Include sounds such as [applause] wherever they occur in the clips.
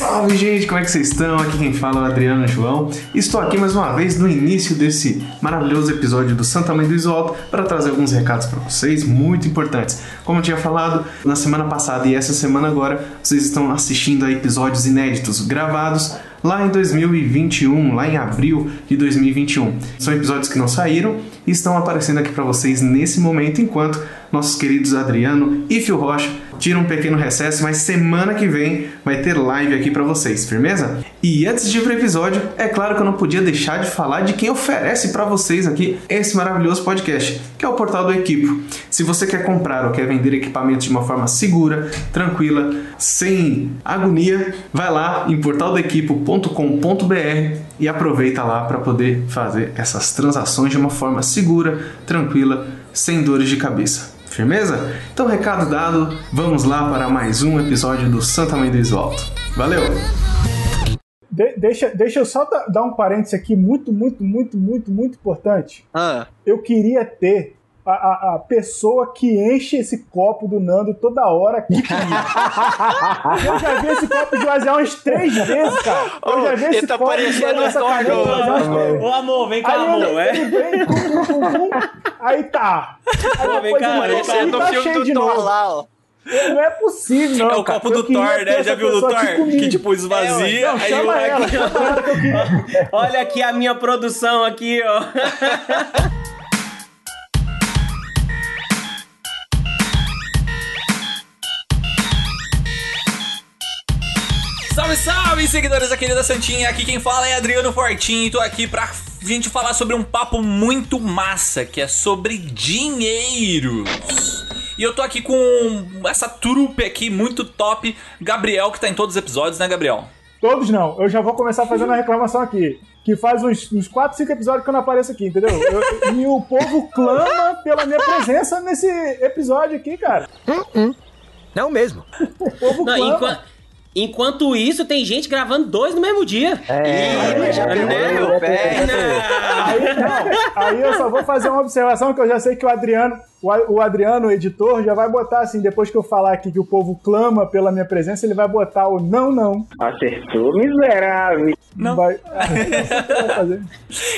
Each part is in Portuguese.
Salve, gente! Como é que vocês estão? Aqui quem fala é o Adriano João. Estou aqui mais uma vez no início desse maravilhoso episódio do Santa Mãe do Isoto para trazer alguns recados para vocês muito importantes. Como eu tinha falado na semana passada e essa semana agora, vocês estão assistindo a episódios inéditos gravados lá em 2021, lá em abril de 2021. São episódios que não saíram e estão aparecendo aqui para vocês nesse momento, enquanto nossos queridos Adriano e Fio Rocha tiram um pequeno recesso, mas semana que vem vai ter live aqui para vocês, firmeza? E antes de ir pro episódio, é claro que eu não podia deixar de falar de quem oferece para vocês aqui esse maravilhoso podcast, que é o portal do Equipo. Se você quer comprar ou quer vender equipamentos de uma forma segura, tranquila, sem agonia, vai lá em portaldoequipo.com.br e aproveita lá para poder fazer essas transações de uma forma segura, tranquila, sem dores de cabeça. Firmeza? Então, recado dado, vamos lá para mais um episódio do Santa Mãe do Isolto. Valeu! De, deixa, deixa eu só dar um parênteses aqui muito, muito, muito, muito, muito importante. Ah. Eu queria ter a, a, a, pessoa que enche esse copo do Nando toda hora aqui [laughs] Eu já vi esse copo esvaziar umas três vezes, cara. Eu já vi esse tá copo parecendo essa Ô, amor, vem cá, aí amor. Ele, é? ele vem, tum, tum, tum, aí tá. Aí Pô, vem cá, esse volta é do tá filme cheio de do Thor lá, ó. Não é possível, não. É o copo do Thor, né? Já viu do Thor? comigo. Que tipo esvazia. Não, aí o- ela, chama ela que eu queria. Olha aqui a minha produção aqui, ó. [laughs] Salve, salve, seguidores da querida Santinha. Aqui quem fala é Adriano Fortinho e tô aqui pra gente falar sobre um papo muito massa, que é sobre dinheiro. E eu tô aqui com essa trupe aqui muito top, Gabriel, que tá em todos os episódios, né, Gabriel? Todos não. Eu já vou começar fazendo a reclamação aqui. Que faz uns, uns 4, 5 episódios que eu não apareço aqui, entendeu? Eu- e o povo clama pela minha presença nesse episódio aqui, cara. Não mesmo. O povo Não, clama. enqua- enquanto isso, tem gente gravando dois no mesmo dia. Ih, já né? meu pé. Aí, não, aí eu só vou fazer uma observação que eu já sei que o Adriano, o Adriano, o editor, já vai botar assim, depois que eu falar aqui que o povo clama pela minha presença, ele vai botar o não, não. Acertou, miserável. Não. Vai. [laughs]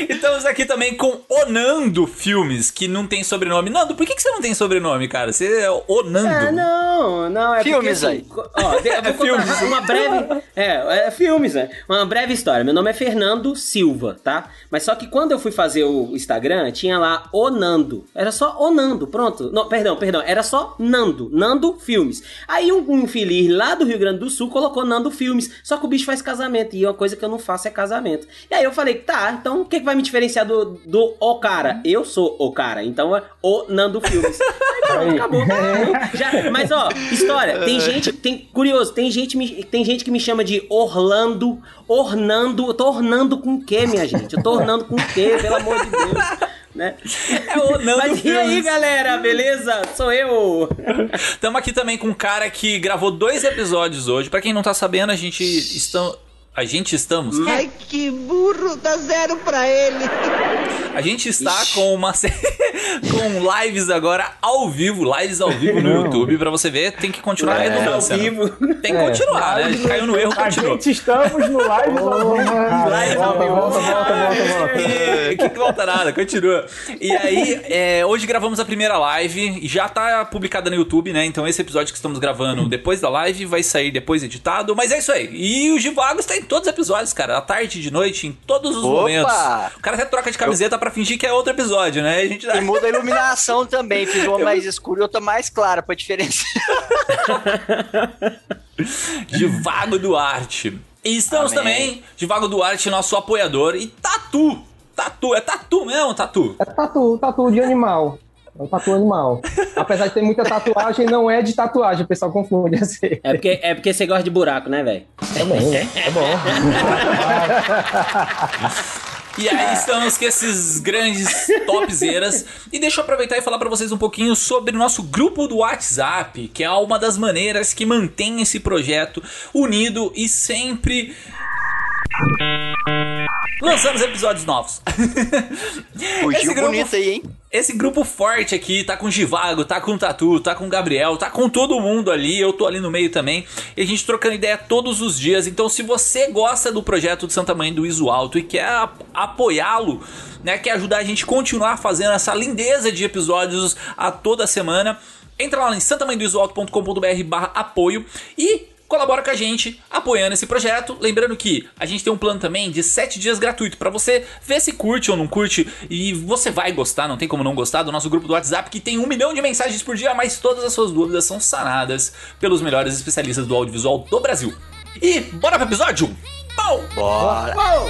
Estamos aqui também com Onando Filmes, que não tem sobrenome. Nando, por que, que você não tem sobrenome, cara? Você é Onando. Ah, não, não, é Filmes porque, aí. assim, Ó, de- eu vou [laughs] contar filmes. uma breve... É, é filmes, né? Uma breve história. Meu nome é Fernando Silva, tá? Mas só que quando eu fui fazer o Instagram, tinha lá Onando. Era só Onando, pronto. Não, perdão, perdão. Era só Nando. Nando Filmes. Aí um, um infeliz lá do Rio Grande do Sul colocou Nando Filmes. Só que o bicho faz casamento. E uma coisa que eu não faço é casamento. E aí eu falei, tá, então o que, que vai me diferenciar do, do O cara? Eu sou o cara. Então é o Nando Filmes. [laughs] Aí pronto, acabou. Já- mas ó, história, tem gente, tem curioso, tem gente, me- tem gente que me chama de Orlando, Ornando, eu tô ornando com o quê, minha gente? Eu tô ornando com o quê, pelo amor de Deus, né? É Onando Mas e aí, galera, beleza? Sou eu. Estamos aqui também com um cara que gravou dois episódios hoje. Pra quem não tá sabendo, a gente está... A gente estamos. Ai, que burro, dá zero pra ele. A gente está com uma [laughs] com lives agora ao vivo, lives ao vivo no Não. YouTube pra você ver. Tem que continuar a Ao redundância. né? vivo. Tem que continuar, né? A gente caiu no erro, A continuou. gente estamos no live. Live ao vivo. volta, volta, volta, volta. E- Que volta nada, continua. E aí, é, hoje gravamos a primeira live, e já tá publicada no YouTube, né? Então esse episódio que estamos gravando depois da live vai sair depois editado, mas é isso aí. E o Givagos tá em todos os episódios, cara. À tarde, de noite, em todos os Opa! momentos. O cara até troca de camiseta pra fingir que é outro episódio, né? A gente E muda a iluminação [laughs] também. Fiz uma mais escura e outra mais clara pra diferenciar. [laughs] Divago Duarte. E estamos Amém. também, Divago Duarte, nosso apoiador, e Tatu. Tatu, é Tatu mesmo, Tatu? É tatu, tatu de animal. É um tatu animal. Apesar de ter muita tatuagem, não é de tatuagem, o pessoal confunde assim. É porque, é porque você gosta de buraco, né, velho? É bem, é bom. E aí estamos com esses grandes topzeiras. E deixa eu aproveitar e falar pra vocês um pouquinho sobre o nosso grupo do WhatsApp, que é uma das maneiras que mantém esse projeto unido e sempre lançamos episódios novos. Fugiu grupo- bonito aí, hein? Esse grupo forte aqui tá com Givago, tá com Tatu, tá com Gabriel, tá com todo mundo ali. Eu tô ali no meio também. E a gente trocando ideia todos os dias. Então, se você gosta do projeto de Santa Mãe do Iso Alto e quer ap- apoiá-lo, né, quer ajudar a gente a continuar fazendo essa lindeza de episódios a toda semana, entra lá em santamanhodoisoalto.com.br barra apoio e colabora com a gente apoiando esse projeto. Lembrando que a gente tem um plano também de 7 dias gratuito para você ver se curte ou não curte e você vai gostar, não tem como não gostar do nosso grupo do WhatsApp que tem um milhão de mensagens por dia, mas todas as suas dúvidas são sanadas pelos melhores especialistas do audiovisual do Brasil. E bora pro episódio? Bom! Bora. Então,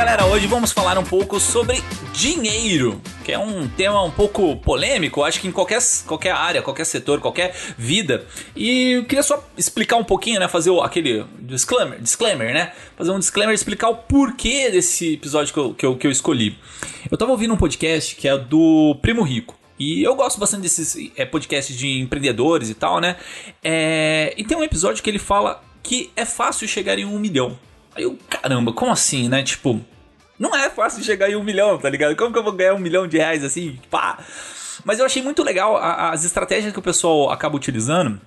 galera, hoje vamos falar um pouco sobre dinheiro, que é um tema um pouco polêmico, acho que em qualquer, qualquer área, qualquer setor, qualquer vida. E eu queria só explicar um pouquinho, né, fazer aquele disclaimer, disclaimer, né? Fazer um disclaimer, explicar o porquê desse episódio que eu, que eu, que eu escolhi. Eu tava ouvindo um podcast que é do Primo Rico. E eu gosto bastante desses é, podcasts de empreendedores e tal, né? É, e tem um episódio que ele fala que é fácil chegar em um milhão. Aí eu, caramba, como assim, né? Tipo, não é fácil chegar em um milhão, tá ligado? Como que eu vou ganhar um milhão de reais assim? Pá! Mas eu achei muito legal as estratégias que o pessoal acaba utilizando.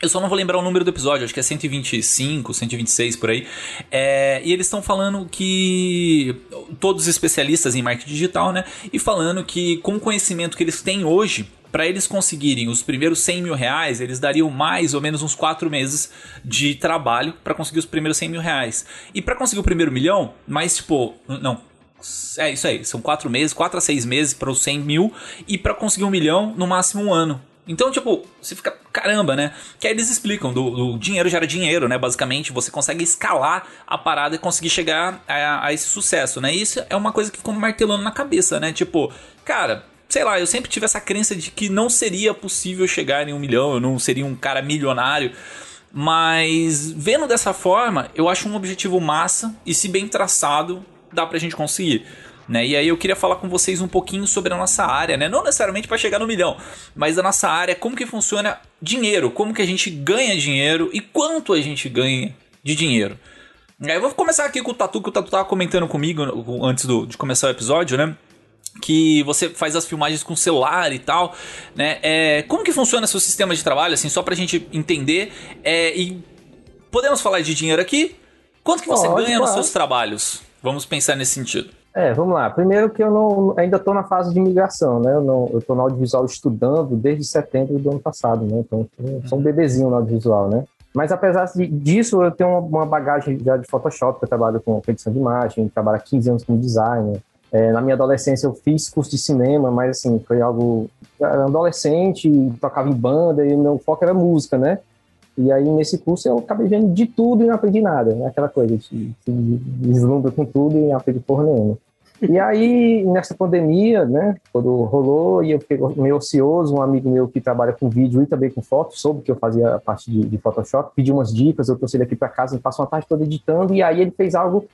Eu só não vou lembrar o número do episódio, acho que é 125, 126 por aí. É, e eles estão falando que. Todos os especialistas em marketing digital, né? E falando que com o conhecimento que eles têm hoje, para eles conseguirem os primeiros 100 mil reais, eles dariam mais ou menos uns 4 meses de trabalho para conseguir os primeiros 100 mil reais. E para conseguir o primeiro milhão, mais tipo. Não, é isso aí, são 4 meses, 4 a 6 meses para os 100 mil. E para conseguir um milhão, no máximo um ano. Então, tipo, você fica, caramba, né? Que aí eles explicam, do, do dinheiro gera dinheiro, né? Basicamente, você consegue escalar a parada e conseguir chegar a, a esse sucesso, né? E isso é uma coisa que ficou martelando na cabeça, né? Tipo, cara, sei lá, eu sempre tive essa crença de que não seria possível chegar em um milhão, eu não seria um cara milionário. Mas vendo dessa forma, eu acho um objetivo massa e se bem traçado, dá pra gente conseguir. Né? E aí eu queria falar com vocês um pouquinho sobre a nossa área, né? Não necessariamente para chegar no milhão, mas a nossa área, como que funciona dinheiro, como que a gente ganha dinheiro e quanto a gente ganha de dinheiro. Eu vou começar aqui com o Tatu, que o Tatu tava comentando comigo antes do, de começar o episódio, né? Que você faz as filmagens com celular e tal, né? É, como que funciona seu sistema de trabalho, assim, só pra gente entender é, e podemos falar de dinheiro aqui? Quanto que você Pode, ganha nos seus trabalhos? Vamos pensar nesse sentido. É, vamos lá. Primeiro que eu não, ainda estou na fase de migração, né? Eu não, eu estou no audiovisual estudando desde setembro do ano passado, né? Então, sou um bebezinho no audiovisual, né? Mas apesar disso, eu tenho uma, uma bagagem já de Photoshop, que eu trabalho com edição de imagem, trabalho há 15 anos como designer. É, na minha adolescência eu fiz curso de cinema, mas assim, foi algo... Eu era adolescente, tocava em banda e meu foco era música, né? E aí, nesse curso, eu acabei vendo de tudo e não aprendi nada, né? Aquela coisa, de deslumbra com tudo e não aprendi porra nenhuma. E aí, nessa pandemia, né, quando rolou, e eu fiquei meio ocioso, um amigo meu que trabalha com vídeo e também com foto, soube que eu fazia a parte de, de Photoshop, pediu umas dicas, eu trouxe ele aqui para casa, ele passou uma tarde toda editando, e aí ele fez algo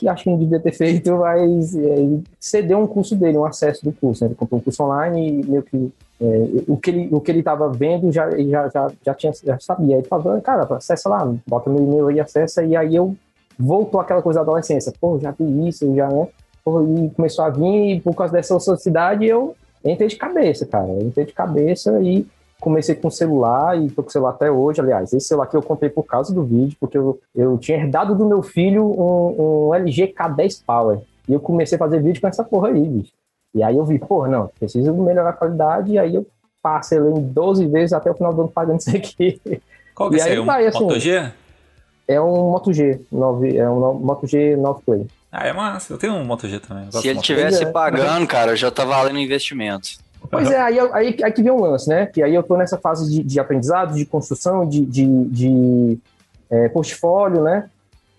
que acho que não devia ter [laughs] feito, mas é, cedeu um curso dele, um acesso do curso. né? Ele comprou um curso online e meio que é, o que ele o que ele estava vendo já já, já já tinha já sabia. Ele falou, cara, acessa lá, bota meu e-mail aí, acessa e aí eu voltou aquela coisa da adolescência. Pô, já vi isso, já né? Pô, e começou a vir e por causa dessa sociedade eu entrei de cabeça, cara. Eu entrei de cabeça e comecei com celular e tô com celular até hoje, aliás. Esse celular que eu comprei por causa do vídeo, porque eu, eu tinha herdado do meu filho um, um LG K10 Power. E eu comecei a fazer vídeo com essa porra aí, bicho. E aí eu vi, porra, não, preciso melhorar a qualidade, e aí eu passei em 12 vezes até o final do ano pagando isso aqui. Qual que E é aí aí? Um vai, assim, Moto G? É um Moto G, 9, é um Moto G 9 Play. Ah, é massa. Eu tenho um Moto G também. Se ele G. tivesse é. pagando, cara, já tá valendo investimento. Pois é, aí, aí, aí que vem um lance, né? Que aí eu tô nessa fase de, de aprendizado, de construção, de, de, de é, portfólio, né?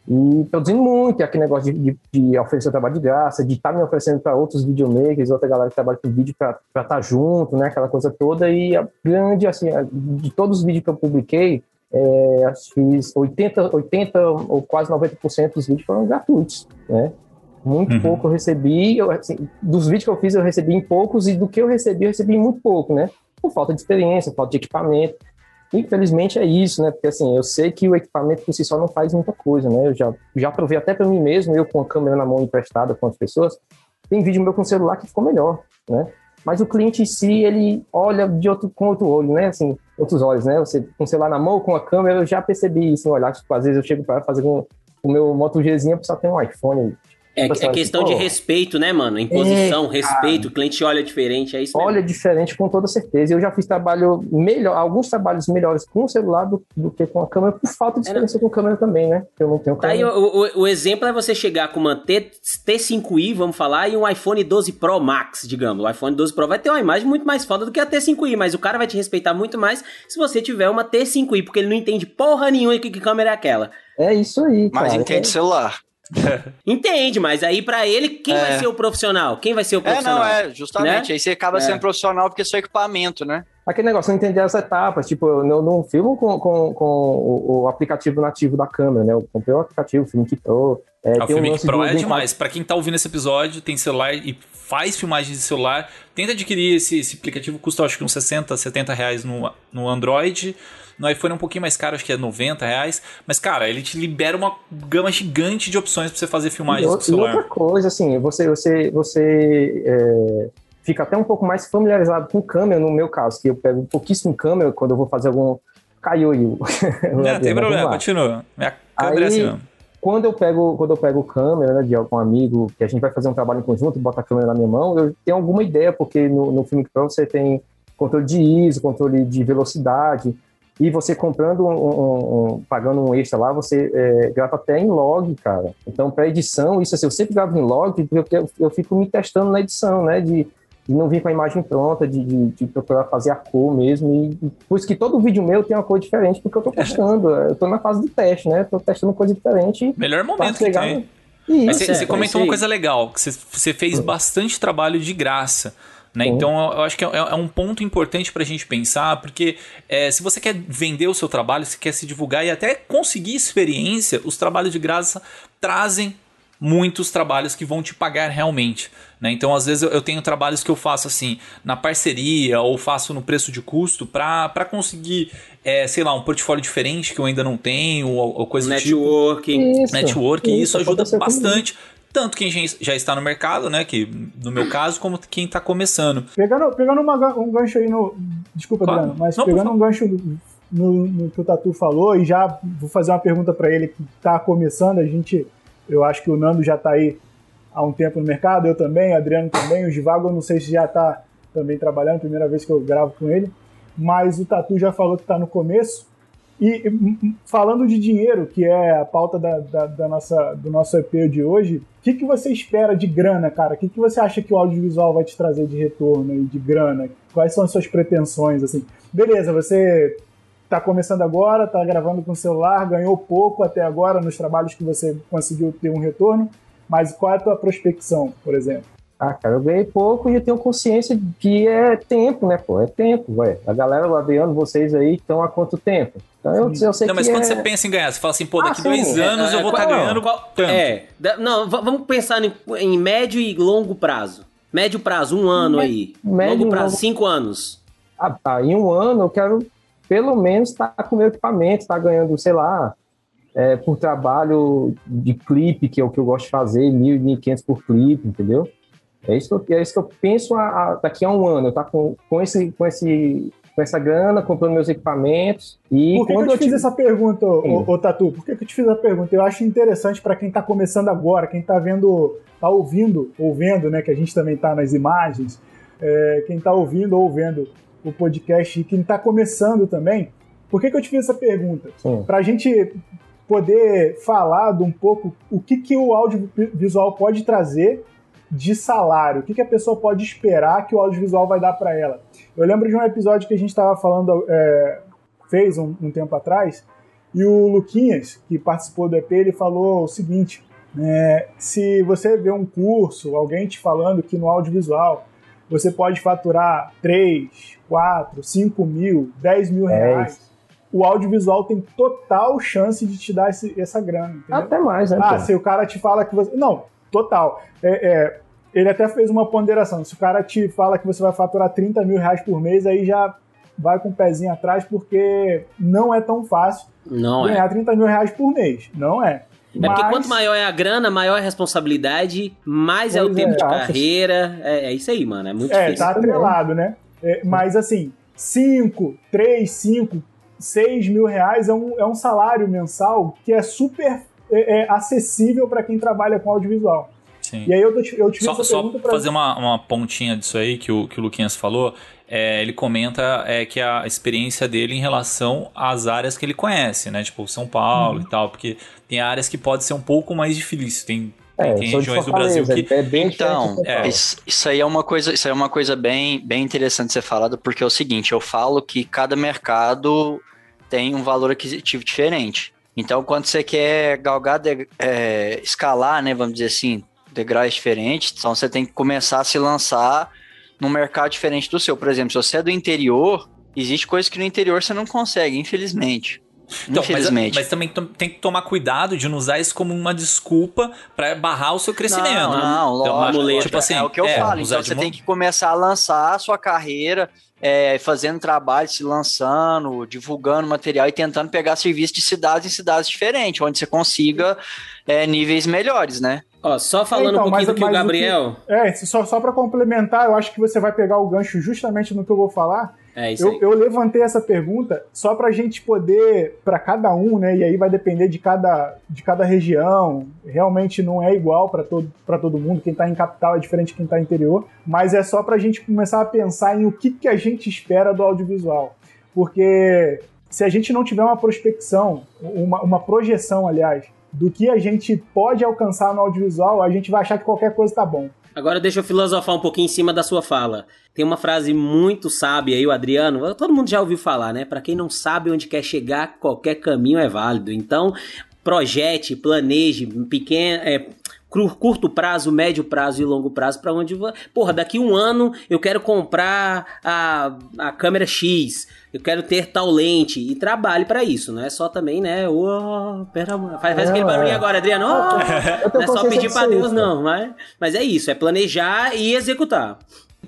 E produzindo muito, e aquele negócio de, de, de oferecer trabalho de graça, de estar me oferecendo para outros videomakers, outra galera que trabalha com vídeo para estar junto, né? Aquela coisa toda. E a grande, assim, a- de todos os vídeos que eu publiquei, é, que 80, 80 ou quase 90% dos vídeos foram gratuitos, né? Muito Uhum. pouco eu recebi, eu, assim, dos vídeos que eu fiz eu recebi em poucos e do que eu recebi eu recebi muito pouco, né? por falta de experiência, falta de equipamento. Infelizmente é isso, né? Porque assim, eu sei que o equipamento por si só não faz muita coisa, né? Eu já, já provei até para mim mesmo, eu com a câmera na mão emprestada com as pessoas, tem vídeo meu com o celular que ficou melhor, né? Mas o cliente em si, ele olha de outro, com outro olho, né? Assim, outros olhos, né? Você com o celular na mão, com a câmera, eu já percebi isso no olhar. Tipo, às vezes eu chego para fazer com o meu Moto Gzinho, só tem um iPhone. É, Tipo assim, é questão de respeito, né, mano? Imposição, É, respeito, o cliente olha diferente, é isso mesmo. Olha diferente com toda certeza. Eu já fiz trabalho melhor, alguns trabalhos melhores com o celular do, do que com a câmera, por falta de É, experiência com câmera também, né? Eu não tenho Tá aí, câmera. o, o- o exemplo é você chegar com uma T, T5i, vamos falar, e um iPhone 12 Pro Max, digamos. O iPhone 12 Pro vai ter uma imagem muito mais foda do que a T5i, mas o cara vai te respeitar muito mais se você tiver uma T5i, porque ele não entende porra nenhuma que, que câmera é aquela. É isso aí, Mas cara. entende celular. [laughs] Entende, mas aí pra ele, quem É. vai ser o profissional? Quem vai ser o É, profissional? não, é, justamente. Né? Aí você acaba É. sendo profissional porque é seu equipamento, né? Aquele negócio, eu não entendi as etapas. Tipo, eu não, não filmo com, com, com o, o aplicativo nativo da câmera, né? Eu comprei o aplicativo, o Filmic Pro. É, Ah, o um Filmic lance Pro é demais. Pra quem tá ouvindo esse episódio, tem celular e faz filmagens de celular, tenta adquirir esse, esse aplicativo, custa acho que uns 60, 70 reais no, no Android. No iPhone é um pouquinho mais caro, acho que é 90 reais. Mas, cara, ele te libera uma gama gigante de opções pra você fazer E, com o e celular. outra coisa, assim, você, você, você é, fica até um pouco mais familiarizado com câmera, no meu caso, que eu pego pouquíssimo câmera quando eu vou fazer algum. Caiu aí. [laughs] Não, tem problema, continua. Minha câmera é assim Aí, mesmo. quando eu pego quando eu pego câmera né, de algum amigo que a gente vai fazer um trabalho em conjunto bota a câmera na minha mão eu tenho alguma ideia porque no, no filme Pro você tem controle de ISO controle de velocidade e você comprando um, um- um- pagando um extra lá você é, grava até em log cara então para edição isso assim eu sempre gravo em log porque eu, eu fico me testando na edição né de de não vir com a imagem pronta, de, de, de procurar fazer a cor mesmo. E, e por isso que todo vídeo meu tem uma cor diferente, porque eu tô [laughs] testando. Eu tô na fase de teste, né? Tô testando coisa diferente. Melhor momento que tem. no- Isso, Mas você, é, você é comentou uma coisa legal, que você, você fez bastante trabalho de graça. Né? Então, eu acho que é, é um ponto importante pra gente pensar, porque é, se você quer vender o seu trabalho, se quer se divulgar e até conseguir experiência, os trabalhos de graça trazem muitos trabalhos que vão te pagar realmente. Né? Então, às vezes, eu, eu tenho trabalhos que eu faço assim, na parceria ou faço no preço de custo para conseguir, é, sei lá, um portfólio diferente que eu ainda não tenho ou, ou coisa do tipo Networking. Isso, network, e isso ajuda aconteceu comigo. Tanto quem já- está no mercado, né? Que no meu caso, como quem está começando. Pegando, pegando uma um gancho aí no. Desculpa, Claro. Adriano, mas Não, pegando um gancho no, no que o Tatu falou, e já vou fazer uma pergunta para ele que está começando. A gente, eu acho que o Nando já está aí há um tempo no mercado, eu também, o Adriano também, o Givago, eu não sei se já está também trabalhando, primeira vez que eu gravo com ele, mas o Tatu já falou que está no começo. E falando de dinheiro, que é a pauta da, da- da nossa, do nosso EP de hoje, o que, que você espera de grana, cara? O que, que você acha que o audiovisual vai te trazer de retorno e de grana? Quais são as suas pretensões? Assim, beleza, você tá começando agora, tá gravando com o celular, ganhou pouco até agora nos trabalhos que você conseguiu ter um retorno, mas qual é a tua prospecção, por exemplo? Ah, cara, eu ganhei pouco e eu tenho consciência que é tempo, né, pô? É tempo, ué. A galera, o Adriano, vocês aí estão há quanto tempo? Então eu, eu sei Não, mas quando é... você pensa em ganhar, você fala assim, pô, Ah, daqui sim. dois anos É, eu vou é, estar qual- ganhando qual- tanto. É, não, vamos pensar em, em médio e longo prazo. Médio prazo, um ano Mé- aí. médio longo prazo, longo- cinco anos. Ah, tá, em um ano eu quero pelo menos estar com meu equipamento, estar ganhando, sei lá, é, por trabalho de clipe, que é o que eu gosto de fazer, 1.000, 1.500 por clipe, entendeu? É isso que eu, é isso que eu penso a- a- daqui a um ano, eu estar com, com, esse, com, esse, com essa grana, comprando meus equipamentos e Por que, que eu te fiz essa pergunta, ô, ô, Tatu? Por que, que eu te fiz essa pergunta? Eu acho interessante para quem está começando agora, quem está vendo, tá ouvindo, ou vendo, né? Que a gente também está nas imagens, é, quem está ouvindo ou vendo o podcast e quem está começando também. Por que, que eu te fiz essa pergunta? Para a gente poder falar de um pouco o que, que o audiovisual pode trazer de salário, o que, que a pessoa pode esperar que o audiovisual vai dar para ela. Eu lembro de um episódio que a gente estava falando, é, fez um, um tempo atrás, e o Luquinhas, que participou do EP, ele falou o seguinte: é, se você vê um curso, alguém te falando que no audiovisual você pode faturar 3, 4, 5 mil, 10 mil É reais, o audiovisual tem total chance de te dar esse- essa grana. Entendeu? Até mais, né? Ah, se o cara te fala que você. Não, total. É, é, ele até fez uma ponderação. Se o cara te fala que você vai faturar 30 mil reais por mês, aí já vai com o pezinho atrás, porque não é tão fácil Não é. ganhar 30 mil reais por mês. Não é. É porque Mas- quanto maior é a grana, maior é a responsabilidade, mais é o Pois tempo é, de carreira. É, é isso aí, mano. É muito É, difícil. tá atrelado, né? É, mas assim, 5, 3, 5, 6 mil reais é um, é um salário mensal que é super é, é acessível para quem trabalha com audiovisual. Sim. E aí eu, eu fiz Só, essa só pra fazer uma, uma pontinha disso aí que o, que o Luquinhas falou. é, ele comenta é, que a experiência dele em relação às áreas que ele conhece, né? Tipo São Paulo Uhum. e tal, porque tem áreas que pode ser um pouco mais difícil. Tem, É, tem regiões do Brasil que. é bem Então, Paulo. isso, isso aí é uma coisa, isso aí é uma coisa bem, bem interessante de ser falado, porque é o seguinte, eu falo que cada mercado tem um valor aquisitivo diferente. Então, quando você quer galgar, de- é, escalar, né, vamos dizer assim, degraus diferentes, então você tem que começar a se lançar num mercado diferente do seu. Por exemplo, se você é do interior, existe coisas que no interior você não consegue, infelizmente. Então, mas, infelizmente. mas também tom- tem que tomar cuidado de não usar isso como uma desculpa pra barrar o seu crescimento. Não, não, Então, lógico. Tipo assim, é o que eu é, falo. Então você mo- tem que começar a lançar a sua carreira, é, fazendo trabalho, se lançando, divulgando material e tentando pegar serviço de cidades em cidades diferentes, onde você consiga é, níveis melhores, né? Ó, só falando Então, um pouquinho mas- do que o mas o Gabriel. É, só, só para complementar, eu acho que você vai pegar o gancho justamente no que eu vou falar. É isso Eu, aí. eu levantei essa pergunta só para a gente poder, para cada um, né? E aí vai depender de cada, de cada região. Realmente não é igual para todo, pra todo mundo. Quem está em capital é diferente de quem está em interior. Mas é só para a gente começar a pensar em o que, que a gente espera do audiovisual. Porque se a gente não tiver uma prospecção, uma, uma projeção, aliás, do que a gente pode alcançar no audiovisual, a gente vai achar que qualquer coisa tá bom. Agora deixa eu filosofar um pouquinho em cima da sua fala. Tem uma frase muito sábia aí, o Adriano. Todo mundo já ouviu falar, né? Pra quem não sabe onde quer chegar, qualquer caminho é válido. Então, projete, planeje, pequeno. É, curto prazo, médio prazo e longo prazo para onde vai. Porra, daqui um ano eu quero comprar a, a câmera X, eu quero ter tal lente e trabalhe para isso, não é só também, né? Ô, pera, faz, faz aquele barulho é. agora, Adriano. Eu não é só pedir para Deus, não, mas, mas é isso, é planejar e executar.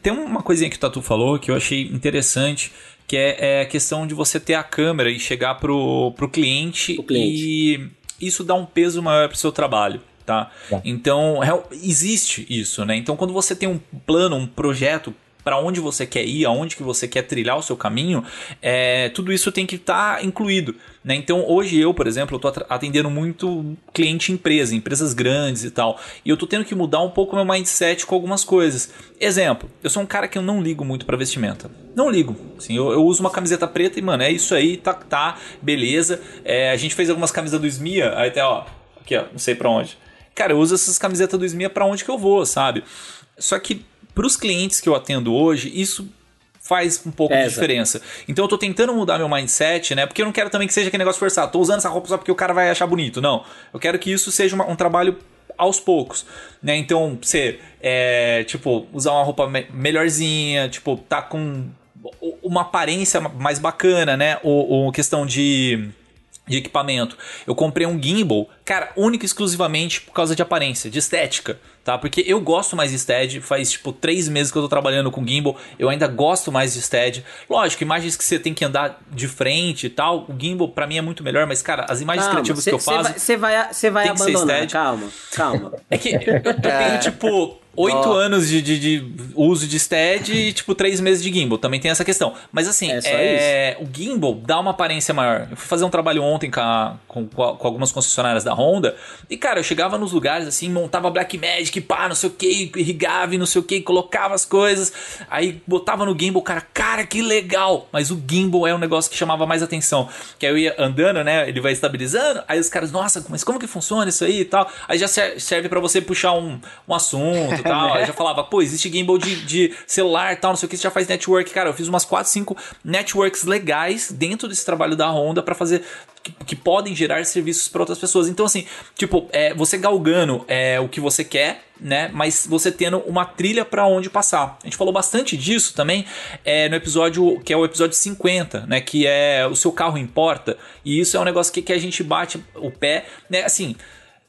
Tem uma coisinha que o Tatu falou que eu achei interessante, que é, é a questão de você ter a câmera e chegar pro, pro cliente, Pro cliente. e isso dá um peso maior pro seu trabalho. Tá? Tá. Então, existe isso, né? Então, quando você tem um plano, um projeto para onde você quer ir, aonde que você quer trilhar o seu caminho, é, tudo isso tem que estar incluído. Né? Então, hoje eu, por exemplo, estou atendendo muito cliente empresa, empresas grandes e tal. E eu estou tendo que mudar um pouco meu mindset com algumas coisas. Exemplo, eu sou um cara que eu não ligo muito para vestimenta. Não ligo. Assim, eu, eu uso uma camiseta preta e, mano, é isso aí, tá, tá beleza. É, a gente fez algumas camisas do Smia, aí até, ó, aqui, ó, não sei para onde. Cara, eu uso essas camisetas do Smia para onde que eu vou, sabe? Só que para os clientes que eu atendo hoje, isso faz um pouco de Pesa. diferença. Então eu tô tentando mudar meu mindset, né? Porque eu não quero também que seja aquele negócio forçado. Tô usando essa roupa só porque o cara vai achar bonito. Não. Eu quero que isso seja uma- um trabalho aos poucos, né? Então, você, é, tipo, usar uma roupa me- melhorzinha, tipo, tá com uma aparência mais bacana, né? Ou, ou questão de de equipamento. Eu comprei um gimbal, cara, único e exclusivamente por causa de aparência, de estética, tá? Porque eu gosto mais de stead, faz tipo três meses que eu tô trabalhando com gimbal, eu ainda gosto mais de stead. Lógico, imagens que você tem que andar de frente e tal, o gimbal pra mim é muito melhor, mas cara, as imagens criativas que eu faço... Você vai, cê vai ser abandonar, calma, calma. É que eu, eu tenho, tipo, oito Ó. anos de, de, de uso de stead e, tipo, três meses de gimbal. Também tem essa questão. Mas, assim, É é, o gimbal dá uma aparência maior. Eu fui fazer um trabalho ontem com, a- com, com algumas concessionárias da Honda e, cara, eu chegava nos lugares, assim, montava Black Magic, pá, não sei o que, irrigava e não sei o que, colocava as coisas, aí botava no gimbal, cara, cara, que legal! Mas o gimbal é um negócio que chamava mais atenção. Que aí eu ia andando, né, ele vai estabilizando, aí os caras, nossa, mas como que funciona isso aí e tal? Aí já ser- serve pra você puxar um, um assunto e [laughs] tal. Aí já falava, pô, existe gimbal de, de celular e tal, não sei o que, você já faz network. Cara, eu fiz umas 4, 5 networks legais dentro desse trabalho da Honda pra fazer. Que, que podem gerar serviços pra outras pessoas. Então, assim, tipo, é, você galgando é, o que você quer, né? Mas você tendo uma trilha pra onde passar. A gente falou bastante disso também é, no episódio que é o episódio 50, né? Que é o seu carro importa. E isso é um negócio que, que a gente bate o pé, né? Assim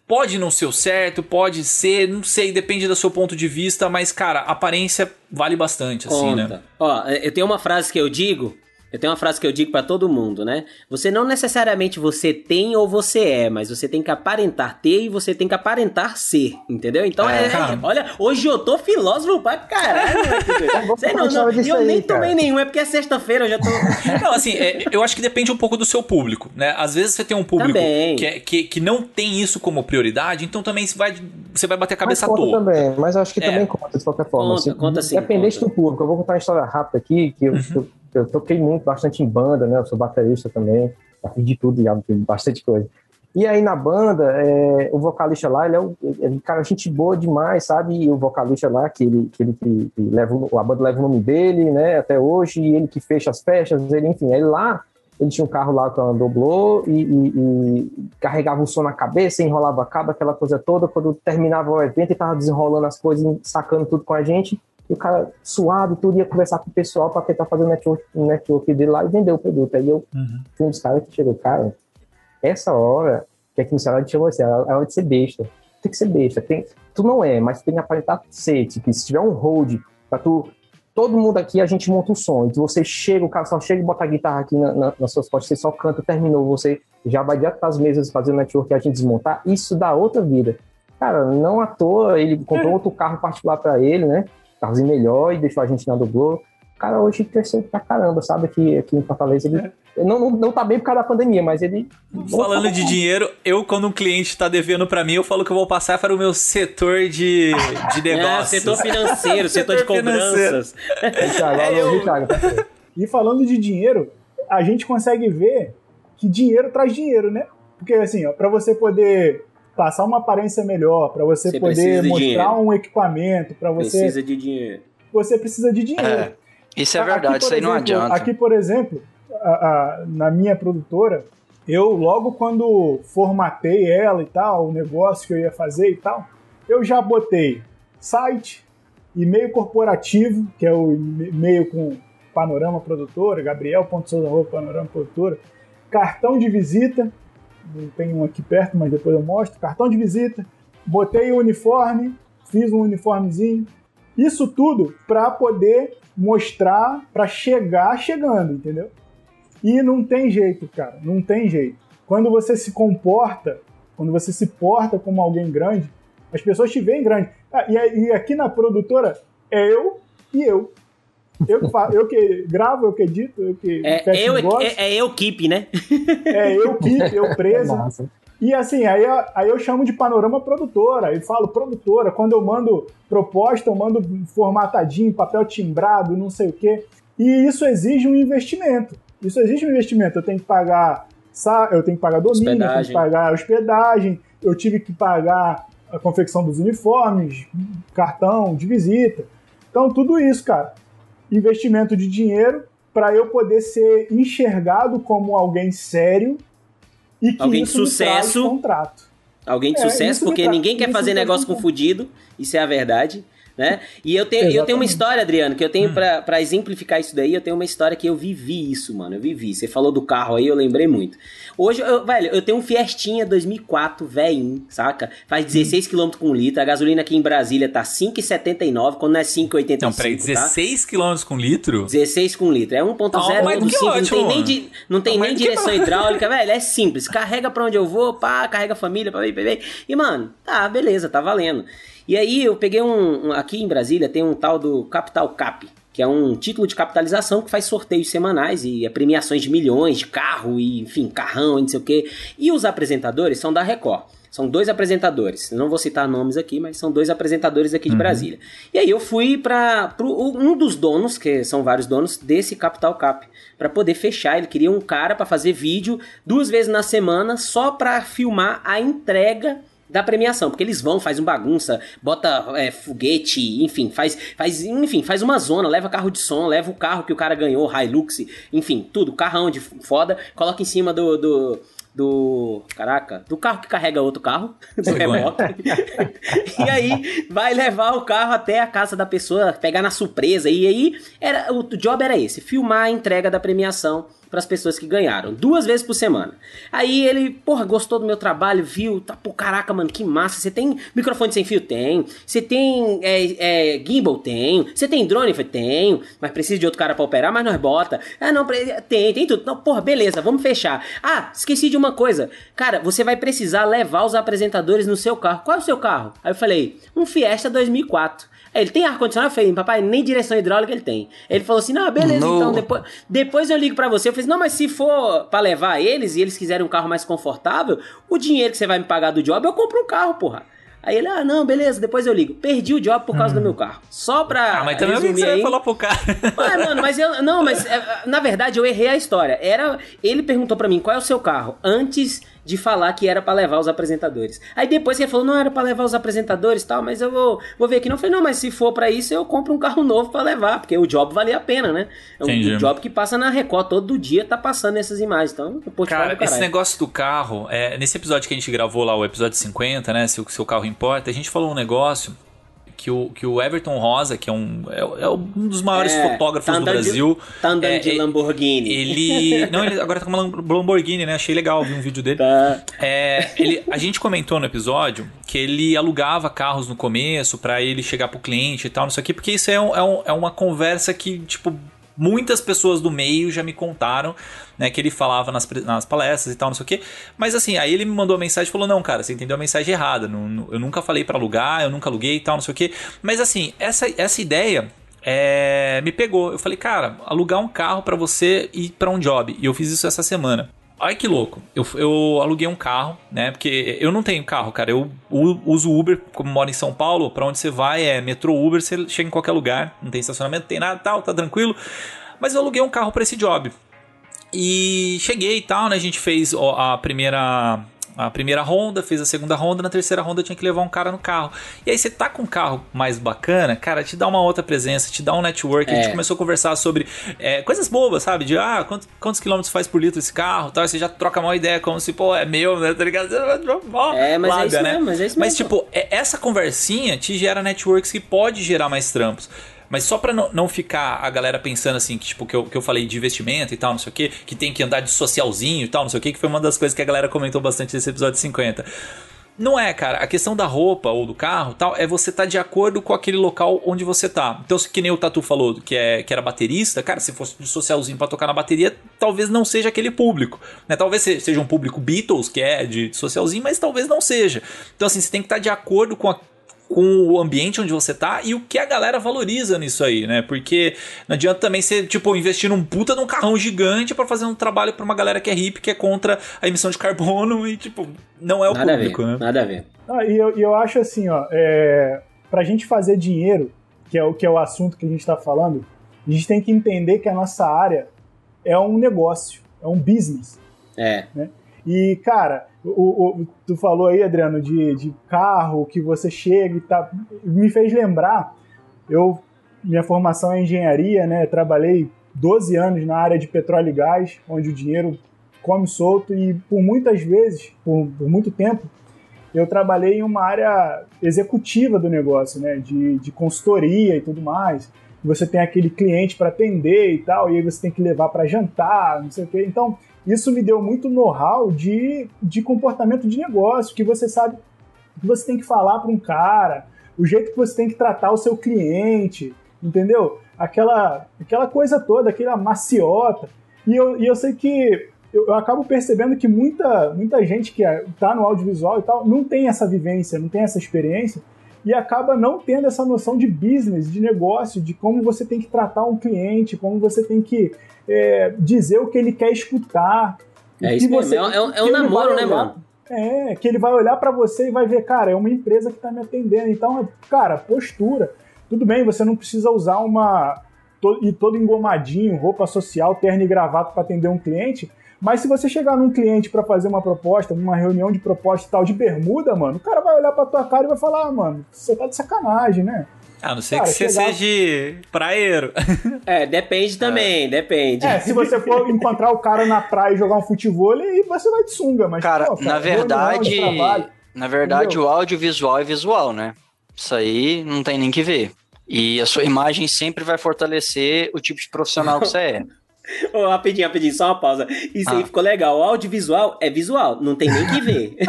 Pode não ser o certo, pode ser, não sei, depende do seu ponto de vista, mas, cara, aparência vale bastante, assim, né? Ó, eu tenho uma frase que eu digo. Eu tenho uma frase que eu digo pra todo mundo, né? Você não necessariamente você tem ou você é, mas você tem que aparentar ter e você tem que aparentar ser, entendeu? Então É, é, olha, hoje eu tô filósofo pra caralho, Sei [laughs] não, falar não, e eu aí, nem cara. tomei nenhum, é porque é sexta-feira, eu já tô [laughs] Não, assim, é, eu acho que depende um pouco do seu público, né? Às vezes você tem um público que, é- que, que não tem isso como prioridade, então também você vai, você vai bater a cabeça mas toa. também, mas eu acho que É. também conta de qualquer forma. Conta, assim, conta sim, Independente conta. do público, eu vou contar uma história rápida aqui, que eu, que eu, eu toquei muito, bastante em banda, né? Eu sou baterista também, fiz de tudo, já fiz bastante coisa. E aí na banda, é, o vocalista lá, ele é um ele, cara, gente boa demais, sabe? E o vocalista lá, que ele, que ele que, que leva, a banda leva o nome dele, né? Até hoje, e ele que fecha as festas, ele, enfim, aí lá ele tinha um carro lá com a doblô e, e- e carregava o som na cabeça, enrolava cabo, aquela coisa toda. Quando terminava o evento, ele tava desenrolando as coisas, sacando tudo com a gente. E o cara suado, tudo, ia conversar com o pessoal para tentar fazer o network, o network dele lá e vender o produto. Aí eu fui um dos caras que chegou, cara, essa hora que aqui no celular a gente chamou assim, é a hora de ser besta. Tem que ser besta. Tem, tu não é, mas tu tem que aparentar ser. Tipo, se tiver um hold pra tu. Todo mundo aqui, a gente monta um som. E você chega, o cara só chega e bota a guitarra aqui na, na, nas suas costas, você só canta, terminou, você já vai direto pras mesas fazer o network a gente desmontar. Isso dá outra vida. Cara, não à toa, ele comprou [laughs] outro carro particular pra ele, né? Carrozinho melhor e deixou a gente na dublô. O cara hoje cresceu pra caramba, sabe? Aqui, aqui em Fortaleza ele não, não, não tá bem por causa da pandemia, mas ele. Falando de dinheiro, eu, quando um cliente tá devendo pra mim, eu falo que eu vou passar para o meu setor de, de [laughs] É, negócios. setor financeiro, [laughs] setor de Setor financeiro. cobranças. Thiago, É, eu- Thiago? E falando de dinheiro, a gente consegue ver que dinheiro traz dinheiro, né? Porque assim, ó, para você poder passar uma aparência melhor, para você, Você poder de mostrar dinheiro. um equipamento, para você, Precisa de dinheiro. você precisa de dinheiro. É, isso é Aqui, verdade, por isso aí não exemplo, adianta. Aqui, por exemplo, a- a- na minha produtora, eu logo quando formatei ela e tal, o negócio que eu ia fazer e tal, eu já botei site, e-mail corporativo, que é o e-mail com Panorama Produtora, Gabriel.souza, Panorama Produtora, cartão de visita, eu tenho um aqui perto, mas depois eu mostro, cartão de visita, botei o uniforme, fiz um uniformezinho, isso tudo para poder mostrar, para chegar chegando, entendeu? E não tem jeito, cara, não tem jeito. Quando você se comporta, quando você se porta como alguém grande, as pessoas te veem grande. Ah, e aqui na produtora é eu e eu. Eu que, fa- eu que gravo, eu que edito, eu que É, fecho eu, negócio. é, é eu keep, né? [laughs] É eu que, eu. Massa. E assim, aí, aí eu chamo de panorama produtora, e falo produtora, quando eu mando proposta, eu mando formatadinho, papel timbrado, não sei o quê. E isso exige um investimento. Isso exige um investimento. Eu tenho que pagar, sa- eu tenho que pagar domínio, eu tenho que Hospedagem. pagar hospedagem, eu tive que pagar a confecção dos uniformes, cartão de visita. Então, tudo isso, cara. Investimento de dinheiro para eu poder ser enxergado como alguém sério e que Alguém isso sucesso. contrato. Alguém de É, sucesso, porque ninguém quer fazer negócio com fudido, isso é a verdade. Né? E eu tenho, eu tenho uma história, Adriano, que eu Hum. tenho pra, pra exemplificar isso daí, eu tenho uma história que eu vivi isso, mano. Eu vivi. Você falou do carro aí, eu lembrei muito. Hoje, eu, velho, eu tenho um Fiestinha 2004, velhinho, saca? Faz 16 km com litro. A gasolina aqui em Brasília tá 5,79, quando não é 5,85. Não, peraí, tá? 16 km com litro? 16 com litro. É 1.0, Tá 1.5, não tem nem, di- não tem Tá nem mais do que direção hidráulica, velho. É simples. Carrega pra onde eu vou, pá, carrega a família, pá, pá, pá, pá. E, mano, tá, beleza, tá valendo. E aí eu peguei um, um- Aqui em Brasília tem um tal do Capital Cap. Que é um título de capitalização que faz sorteios semanais e é premiações de milhões de carro e, enfim, carrão e não sei o quê. E os apresentadores são da Record. São dois apresentadores. Não vou citar nomes aqui, mas são dois apresentadores aqui de Brasília. E aí eu fui para um dos donos, que são vários donos, desse Capital Cap, para poder fechar. Ele queria um cara para fazer vídeo duas vezes na semana só para filmar a entrega da premiação, porque eles vão, faz um bagunça, bota é, foguete, enfim, faz, faz, enfim, faz uma zona, leva carro de som, leva o carro que o cara ganhou, Hilux, enfim, tudo, carrão de foda, coloca em cima do, do, do caraca, do carro que carrega outro carro, [laughs] do reboque. [laughs] e aí vai levar o carro até a casa da pessoa, pegar na surpresa. E aí era o job era esse, filmar a entrega da premiação para as pessoas que ganharam, duas vezes por semana. Aí ele, porra, gostou do meu trabalho, viu, tá, pô, caraca, mano, que massa. Você tem microfone sem fio? Tem. Você tem é, é, gimbal? Tenho. Você tem drone? Falei, tenho. Mas precisa de outro cara pra operar, mas nós bota. Ah, não, tem, tem tudo. Não, porra, beleza, vamos fechar. Ah, esqueci de uma coisa. Cara, você vai precisar levar os apresentadores no seu carro. Qual é o seu carro? Aí eu falei, um Fiesta 2004. Ele tem ar-condicionado? Eu falei, papai, nem direção hidráulica ele tem. Ele falou assim: não, beleza, no. então depois, depois eu ligo para você. Eu falei, não, mas se for para levar eles e eles quiserem um carro mais confortável, o dinheiro que você vai me pagar do job, eu compro um carro, porra. Aí ele, ah, não, beleza, depois eu ligo. Perdi o job por causa hum. do meu carro. Só pra. Ah, mas também que você aí... falou pro cara? Ah, mano, mas eu. Não, mas é, na verdade eu errei a história. Era. Ele perguntou para mim qual é o seu carro antes de falar que era para levar os apresentadores. Aí depois ele falou, não, era para levar os apresentadores tal, mas eu vou, vou ver aqui. Não, eu falei, não, mas se for para isso, eu compro um carro novo para levar, porque o job valia a pena, né? É um, um, job que passa na Record todo dia, tá passando essas imagens. Então, Cara, esse negócio do carro, é, nesse episódio que a gente gravou lá, o episódio 50, né? Se o seu carro importa, a gente falou um negócio que o, que o Everton Rosa, que é um, é, é um dos maiores é, fotógrafos tá do Brasil. De, tá andando é, de Lamborghini. Ele. Não, ele agora tá com uma Lamborghini, né? Achei legal, vi um vídeo dele. Tá. É, ele, a gente comentou no episódio que ele alugava carros no começo para ele chegar pro cliente e tal, não sei o quê, porque isso é, um, é, um, é uma conversa que, tipo, muitas pessoas do meio já me contaram, né, que ele falava nas, nas palestras e tal, não sei o quê. Mas assim, aí ele me mandou a mensagem e falou: Não, cara, você entendeu a mensagem errada. Não, eu nunca falei para alugar, eu nunca aluguei e tal, não sei o quê. Mas assim, essa, essa ideia. É, me pegou. Eu falei, cara, alugar um carro para você ir para um job. E eu fiz isso essa semana. Olha que louco. Eu, eu aluguei um carro, né? Porque eu não tenho carro, cara. Eu uso Uber, como moro em São Paulo. para onde você vai é metrô Uber, você chega em qualquer lugar. Não tem estacionamento, tem nada tal, tá tranquilo. Mas eu aluguei um carro para esse job. E cheguei e tal, né? A gente fez a primeira a primeira ronda, fez a segunda ronda, na terceira ronda tinha que levar um cara no carro. E aí você tá com um carro mais bacana, cara, te dá uma outra presença, te dá um network. É. A gente é. começou a conversar sobre é, coisas bobas, sabe? De ah, quantos, quantos quilômetros faz por litro esse carro tal. E você já troca uma ideia como se, pô, é meu, né? Tá ligado? É, mas Lábia, é isso né? mesmo, mas é isso mesmo. Mas, tipo, é, essa conversinha te gera networks que pode gerar mais trampos. Mas só para não, não ficar a galera pensando assim, que, tipo, que eu, que eu falei de investimento e tal, não sei o que, que tem que andar de socialzinho e tal, não sei o que, que foi uma das coisas que a galera comentou bastante nesse episódio 50. Não é, cara. A questão da roupa ou do carro tal é você tá de acordo com aquele local onde você tá. Então, que nem o Tatu falou que, é, que era baterista, cara, se fosse de socialzinho para tocar na bateria, talvez não seja aquele público. Né? Talvez seja um público Beatles, que é de socialzinho, mas talvez não seja. Então, assim, você tem que estar tá de acordo com a com o ambiente onde você tá e o que a galera valoriza nisso aí, né? Porque não adianta também você, tipo, investir num puta num carrão gigante para fazer um trabalho para uma galera que é hippie, que é contra a emissão de carbono e, tipo, não é o nada público, né? Nada a ver. Ah, e, eu, e eu acho assim, ó, é, pra gente fazer dinheiro, que é, o, que é o assunto que a gente tá falando, a gente tem que entender que a nossa área é um negócio, é um business. É. Né? E, cara, o, o, tu falou aí, Adriano, de, de carro, que você chega e tá. Me fez lembrar, eu, minha formação é engenharia, né? Trabalhei 12 anos na área de petróleo e gás, onde o dinheiro come solto, e por muitas vezes, por, por muito tempo, eu trabalhei em uma área executiva do negócio, né? De, de consultoria e tudo mais. Você tem aquele cliente para atender e tal, e aí você tem que levar para jantar, não sei o quê. Então, isso me deu muito know-how de, de comportamento de negócio, que você sabe que você tem que falar para um cara, o jeito que você tem que tratar o seu cliente, entendeu? Aquela, aquela coisa toda, aquela maciota. E eu, e eu sei que eu, eu acabo percebendo que muita, muita gente que está no audiovisual e tal não tem essa vivência, não tem essa experiência e acaba não tendo essa noção de business, de negócio, de como você tem que tratar um cliente, como você tem que é, dizer o que ele quer escutar. É isso você, mesmo. É, é, é um namoro, né, mano? É, que ele vai olhar para você e vai ver, cara, é uma empresa que tá me atendendo. Então, cara, postura. Tudo bem, você não precisa usar uma. e todo engomadinho, roupa social, terno e gravata para atender um cliente, mas se você chegar num cliente para fazer uma proposta, numa reunião de proposta e tal, de bermuda, mano, o cara vai olhar pra tua cara e vai falar, ah, mano, você tá de sacanagem, né? A não ser cara, que você chegar... seja praieiro. [laughs] É, depende também, é. depende. É, se você for [laughs] encontrar o cara na praia e jogar um futebol, aí você vai de sunga, mas. Cara, pô, cara na verdade. Trabalho, na verdade, entendeu? o audiovisual é visual, né? Isso aí não tem nem que ver. E a sua imagem sempre vai fortalecer o tipo de profissional que [laughs] você é. Ô, rapidinho, rapidinho, só uma pausa. Isso aí Ah. ficou legal. O audiovisual é visual, não tem nem que ver. [laughs]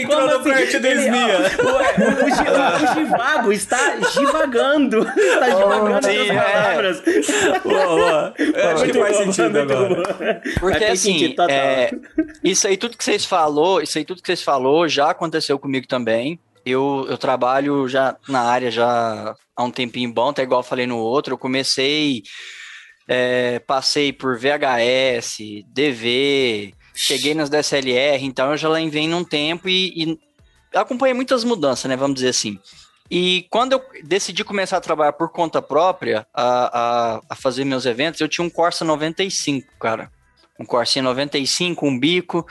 Entrou no corte do Ele- Esmia. ó, O, o, o, Gi- o Givago está divagando. Está divagando sim, nas é. palavras. Boa, boa. Eu acho que Muito faz bom, sentido agora. Porque assim, é, isso aí tudo que vocês falou, isso aí tudo que vocês falou já aconteceu comigo também. Eu, eu trabalho já na área já há um tempinho bom, até igual falei no outro. Eu comecei, é, passei por VHS, DV, cheguei nas DSLR, então eu já lá venho num tempo e, e acompanhei muitas mudanças, né? Vamos dizer assim. E quando eu decidi começar a trabalhar por conta própria, a, a, a fazer meus eventos, eu tinha um Corsa 95, cara. Um Corsinha 95, um bico.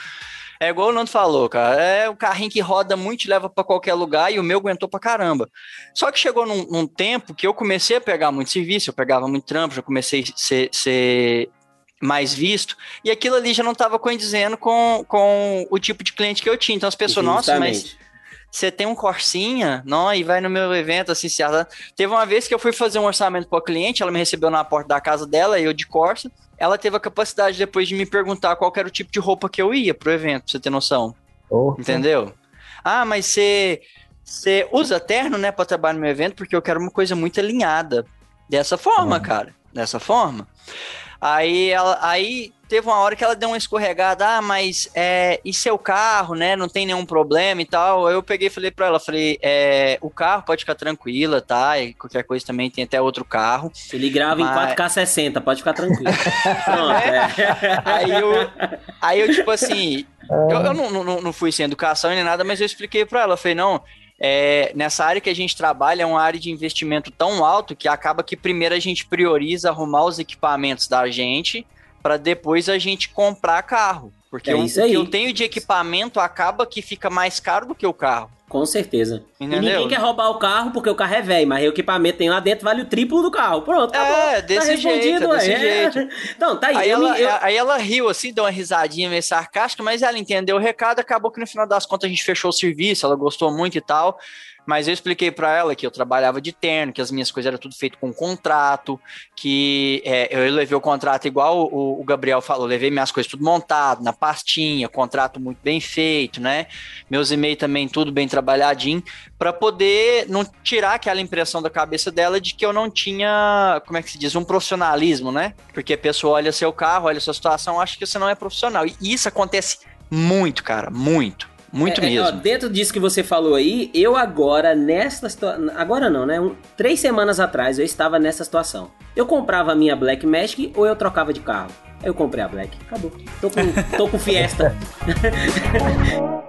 É igual o Nando falou, cara. É um carrinho que roda muito e leva pra qualquer lugar e o meu aguentou pra caramba. Só que chegou num, num tempo que eu comecei a pegar muito serviço, eu pegava muito trampo, já comecei a ser, ser mais visto, e aquilo ali já não estava condizendo com, com o tipo de cliente que eu tinha. Então as pessoas, nossa, mas Justamente. Você tem um Corsinha, não, e vai no meu evento, assim, se ela... Teve uma vez que eu fui fazer um orçamento para cliente, ela me recebeu na porta da casa dela, eu de Corsa, ela teve a capacidade depois de me perguntar qual era o tipo de roupa que eu ia pro evento, pra você ter noção, Oh, entendeu? Ah, mas você, você usa terno, né, para trabalhar no meu evento, porque eu quero uma coisa muito alinhada, dessa forma, cara, dessa forma. Aí ela, aí teve uma hora que ela deu uma escorregada, ah, mas é, e seu carro, né? Não tem nenhum problema e tal. Eu peguei e falei pra ela, falei, é, o carro pode ficar tranquila, tá? E qualquer coisa também tem até outro carro. Ele grava Mas- em 4K60, pode ficar tranquilo. [laughs] Pronto, é. Aí eu, aí eu tipo assim, eu, eu não, não, não fui sem educação nem nada, mas eu expliquei pra ela, falei, não, é, nessa área que a gente trabalha é uma área de investimento tão alto que acaba que primeiro a gente prioriza arrumar os equipamentos da gente para depois a gente comprar carro. Porque É o, o que eu tenho de equipamento acaba que fica mais caro do que o carro. Com certeza. E Entendeu? ninguém quer roubar o carro porque o carro é velho, mas o equipamento tem lá dentro vale o triplo do carro. Pronto, acabou. É, desse tá jeito, é desse ué. jeito. Então, tá aí. Aí ela, me- eu- aí ela riu assim, deu uma risadinha meio sarcástica, mas ela entendeu o recado, acabou que no final das contas a gente fechou o serviço, ela gostou muito e tal. Mas eu expliquei pra ela que eu trabalhava de terno, que as minhas coisas eram tudo feito com contrato, que é, eu levei o contrato igual o, o Gabriel falou, levei minhas coisas tudo montado, na pastinha, contrato muito bem feito, né? Meus e-mails também tudo bem trabalhadinho, pra poder não tirar aquela impressão da cabeça dela de que eu não tinha, como é que se diz, um profissionalismo, né? Porque a pessoa olha seu carro, olha sua situação, acha que você não é profissional. E isso acontece muito, cara, muito. Muito É, é, ó, mesmo. dentro disso que você falou aí, eu agora, nessa situação. Agora não, né? Um- três semanas atrás eu estava nessa situação. Eu comprava a minha Black Magic ou eu trocava de carro? Eu comprei a Black. Acabou. Tô com, tô com Fiesta. [laughs]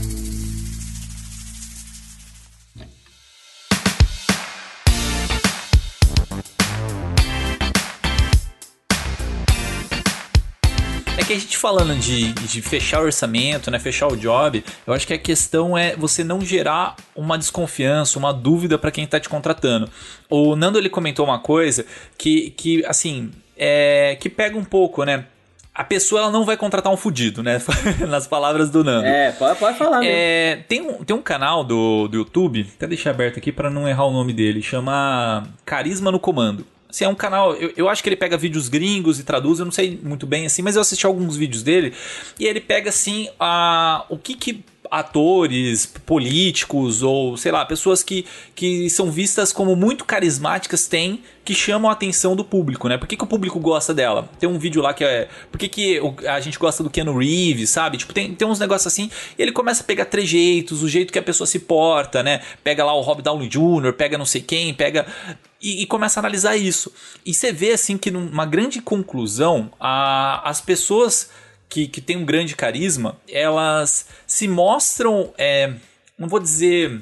que a gente falando de, de fechar o orçamento, né, fechar o job, eu acho que a questão é você não gerar uma desconfiança, uma dúvida para quem tá te contratando. O Nando ele comentou uma coisa que, que assim, é, que pega um pouco, né? A pessoa ela não vai contratar um fudido, né? [laughs] Nas palavras do Nando. É, pode, pode falar mesmo. É, tem, um, tem um canal do, do YouTube, até deixar aberto aqui para não errar o nome dele, chama Carisma no Comando. Assim, é um canal, eu, eu acho que ele pega vídeos gringos e traduz, eu não sei muito bem assim, mas eu assisti alguns vídeos dele e ele pega assim a, o que que atores, políticos ou sei lá, pessoas que, que são vistas como muito carismáticas têm que chamam a atenção do público, né? Por que, que o público gosta dela? Tem um vídeo lá que é. Por que, que a gente gosta do Keanu Reeves, sabe? Tipo, tem, tem uns negócios assim. E ele começa a pegar trejeitos, o jeito que a pessoa se porta, né? Pega lá o Rob Downey Jr., pega não sei quem, pega. E, e começa a analisar isso. E você vê, assim, que numa grande conclusão, a, as pessoas que, que tem um grande carisma, elas se mostram, é, não vou dizer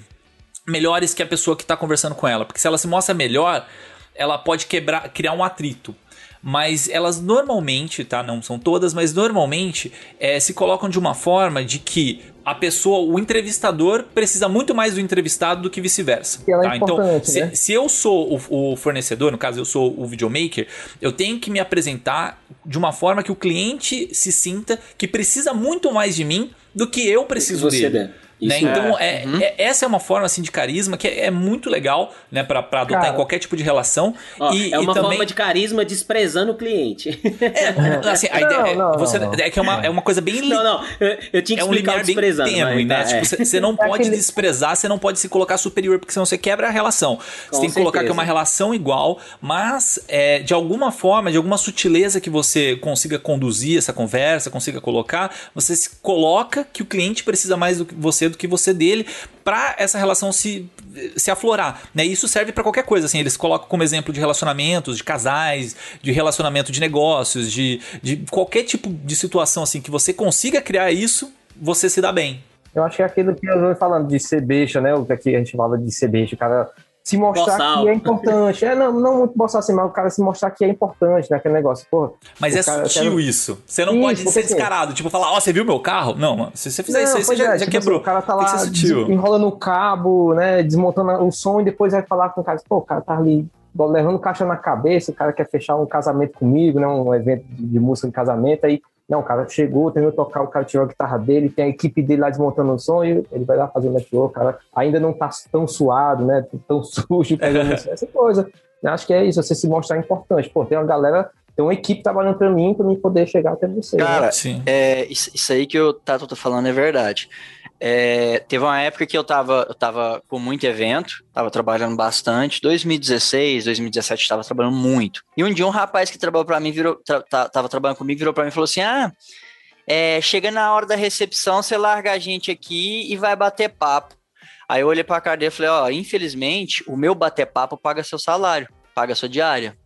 melhores que a pessoa que está conversando com ela, porque se ela se mostra melhor, ela pode quebrar, criar um atrito mas elas normalmente, tá? Não são todas, mas normalmente é, se colocam de uma forma de que a pessoa, o entrevistador, precisa muito mais do entrevistado do que vice-versa. É tá? Então, se, né? se eu sou o, o fornecedor, no caso eu sou o videomaker, eu tenho que me apresentar de uma forma que o cliente se sinta que precisa muito mais de mim do que eu preciso Você dele. der. Né? Então, é, é- essa é uma forma assim de carisma que é, é muito legal né, para adotar Cara, em qualquer tipo de relação. Ó, e, é uma e também, forma de carisma desprezando o cliente. É, [laughs] assim, a Não, ideia é- não, você, não, não. é que é uma, é uma coisa bem li- não, não, eu, eu tinha que é um explicar bem desprezando. tênue, mas né? tá, Tipo, é. você você não [laughs] pode aquele- desprezar, você não pode se colocar superior, porque senão você quebra a relação. Você Com tem que colocar que é uma relação igual, mas é, de alguma forma, de alguma sutileza que você consiga conduzir essa conversa, consiga colocar, você se coloca que o cliente precisa mais do que você do que você dele para essa relação se, se aflorar, né? Isso serve para qualquer coisa, assim, eles colocam como exemplo de relacionamentos, de casais, de relacionamento de negócios, de, de qualquer tipo de situação assim que você consiga criar isso, você se dá bem. Eu acho que é aquilo que eu venho falando de ser beixa, né? O que a gente fala de ser beixa, o cara se mostrar Boçal. que é importante. É, não, não muito boçal assim, mas o cara se mostrar que é importante, né? Aquele negócio, pô. Mas é cara- sutil quero- isso. Você não Isso, pode ser assim- descarado. Tipo, falar, ó, você viu meu carro? Não, mano. Se você fizer isso aí, você já, é, já tipo quebrou. assim, o cara tá lá enrolando o cabo, né? Desmontando o som e depois vai falar com o cara. Pô, o cara tá ali levando caixa na cabeça, o cara quer fechar um casamento comigo, né? Um evento de música de casamento, aí. Não, o cara chegou, terminou de tocar, o cara tirou a guitarra dele, tem a equipe dele lá desmontando o som e ele vai lá fazer o network, o cara ainda não tá tão suado, né? Tão [laughs] sujo, pegando isso, essa coisa. Eu acho que é isso, você se mostrar importante. Pô, tem uma galera, tem uma equipe trabalhando pra mim, pra mim poder chegar até você. né? Cara, Sim. É, isso, isso aí que o Tato tá falando é verdade. É, teve uma época que eu tava, eu tava com muito evento, tava trabalhando bastante. 2016, 2017 tava trabalhando muito. E um dia um rapaz que trabalhou para mim virou, tra- tava trabalhando comigo virou para mim e falou assim: "Ah, é, chega na hora da recepção, você larga a gente aqui e vai bater papo". Aí eu olhei pra cara dele e falei: "Ó, infelizmente, o meu bater papo paga seu salário, paga sua diária".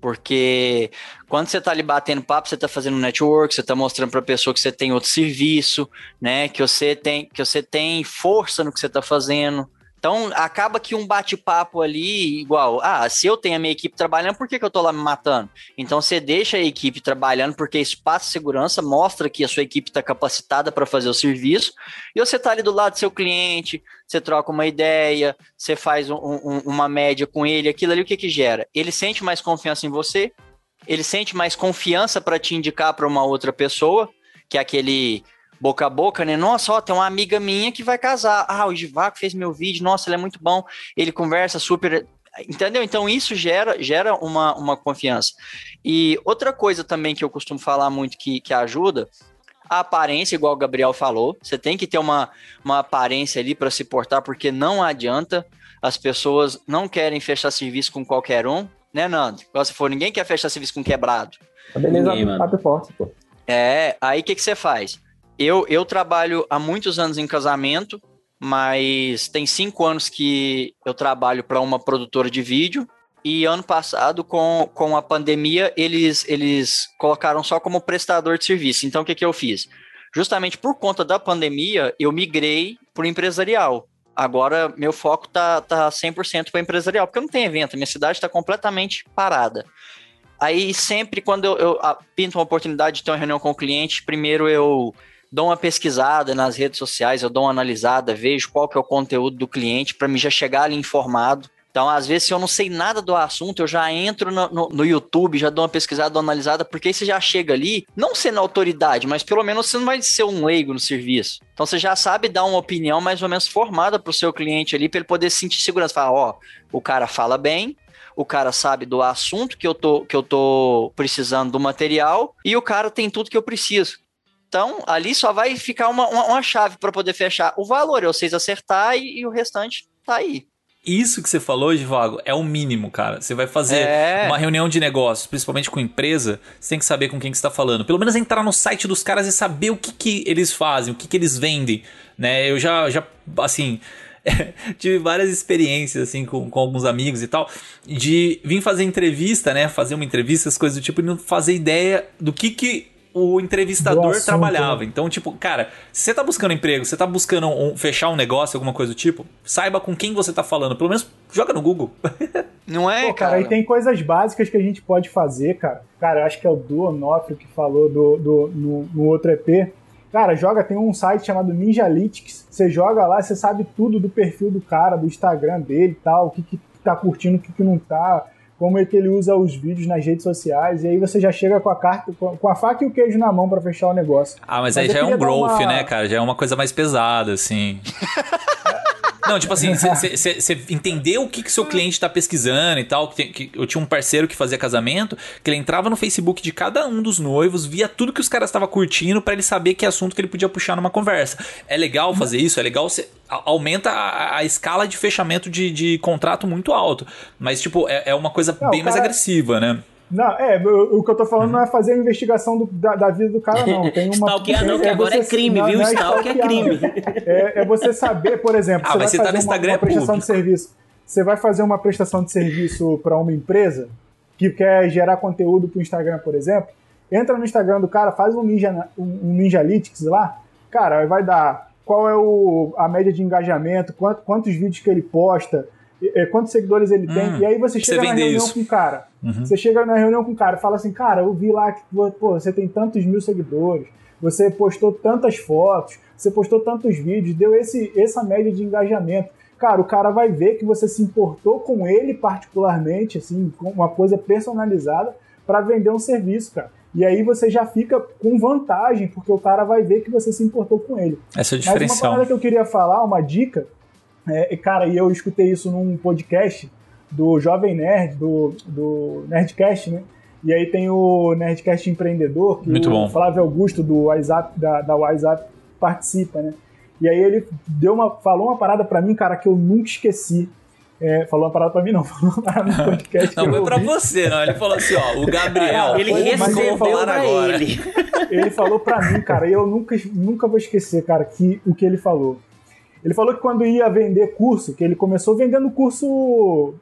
Porque quando você tá ali batendo papo, você tá fazendo network, você tá mostrando pra pessoa que você tem outro serviço, né? Que você tem, que você tem força no que você tá fazendo. Então, acaba que um bate-papo ali, igual, ah, se eu tenho a minha equipe trabalhando, por que, que eu tô lá me matando? Então, você deixa a equipe trabalhando, porque isso passa segurança, mostra que a sua equipe está capacitada para fazer o serviço, e você tá ali do lado do seu cliente, você troca uma ideia, você faz um- um- uma média com ele, aquilo ali, o que que gera? Ele sente mais confiança em você, ele sente mais confiança para te indicar para uma outra pessoa, que é aquele boca a boca, né? Nossa, ó, tem uma amiga minha que vai casar. Ah, o Givaco fez meu vídeo, nossa, ele é muito bom. Ele conversa super. Entendeu? Então isso gera, gera uma, uma confiança. E outra coisa também que eu costumo falar muito que, que ajuda, a aparência, igual o Gabriel falou. Você tem que ter uma, uma aparência ali para se portar, porque não adianta. As pessoas não querem fechar serviço com qualquer um, né, Nando? Igual você falou, ninguém quer fechar serviço com quebrado. A beleza Ninguém, mano. abre forte, pô. É, aí o que, que você faz? Eu, eu trabalho há muitos anos em casamento, mas tem cinco anos que eu trabalho para uma produtora de vídeo. E ano passado, com, com a pandemia, eles, eles colocaram só como prestador de serviço. Então, o que, que eu fiz? Justamente por conta da pandemia, eu migrei para o empresarial. Agora, meu foco tá, tá 100% para empresarial, porque não tem evento, minha cidade está completamente parada. Aí, sempre quando eu, eu pinto uma oportunidade de ter uma reunião com o cliente, primeiro eu dou uma pesquisada nas redes sociais, eu dou uma analisada, vejo qual que é o conteúdo do cliente para me já chegar ali informado. Então, às vezes, se eu não sei nada do assunto, eu já entro no, no, no YouTube, já dou uma pesquisada, dou uma analisada, porque aí você já chega ali, não sendo autoridade, mas pelo menos você não vai ser um leigo no serviço. Então, você já sabe dar uma opinião mais ou menos formada para o seu cliente ali, para ele poder sentir segurança. Falar, ó, o cara fala bem, o cara sabe do assunto que eu tô, que eu tô precisando do material, e o cara tem tudo que eu preciso. Então, ali só vai ficar uma, uma, uma chave para poder fechar o valor, é vocês acertar e, e o restante tá aí. Isso que você falou, Divago, é o mínimo, cara. Você vai fazer É. uma reunião de negócios, principalmente com empresa, você tem que saber com quem que você está falando. Pelo menos entrar no site dos caras e saber o que, que eles fazem, o que, que eles vendem. Né? Eu já, já assim, [laughs] tive várias experiências assim com, com alguns amigos e tal, de vir fazer entrevista, né? Fazer uma entrevista, as coisas do tipo, e não fazer ideia do que, que o entrevistador trabalhava. né? Então, tipo, cara, se você tá buscando emprego, você tá buscando um- fechar um negócio, alguma coisa do tipo, saiba com quem você tá falando. Pelo menos joga no Google. [laughs] Não é, Pô, cara, cara? aí tem coisas básicas que a gente pode fazer, cara. Cara, eu acho que é o Duonofrio que falou do, do, no, no outro EP. Cara, joga, tem um site chamado Ninjalytics. Você joga lá, você sabe tudo do perfil do cara, do Instagram dele e tal, o que, que tá curtindo, o que, que não tá, como é que ele usa os vídeos nas redes sociais. E aí você já chega com a carta, com a faca e o queijo na mão pra fechar o negócio. Ah, mas, Mas aí já é um growth, uma- né, cara? Já é uma coisa mais pesada, assim. [laughs] Não, tipo assim, você entender o que, que seu cliente tá pesquisando e tal. Que, que eu tinha um parceiro que fazia casamento, que ele entrava no Facebook de cada um dos noivos, via tudo que os caras estavam curtindo pra ele saber que assunto que ele podia puxar numa conversa. É legal fazer isso, é legal você. Aumenta a, a escala de fechamento de, de contrato muito alto. Mas, tipo, é, é uma coisa Não, bem o mais cara- agressiva, né? Não, é, o, o que eu tô falando não é fazer a investigação do- da, da vida do cara, não. Tem [laughs] uma, Stalkear não, que agora é crime, viu? Stalker é stalkear, crime. não. É, é você saber, por exemplo, Ah, você vai você tá fazer no uma, Instagram, uma é prestação de público. serviço. Você vai fazer uma prestação de serviço para uma empresa que quer gerar conteúdo pro Instagram, por exemplo. Entra no Instagram do cara, faz um Ninja, um, um Ninjalytics lá. Cara, vai dar qual é o, a média de engajamento, quanto- quantos vídeos que ele posta, quantos seguidores ele tem. Hum, e aí você você chega na reunião isso. com o cara. Você chega na reunião com o cara e fala assim, cara, eu vi lá que pô, você tem tantos mil seguidores, você postou tantas fotos, você postou tantos vídeos, deu esse, essa média de engajamento. Cara, o cara vai ver que você se importou com ele particularmente, assim, com uma coisa personalizada para vender um serviço, cara. E aí você já fica com vantagem, porque o cara vai ver que você se importou com ele. Essa é o Mas uma parada que eu queria falar, uma dica, é, cara, e eu escutei isso num podcast do Jovem Nerd, do, do Nerdcast, né? E aí tem o Nerdcast Empreendedor, que Muito o bom. Flávio Augusto do WhatsApp, da, da WhatsApp participa, né? E aí ele deu uma, falou uma parada pra mim, cara, que eu nunca esqueci. É, falou uma parada pra mim, não, [laughs] falou uma parada no podcast Não, que eu foi pra você, não. Ele falou assim, ó, o Gabriel. Ele falou pra agora. ele. ele falou pra mim, cara, e eu nunca, nunca vou esquecer, cara, que, o que ele falou. Ele falou que quando ia vender curso, que ele começou vendendo curso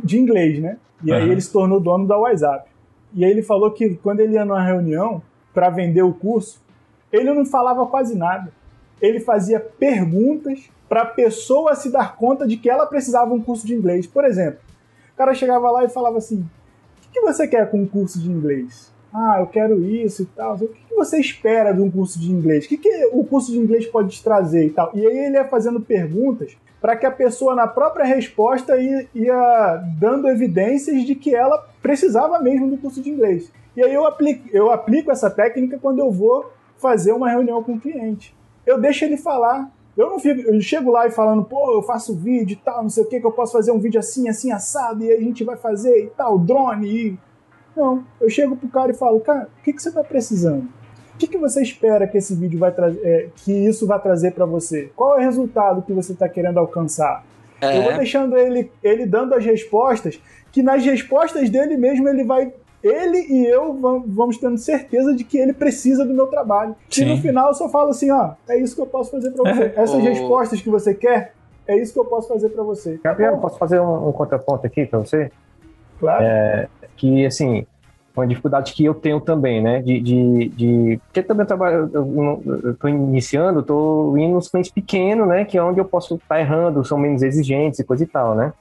de inglês, né? E aí ele se tornou dono da WhatsApp. E aí ele falou que quando ele ia numa reunião pra vender o curso, ele não falava quase nada. Ele fazia perguntas para a pessoa se dar conta de que ela precisava de um curso de inglês. Por exemplo, o cara chegava lá e falava assim: O que que você quer com um curso de inglês? Ah, eu quero isso e tal. O que você espera de um curso de inglês? O que, que o curso de inglês pode te trazer e tal? E aí ele ia fazendo perguntas para que a pessoa, na própria resposta, ia, ia dando evidências de que ela precisava mesmo do curso de inglês. E aí eu aplico, eu aplico essa técnica quando eu vou fazer uma reunião com o cliente. Eu deixo ele falar. Eu não fico, eu chego lá e falando, pô, eu faço vídeo e tal, não sei o que, que eu posso fazer um vídeo assim, assim, assado, e a gente vai fazer e tal, drone e. Não, eu chego pro cara e falo, cara, o que, que você tá precisando? O que, que você espera que esse vídeo vai trazer, é, que isso vai trazer para você? Qual é o resultado que você está querendo alcançar? Eu vou É, deixando ele, ele dando as respostas, que nas respostas dele mesmo ele vai. Ele e eu vam- vamos tendo certeza de que ele precisa do meu trabalho. E Sim. no final eu só falo assim: ó, é isso que eu posso fazer para você. Essas O- respostas que você quer, é isso que eu posso fazer para você. Gabriel, posso fazer um, um contraponto aqui para você? Claro. Que assim uma dificuldade que eu tenho também, né? De, de, de porque também eu trabalho, eu, tô iniciando, tô indo nos clientes pequenos, né? Que é onde eu posso estar errando, são menos exigentes e coisa e tal, né?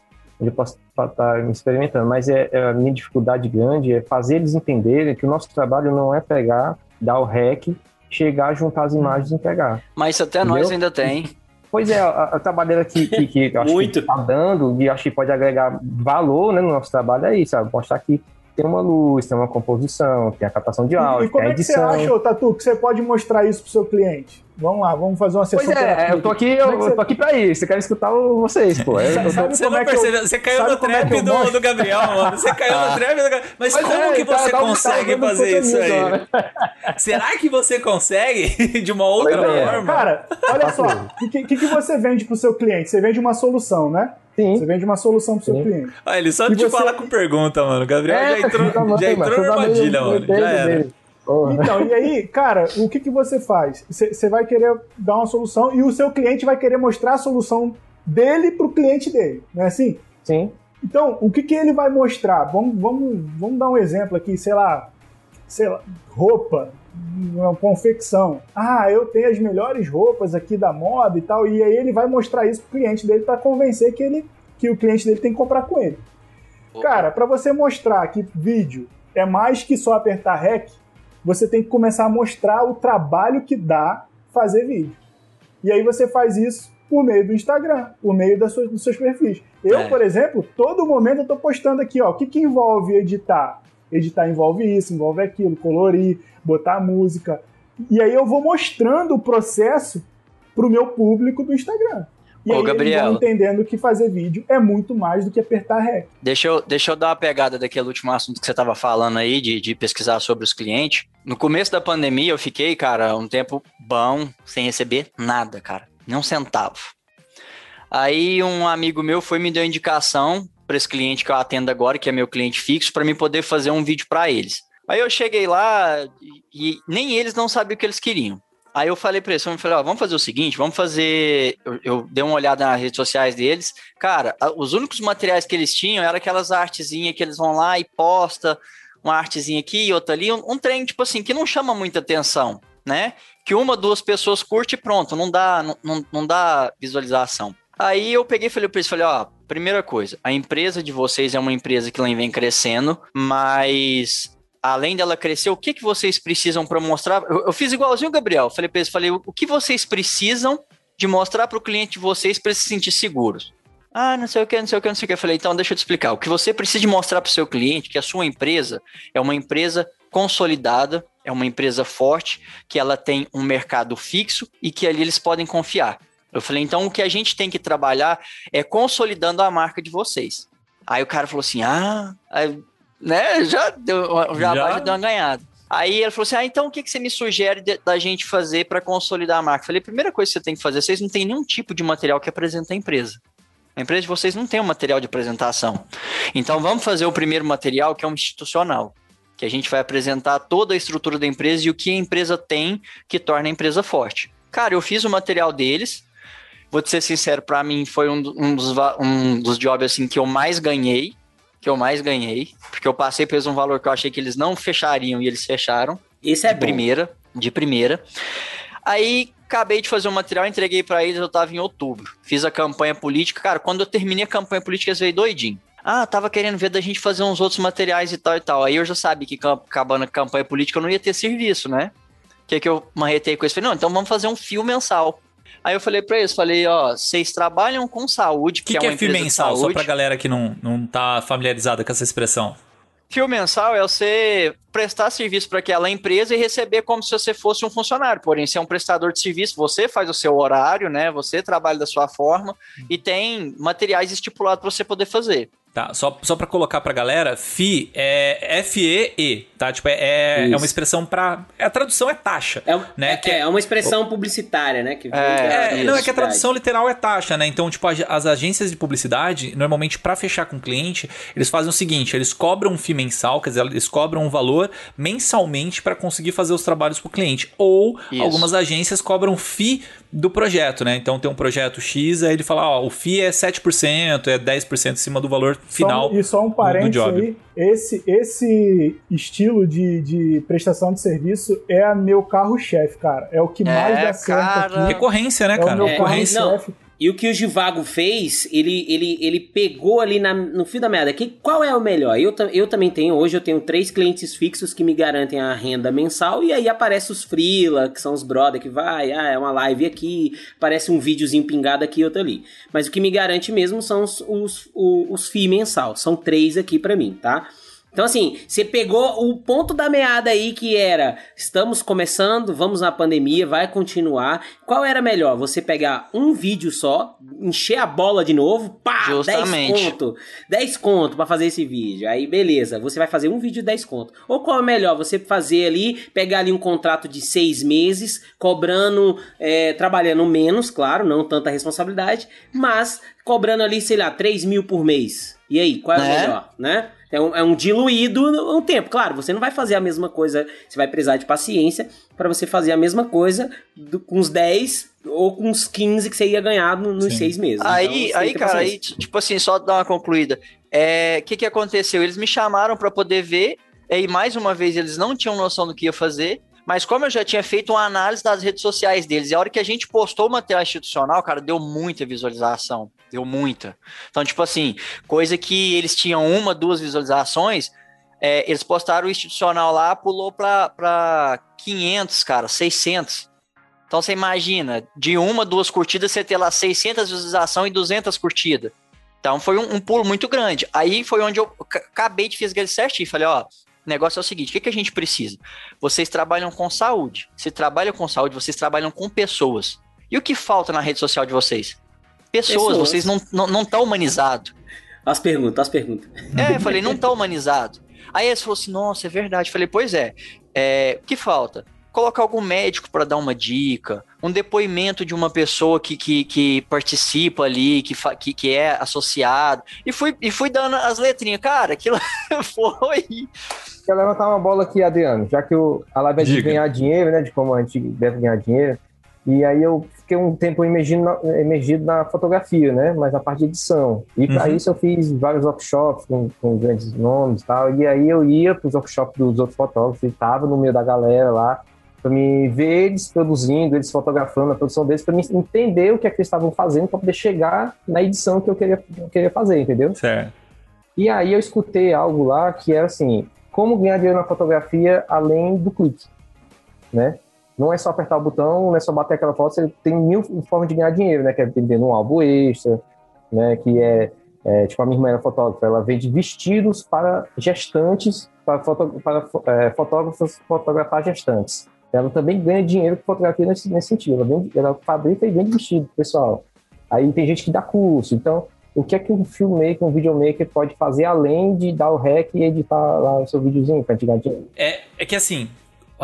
Onde eu posso estar me experimentando, mas é, é a minha dificuldade grande é fazer eles entenderem que o nosso trabalho não é pegar, dar o rec, chegar, juntar as imagens e entregar. mas até nós Entendeu? ainda tem. Pois é, a, a trabalheira que, que, que eu acho Muito. que tá dando e acho que pode agregar valor né, no nosso trabalho é isso, sabe? Mostrar que tem uma luz, tem uma composição, tem a captação de E, áudio, e como tem a é que você acha, ô, Tatu, que você pode mostrar isso pro seu cliente? Vamos lá, vamos fazer uma sessão Pois é, eu tô aqui, Como é eu, eu você- tô aqui pra isso, eu quero escutar vocês, pô. Eu- eu Sabe Você como não é que eu- percebeu, você caiu sabe no como é trap eu do, do Gabriel, mano. Você caiu no trap do Gabriel. Mas Pois como é, que tá- você tá- tá consegue dando fazer isso aí? né? [laughs] Será que você consegue [laughs] de uma outra Pois é. forma? Cara, olha só, o que, que, que você vende pro seu cliente? Você vende uma solução, né? Você Sim. vende uma solução pro seu Sim. cliente. Olha, ele só E te você- fala com pergunta, mano. O Gabriel já entrou, tá bom, já entrou na armadilha, mano. Já era. Porra. Então, e aí, cara, o que, que você faz? Você você vai querer dar uma solução e o seu cliente vai querer mostrar a solução dele pro cliente dele, não é assim? Sim. Então, o que, que ele vai mostrar? Vamos, vamos, vamos dar um exemplo aqui, sei lá. sei lá, roupa, uma confecção. Ah, eu tenho as melhores roupas aqui da moda e tal. E aí ele vai mostrar isso pro cliente dele para convencer que, ele, que o cliente dele tem que comprar com ele. Cara, para você mostrar que vídeo é mais que só apertar REC, você tem que começar a mostrar o trabalho que dá fazer vídeo. E aí você faz isso por meio do Instagram, por meio das suas, dos seus perfis. Eu, É. por exemplo, todo momento eu tô postando aqui, ó, o que, que envolve editar? Editar envolve isso, envolve aquilo, colorir, botar música. E aí eu vou mostrando o processo pro meu público do Instagram. E Ô, aí Gabriel. eles vão entendendo que fazer vídeo é muito mais do que apertar REC. Deixa eu, deixa eu dar uma pegada daquele último assunto que você estava falando aí, de, de pesquisar sobre os clientes. No começo da pandemia, eu fiquei, cara, um tempo bom, sem receber nada, cara. Nem um centavo. Aí um amigo meu foi e me deu indicação para esse cliente que eu atendo agora, que é meu cliente fixo, para mim poder fazer um vídeo para eles. Aí eu cheguei lá e, nem eles não sabiam o que eles queriam. Aí eu falei para eles, eu falei, ó, vamos fazer o seguinte, vamos fazer... Eu, eu dei uma olhada nas redes sociais deles, Cara, os únicos materiais que eles tinham eram aquelas artezinhas que eles vão lá e posta uma artezinha aqui e outra ali, um, um trem, tipo assim, que não chama muita atenção, né? Que uma, duas pessoas curte e pronto, não dá, não, não, não dá visualização. Aí eu peguei e falei pra eles, falei, ó, primeira coisa, a empresa de vocês é uma empresa que vem crescendo, mas além dela crescer, o que, que vocês precisam para mostrar? Eu, eu fiz igualzinho o Gabriel, falei pra eles, falei, o, que vocês precisam de mostrar para o cliente de vocês para se sentir seguros? Ah, não sei o que, não sei o que, não sei o que. Eu falei, então deixa eu te explicar. O que você precisa mostrar para o seu cliente que a sua empresa é uma empresa consolidada, é uma empresa forte, que ela tem um mercado fixo e que ali eles podem confiar. Eu falei, então o que a gente tem que trabalhar é consolidando a marca de vocês. Aí o cara falou assim, ah, aí, né, já deu, já, Já? deu uma ganhada. Aí ele falou assim: ah, então o que, que você me sugere de- da gente fazer para consolidar a marca? Eu falei: primeira coisa que você tem que fazer, vocês não têm nenhum tipo de material que apresenta a empresa. A empresa de vocês não tem um material de apresentação. Então vamos fazer o primeiro material, que é um institucional. Que a gente vai apresentar toda a estrutura da empresa e o que a empresa tem que torna a empresa forte. Cara, eu fiz o material deles. Vou te ser sincero, para mim foi um, um dos, um dos jobs assim, que eu mais ganhei. Que eu mais ganhei. Porque eu passei por um valor que eu achei que eles não fechariam e eles fecharam Esse é de bom. primeira, de primeira. Aí acabei de fazer o material, entreguei pra eles, eu tava em outubro. Fiz a campanha política, cara, quando eu terminei a campanha política, eles veio doidinho. Ah, tava querendo ver da gente fazer uns outros materiais e tal e tal. Aí eu já sabia que acabando a campanha política eu não ia ter serviço, né? O que que eu marretei com eles? Falei, não, então vamos fazer um fio mensal. Aí eu falei pra eles, falei, ó, vocês trabalham com saúde, que, que, que é é uma fio empresa de mensal? Só pra galera que não, não tá familiarizada com essa expressão. Fio mensal é você prestar serviço para aquela empresa e receber como se você fosse um funcionário. Porém, você é um prestador de serviço, você faz o seu horário, né? Você trabalha da sua forma e tem materiais estipulados para você poder fazer. Tá, só, só pra colocar pra galera, FI é F-E-E, tá? Tipo, é, é, Isso. é uma expressão pra... A tradução é taxa. É, Né, é, que é- é uma expressão publicitária, né? Que É, É, não, é que a tradução literal é taxa, né? Então, tipo, as- as agências de publicidade, normalmente, pra fechar com o cliente, eles fazem o seguinte: eles cobram um FII mensal, quer dizer, eles cobram um valor mensalmente pra conseguir fazer os trabalhos pro cliente. Ou Isso. algumas agências cobram FII do projeto, né? Então tem um projeto X, aí ele fala, ó, o FII é 7%, é 10% em cima do valor final. Só, e só um parênteses aí, esse, esse estilo de, de prestação de serviço é a meu carro-chefe, cara. É o que mais É, dá certo cara. Recorrência, né, É o cara? meu É, carro-chefe. E o que o Givago fez, ele, ele, ele pegou ali na- no fio da meada. Que, qual é o melhor? Eu, eu também tenho, hoje eu tenho três clientes fixos que me garantem a renda mensal. E aí aparece os freela, que são os brother que vai, ah, é uma live aqui, aparece um videozinho pingado aqui e outro ali. Mas o que me garante mesmo são os, os, os, os FII mensal. São três aqui pra mim, tá? Então, assim, você pegou o ponto da meada aí que era: estamos começando, vamos na pandemia, vai continuar. Qual era melhor? Você pegar um vídeo só, encher a bola de novo, pá, Justamente. 10 conto. 10 conto pra fazer esse vídeo. Aí, beleza, você vai fazer um vídeo de 10 conto. Ou qual é melhor? Você fazer ali, pegar ali um contrato de seis meses, cobrando, é, trabalhando menos, claro, não tanta responsabilidade, mas cobrando ali, sei lá, 3 mil por mês. E aí, qual é o Né? melhor, né? É um, é um diluído no no tempo. Claro, você não vai fazer a mesma coisa, você vai precisar de paciência para você fazer a mesma coisa do- com os 10 ou com os 15 que você ia ganhar no- nos Sim. seis meses. Aí, Então, aí cara, aí, tipo assim, só dar uma concluída. É, O que, que aconteceu? Eles me chamaram para poder ver E aí, mais uma vez, eles não tinham noção do que ia fazer. Mas como eu já tinha feito uma análise das redes sociais deles, e a hora que a gente postou o material institucional, cara, deu muita visualização. Deu muita. Então, tipo assim, coisa que eles tinham uma, duas visualizações, é, eles postaram o institucional lá, pulou para 500, cara, 600. Então você imagina, de uma, duas curtidas, você ter lá 600 visualizações e 200 curtidas. Então foi um, um, pulo muito grande. Aí foi onde eu acabei de fazer certinho. Falei, ó, o negócio é o seguinte: o que, que a gente precisa? Vocês trabalham com saúde. Se trabalham com saúde, vocês trabalham com pessoas. E o que falta na rede social de vocês? Pessoas, pessoas. vocês não estão não, não humanizados. As perguntas, as perguntas. É, eu falei, não tá humanizado. Aí eles falaram assim, nossa, é verdade. Eu falei, pois é, é o que falta? colocar algum médico para dar uma dica, um depoimento de uma pessoa que, que, que participa ali, que, que, que, é associado, e fui, e fui dando as letrinhas. Cara, aquilo [laughs] foi. Quer levantar uma bola aqui, Adriano, já que o, a live é de ganhar dinheiro, né? De como a gente deve ganhar dinheiro. E aí eu fiquei um tempo emergido na, emergido na fotografia, né? Mas a parte de edição. E para uhum. isso eu fiz vários workshops com, com grandes nomes e tal. E aí eu ia para os workshops dos outros fotógrafos e tava no meio da galera lá para me ver eles produzindo, eles fotografando a produção deles, para me entender o que, é que eles estavam fazendo para poder chegar na edição que eu queria, eu queria fazer, entendeu? Certo. E aí eu escutei algo lá que era assim, como ganhar dinheiro na fotografia além do clique, né? Não é só apertar o botão, não é só bater aquela foto, você tem mil formas de ganhar dinheiro, né? Que é vendendo um álbum extra, né? Que é, é, tipo, a minha irmã era fotógrafa, ela vende vestidos para gestantes, para, foto, para é, fotógrafos fotografar gestantes ela também ganha dinheiro com fotografia nesse, nesse sentido. Ela, vende, ela fabrica e vende vestido, pessoal. Aí tem gente que dá curso. Então, o que é que um filmmaker, um videomaker pode fazer além de dar o rec e editar lá o seu videozinho para te ganhar dinheiro? É, é que assim,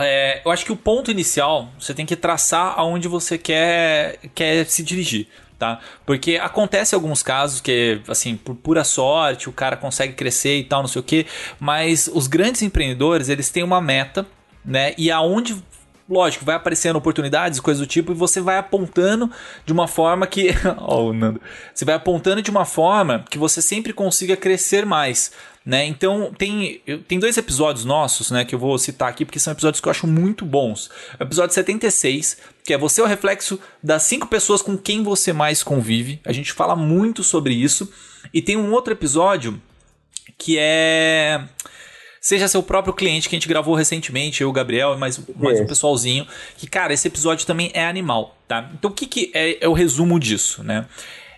é, eu acho que o ponto inicial você tem que traçar aonde você quer, quer se dirigir. Tá? Porque acontece alguns casos que, assim, por pura sorte, o cara consegue crescer e tal, não sei o que, mas os grandes empreendedores, eles têm uma meta, né? E aonde lógico, vai aparecendo oportunidades, coisas do tipo, e você vai apontando de uma forma que. [laughs] Ó, oh, Nando. Você vai apontando de uma forma que você sempre consiga crescer mais. Né? Então tem, tem dois episódios nossos, né, que eu vou citar aqui porque são episódios que eu acho muito bons. O episódio 76, que é você é o reflexo das cinco pessoas com quem você mais convive. A gente fala muito sobre isso. E tem um outro episódio que é seja seu próprio cliente que a gente gravou recentemente, eu, o Gabriel, e mais, mais um pessoalzinho. Que, cara, esse episódio também é animal, tá? Então, o que, que é, é o resumo disso, né?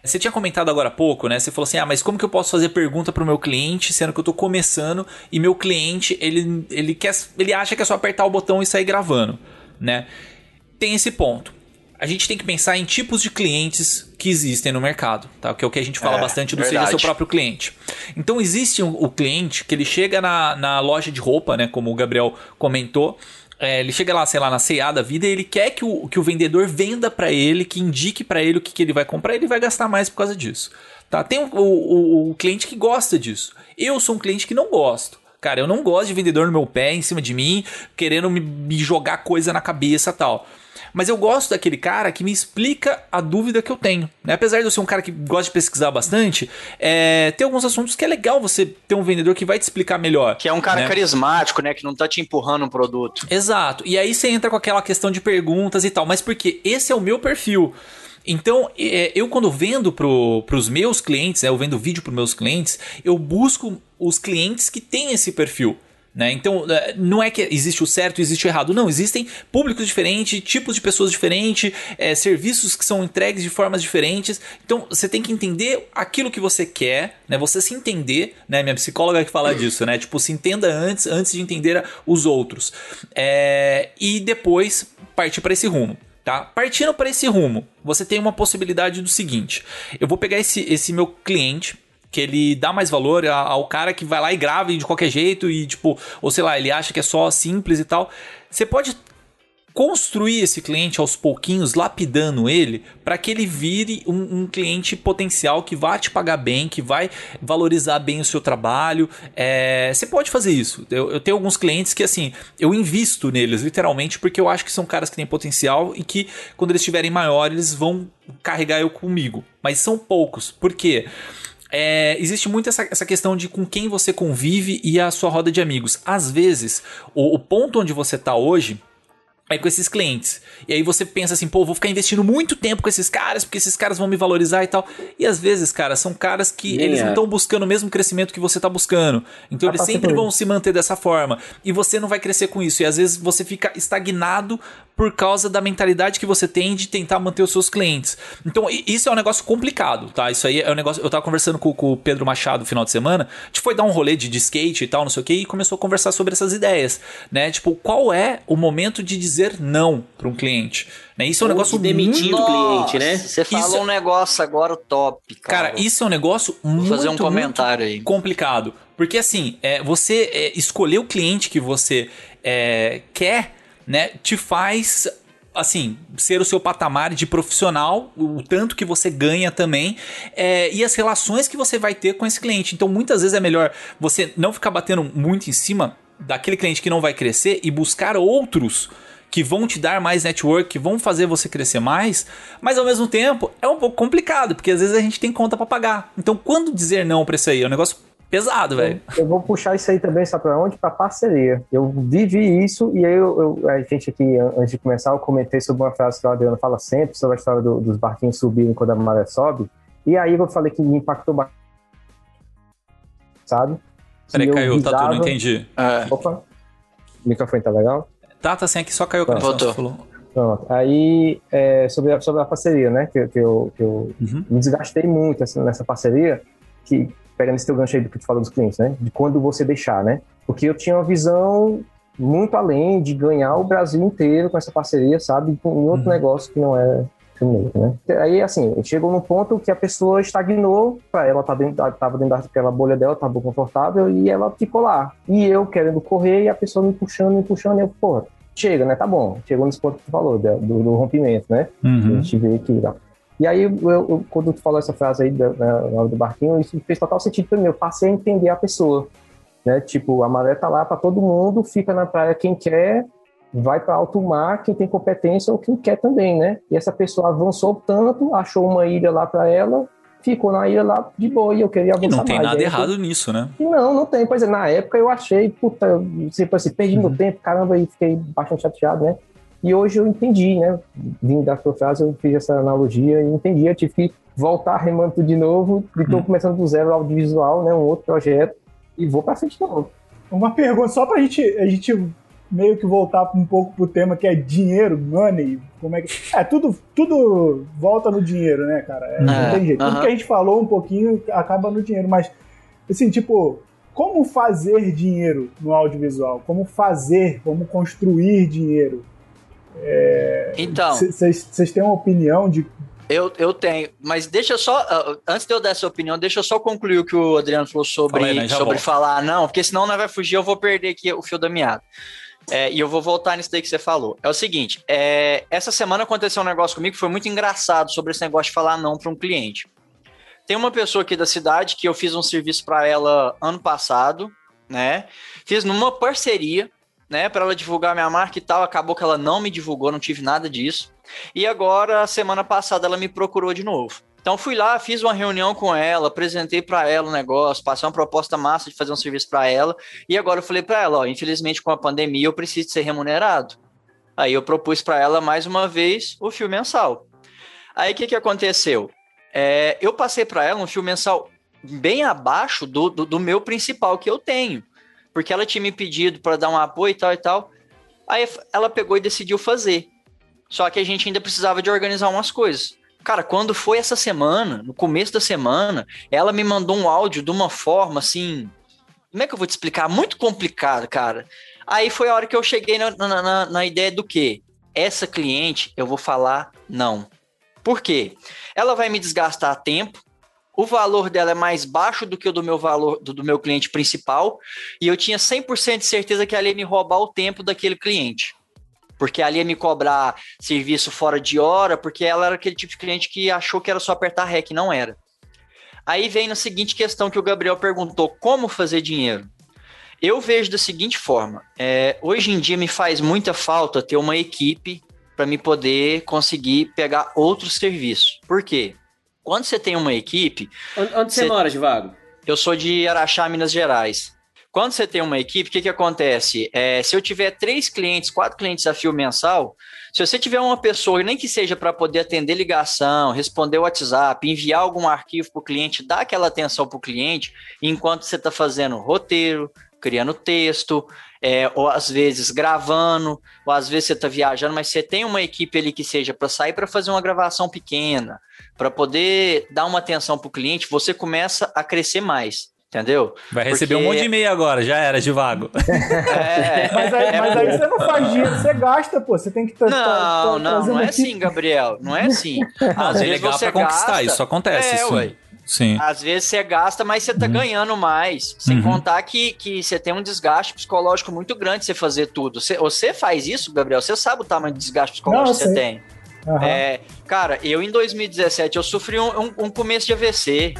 Você tinha comentado agora há pouco, né? Você falou assim: ah, mas como que eu posso fazer pergunta para o meu cliente, sendo que eu estou começando e meu cliente ele, ele, quer, ele acha que é só apertar o botão e sair gravando, né? Tem esse ponto a gente tem que pensar em tipos de clientes que existem no mercado, tá? Que é o que a gente fala é, bastante do verdade. seja seu próprio cliente. Então existe o cliente que ele chega na, na loja de roupa, né? Como o Gabriel comentou. É, ele chega lá, sei lá, na CA da vida e ele quer que o, que o vendedor venda para ele, que indique para ele o que, que ele vai comprar, ele vai gastar mais por causa disso. Tá? Tem o, o, o cliente que gosta disso. Eu sou um cliente que não gosto. Cara, eu não gosto de vendedor no meu pé, em cima de mim, querendo me, me jogar coisa na cabeça tal. Mas eu gosto daquele cara que me explica a dúvida que eu tenho. Né? Apesar de eu ser um cara que gosta de pesquisar bastante, é, tem alguns assuntos que é legal você ter um vendedor que vai te explicar melhor. Que é um cara né? carismático, né? Que não tá te empurrando um produto. Exato. E aí você entra com aquela questão de perguntas e tal. Mas porque esse é o meu perfil. Então, é, eu quando vendo para os meus clientes, né, eu vendo vídeo para os meus clientes, eu busco os clientes que têm esse perfil. Né? Então, é, não é que existe o certo e existe o errado. Não, existem públicos diferentes, tipos de pessoas diferentes, é, serviços que são entregues de formas diferentes. Então, você tem que entender aquilo que você quer, né? Você se entender, né? Minha psicóloga que fala disso, né? Tipo, se entenda antes, antes de entender os outros. É, e depois partir para esse rumo. Tá? Partindo para esse rumo, você tem uma possibilidade do seguinte: eu vou pegar esse, esse meu cliente, que ele dá mais valor ao cara que vai lá e grava de qualquer jeito e tipo, ou sei lá, ele acha que é só simples e tal. Você pode construir esse cliente aos pouquinhos, lapidando ele, para que ele vire um, um, cliente potencial que vai te pagar bem, que vai valorizar bem o seu trabalho. É, você pode fazer isso. Eu, eu, tenho alguns clientes que, assim, eu invisto neles, literalmente, porque eu acho que são caras que têm potencial e que, quando eles estiverem maiores, eles vão carregar eu comigo. Mas são poucos. Por quê? Porque é, existe muito essa, essa questão de com quem você convive e a sua roda de amigos. Às vezes, o, o ponto onde você tá hoje é com esses clientes. E aí você pensa assim, pô, vou ficar investindo muito tempo com esses caras, porque esses caras vão me valorizar e tal. E às vezes, cara, são caras que eles é. não estão buscando o mesmo crescimento que você tá buscando. Então Ah, eles sempre vão se manter dessa forma. E você não vai crescer com isso. E às vezes você fica estagnado por causa da mentalidade que você tem de tentar manter os seus clientes. Então, isso é um negócio complicado, tá? Isso aí é um negócio. Eu tava conversando com, com o Pedro Machado no final de semana. A gente foi dar um rolê de, de skate e tal, não sei o que, e começou a conversar sobre essas ideias, né? Tipo, qual é o momento de dizer não para um cliente? Né? Isso é um Ou negócio de demitir muito... o cliente, né? Você falou Isso- um negócio agora top, cara. Cara, isso é um negócio Vou muito, fazer um comentário aí. complicado. Porque assim, é, você é, escolher o cliente que você é, quer, né, te faz assim, ser o seu patamar de profissional, o tanto que você ganha também, é, e as relações que você vai ter com esse cliente. Então, muitas vezes é melhor você não ficar batendo muito em cima daquele cliente que não vai crescer e buscar outros que vão te dar mais network, que vão fazer você crescer mais, mas ao mesmo tempo é um pouco complicado, porque às vezes a gente tem conta pra pagar. Então, quando dizer não pra isso aí? É um negócio pesado, velho. Eu vou puxar isso aí também, sabe pra onde? Pra parceria. Eu vivi isso e aí eu, eu- a gente aqui, an- antes de começar, eu comentei sobre uma frase que o Adriano fala sempre, sobre a história do- dos barquinhos subirem quando a maré sobe. E aí eu falei que me impactou bastante, sabe? Peraí, caiu, Tatu, não visava- entendi. É. Opa, o microfone tá legal? Tá, tá sem aqui, só caiu a Tá. conexão. Voltou. falou. Pronto. Aí, é, sobre, a, sobre a parceria, né? Que, que eu, que eu Uhum. me desgastei muito assim, nessa parceria, que, pegando esse teu gancho aí do que tu falou dos clientes, né? De quando você deixar, né? Porque eu tinha uma visão muito além de ganhar o Brasil inteiro com essa parceria, sabe? Em outro Uhum. negócio que não é né? Aí, assim, chegou num ponto que a pessoa estagnou, ela tá dentro, tava dentro daquela bolha dela, tava confortável, e ela ficou lá. E eu querendo correr, e a pessoa me puxando, me puxando, e eu, porra, chega, né? Tá bom. Chegou nesse ponto que tu falou, do, do rompimento, né? A Uhum. gente vê que. tá. E aí, eu, eu- quando tu falou essa frase aí da, do barquinho, isso fez total sentido pra mim. Eu passei a entender a pessoa. Né? Tipo, a maré tá lá pra todo mundo, fica na praia quem quer, vai para alto mar quem tem competência ou quem quer também, né? E essa pessoa avançou tanto, achou uma ilha lá pra ela, ficou na ilha lá de boa e eu queria E avançar não tem mais. nada Aí eu errado nisso, né? e Não, não tem. Pois é, na época eu achei, puta, eu, tipo assim, perdi Uhum. meu tempo, caramba, e fiquei bastante chateado, né? E hoje eu entendi, né? Vindo da tua frase, eu fiz essa analogia e entendi. Eu tive que voltar remando tudo de novo, e Uhum. tô começando do zero audiovisual, né? Um outro projeto, e vou pra frente de novo. Uma pergunta, só pra gente, a gente meio que voltar um pouco pro tema que é dinheiro, money, como é que... É, tudo, tudo volta no dinheiro, né, cara? É, não É, tem jeito. Tudo aham. que a gente falou um pouquinho acaba no dinheiro, mas, assim, tipo, como fazer dinheiro no audiovisual? Como fazer, como construir dinheiro? Então, Vocês têm uma opinião de... eu, eu tenho. Mas deixa eu só. ah, Antes de eu dar essa opinião, deixa eu só concluir o que o Adriano falou sobre, aí, né? Sobre volto. falar não, porque senão nós vai fugir, eu vou perder aqui o fio da meada. É, e eu vou voltar nisso daí que você falou. É o seguinte: é, essa semana aconteceu um negócio comigo que foi muito engraçado sobre esse negócio de falar não para um cliente. Tem uma pessoa aqui da cidade que eu fiz um serviço para ela ano passado, né? Fiz numa parceria, né, para ela divulgar minha marca e tal. Acabou que ela não me divulgou, não tive nada disso. E agora, semana passada, ela me procurou de novo. Então fui lá, fiz uma reunião com ela, apresentei para ela o negócio, passei uma proposta massa de fazer um serviço para ela. E agora eu falei para ela, ó, infelizmente com a pandemia eu preciso ser remunerado. Aí eu propus para ela mais uma vez o fio mensal. Aí o que, que aconteceu? É, eu passei para ela um fio mensal bem abaixo do, do, do meu principal que eu tenho, porque ela tinha me pedido para dar um apoio e tal e tal. Aí ela pegou e decidiu fazer. Só que a gente ainda precisava de organizar umas coisas. Cara, quando foi essa semana, no começo da semana, ela me mandou um áudio de uma forma assim. Como é que eu vou te explicar? Muito complicado, cara. Aí foi a hora que eu cheguei na, na, na, na ideia do quê? Essa cliente eu vou falar não. Por quê? Ela vai me desgastar tempo, o valor dela é mais baixo do que o do meu valor do, do meu cliente principal, e eu tinha 100% de certeza que ela ia me roubar o tempo daquele cliente. Porque ela ia me cobrar serviço fora de hora, porque ela era aquele tipo de cliente que achou que era só apertar REC, não era. Aí vem na seguinte questão que o Gabriel perguntou: como fazer dinheiro? Eu vejo da seguinte forma: é, hoje em dia me faz muita falta ter uma equipe para me poder conseguir pegar outros serviços. Por quê? Quando você tem uma equipe, Onde, onde você Cê- mora, Divago? eu sou de Araxá, Minas Gerais. Quando você tem uma equipe, o que, que acontece? É, se eu tiver três clientes, quatro clientes a fio mensal, se você tiver uma pessoa, nem que seja para poder atender ligação, responder o WhatsApp, enviar algum arquivo para o cliente, dar aquela atenção para o cliente, enquanto você está fazendo roteiro, criando texto, é, ou às vezes gravando, ou às vezes você está viajando, mas você tem uma equipe ali que seja para sair para fazer uma gravação pequena, para poder dar uma atenção para o cliente, você começa a crescer mais. Entendeu? Vai receber Porque- um monte de e-mail agora, já era, de vago. [laughs] É, [laughs] Mas aí, é mas aí você não faz dinheiro, você gasta, pô. Você tem que tá, tá- Não, tá não, não é aqui- assim, Gabriel. Não é assim. [laughs] Não, Às é vezes legal você pra conquistar, gasta- isso acontece, É, sim. ué. Sim. Às vezes você gasta, mas você tá ganhando mais. Sem Uhum. contar que, que você tem um desgaste psicológico muito grande você fazer tudo. Você, você faz isso, Gabriel? Você sabe o tamanho do desgaste psicológico Não, que você sei. tem. Aham. É, cara, eu em 2017 eu sofri um, um- um começo de AVC.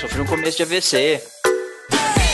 Sofri um começo de AVC.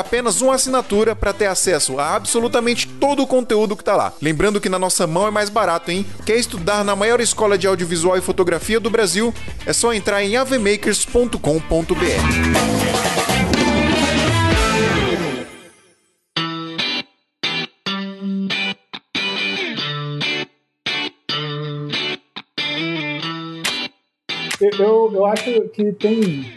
apenas uma assinatura para ter acesso a absolutamente todo o conteúdo que tá lá. Lembrando que na nossa mão é mais barato, hein? Quer estudar na maior escola de audiovisual e fotografia do Brasil? É só entrar em avmakers.com.br. Eu, eu, eu acho que tem,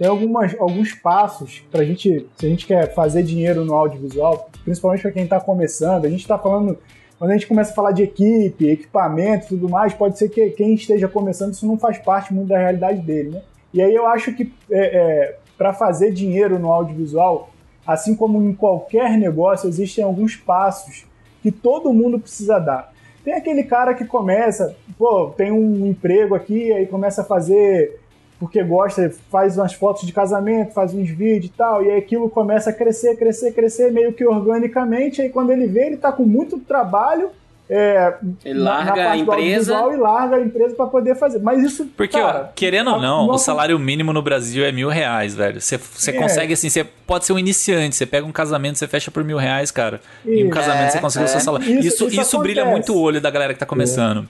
tem algumas, alguns passos pra gente, se a gente quer fazer dinheiro no audiovisual, principalmente para quem está começando, a gente está falando, quando a gente começa a falar de equipe, equipamento tudo mais, pode ser que quem esteja começando isso não faz parte muito da realidade dele, né? E aí eu acho que é, é, para fazer dinheiro no audiovisual, assim como em qualquer negócio, existem alguns passos que todo mundo precisa dar. Tem aquele cara que começa, pô, tem um emprego aqui, aí começa a fazer porque gosta, faz umas fotos de casamento, faz uns vídeos e tal, e aí aquilo começa a crescer, crescer, crescer meio que organicamente, aí quando ele vê, ele tá com muito trabalho, é, Ele na- na larga a empresa. e larga a empresa para poder fazer. Mas isso, Porque, cara, ó, querendo ou não, o nossa- salário mínimo no Brasil é mil reais, velho. Você você É. consegue, assim, você pode ser um iniciante, você pega um casamento, você fecha por mil reais, cara. E um Isso. casamento É, você consegue o é. seu salário. Isso- Isso, isso, isso brilha muito o olho da galera que tá começando.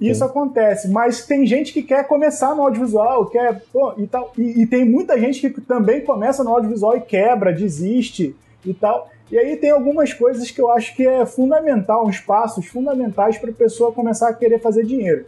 Isso acontece, mas tem gente que quer começar no audiovisual, quer pô, e tal, e, e tem muita gente que também começa no audiovisual e quebra, desiste e tal. E aí tem algumas coisas que eu acho que é fundamental, uns passos fundamentais para a pessoa começar a querer fazer dinheiro.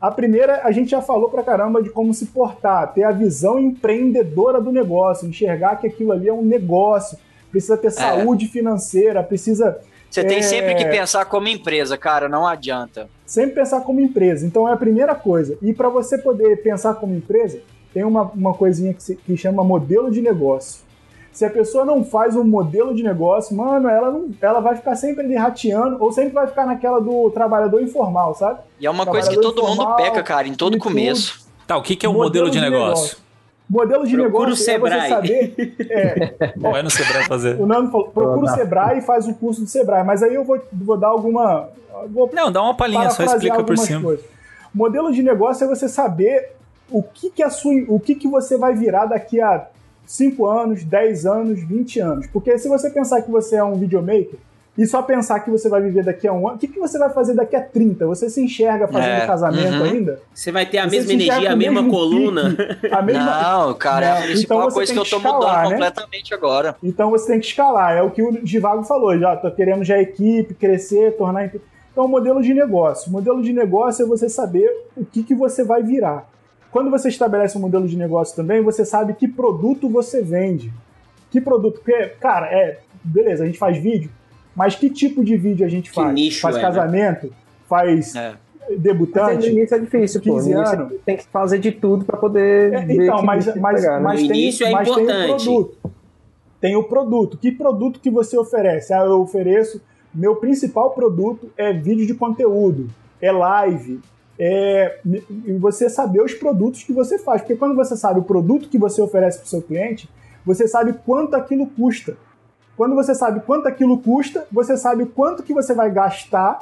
A primeira, a gente já falou pra caramba de como se portar, ter a visão empreendedora do negócio, enxergar que aquilo ali é um negócio, precisa ter saúde financeira, precisa Você tem É. sempre que pensar como empresa, cara, não adianta. Sempre pensar como empresa. Então é a primeira coisa. E para você poder pensar como empresa, tem uma, uma coisinha que, se, que chama modelo de negócio. Se a pessoa não faz um modelo de negócio, mano, ela, não, ela vai ficar sempre ali rateando, ou sempre vai ficar naquela do trabalhador informal, sabe? E é uma coisa que todo mundo peca, cara, em todo começo. Tá, o que, que é o modelo, de, negócio? Modelo de Procura o negócio é você Sebrae. saber. É, [laughs] Vai no Sebrae fazer. o Nando falou, procura o. Sebrae e faz o curso do Sebrae. Mas aí eu vou, vou dar alguma. Vou Não, dá uma palhinha, só explica por algumas cima. coisas. Modelo de negócio é você saber o que, que a sua, o que, que você vai virar daqui a 5 anos, 10 anos, 20 anos. Porque se você pensar que você é um videomaker e só pensar que você vai viver daqui a um ano, o que, que você vai fazer daqui a 30? Você se enxerga fazendo É, casamento uhum. ainda? Você vai ter a Você mesma energia, a o mesma coluna. pique, a mesma... [laughs] Não, cara, é então você coisa que tem eu tô que escalar, mudando né? completamente agora. Então você tem que escalar. É o que o Divago falou já. Tô querendo já equipe, crescer, tornar. Então, modelo de negócio. Modelo de negócio é você saber o que, que você vai virar. Quando você estabelece um modelo de negócio também, você sabe que produto você vende. Que produto? Porque, cara, é. Beleza, a gente faz vídeo, mas que tipo de vídeo a gente Que faz? nicho faz é, né? casamento? Faz É. Mas no debutante? início é difícil, pô. No 15 início anos. tem que fazer de tudo pra poder. É, ver então, mas, mas, pegar, né? mas No tem, início é mas tem o importante. produto. Tem o produto. Que produto que você oferece? Ah, eu ofereço. Meu principal produto é vídeo de conteúdo, é live, é, e você saber os produtos que você faz. Porque quando você sabe o produto que você oferece para o seu cliente, você sabe quanto aquilo custa. Quando você sabe quanto aquilo custa, você sabe quanto que você vai gastar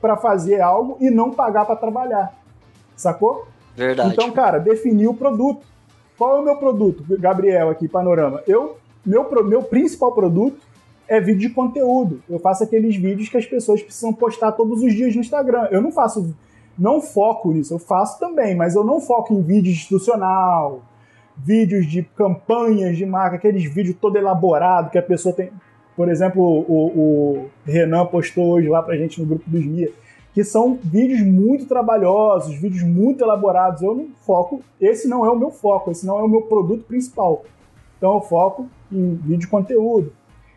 para fazer algo e não pagar para trabalhar. Sacou? Verdade. Então, cara, definir o produto. Qual é o meu produto, Gabriel, aqui, Panorama? Eu, meu, meu principal produto é vídeo de conteúdo. Eu faço aqueles vídeos que as pessoas precisam postar todos os dias no Instagram. Eu não faço, não foco nisso. Eu faço também, mas eu não foco em vídeo institucional, vídeos de campanhas de marca, aqueles vídeos todo elaborado que a pessoa tem. Por exemplo, o, o Renan postou hoje lá pra gente no grupo dos MIA, que são vídeos muito trabalhosos, vídeos muito elaborados. Eu não foco, esse não é o meu foco, esse não é o meu produto principal. Então eu foco em vídeo conteúdo.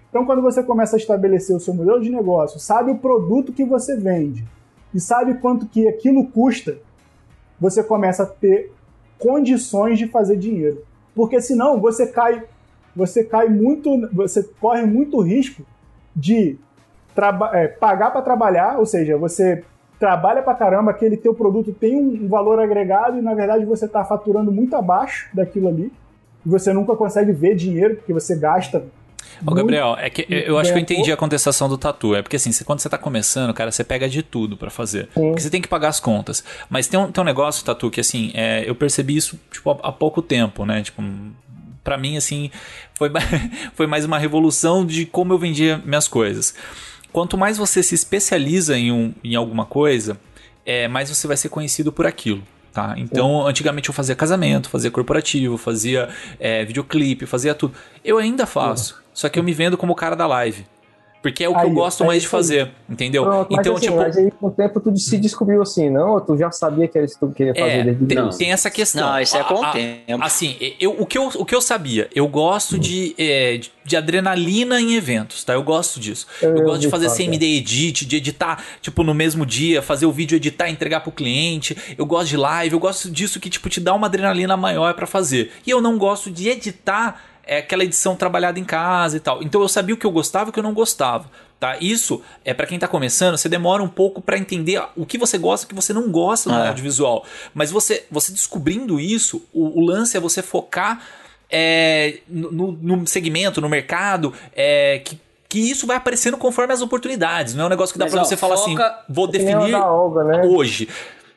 Então, quando você começa a estabelecer o seu modelo de negócio, sabe o produto que você vende e sabe quanto que aquilo custa, você começa a ter condições de fazer dinheiro. Porque senão você cai, você cai muito, você corre muito risco de é, pagar para trabalhar, ou seja, você trabalha para caramba, aquele teu produto tem um valor agregado e na verdade você está faturando muito abaixo daquilo ali. E você nunca consegue ver dinheiro porque você gasta Ô, Gabriel, é que eu acho que eu entendi a contestação do tatu. É porque assim, quando você tá começando, cara, você pega de tudo para fazer. Sim. Porque você tem que pagar as contas. Mas tem um, tem um negócio, tatu, que assim, é, eu percebi isso tipo, há, há pouco tempo, né? Tipo, para mim, assim, foi, [laughs] foi mais uma revolução de como eu vendia minhas coisas. Quanto mais você se especializa em, um, em alguma coisa, é, mais você vai ser conhecido por aquilo. Tá? Então, antigamente eu fazia casamento, fazia corporativo, fazia é, videoclipe, fazia tudo. Eu ainda faço. Só que eu me vendo como o cara da live. Porque é o que Aí, eu gosto é mais de aí. fazer, entendeu? Pronto, mas então, assim, tipo. mas aí com o tempo tu se descobriu assim, não? Ou tu já sabia que era isso que tu queria fazer É, desde tem, início? tem essa questão. Não, isso é com o tempo. Assim, eu, o, que eu, o que eu sabia, eu gosto de, é, de, de adrenalina em eventos, tá? Eu gosto disso. Eu, Eu gosto de fazer falar, CMD Edit, de editar, tipo, no mesmo dia, fazer o vídeo, editar e entregar pro cliente. Eu gosto de live, eu gosto disso que, tipo, te dá uma adrenalina maior pra fazer. E eu não gosto de editar é, aquela edição trabalhada em casa e tal. Então eu sabia o que eu gostava e o que eu não gostava. Tá? Isso é para quem tá começando, você demora um pouco para entender o que você gosta e o que você não gosta no É. audiovisual. Mas você, você descobrindo isso, o, o lance é você focar é, no, no- segmento, no mercado, é, que, que isso vai aparecendo conforme as oportunidades. Não é um negócio que dá para você falar assim, vou definir Olga, né? hoje.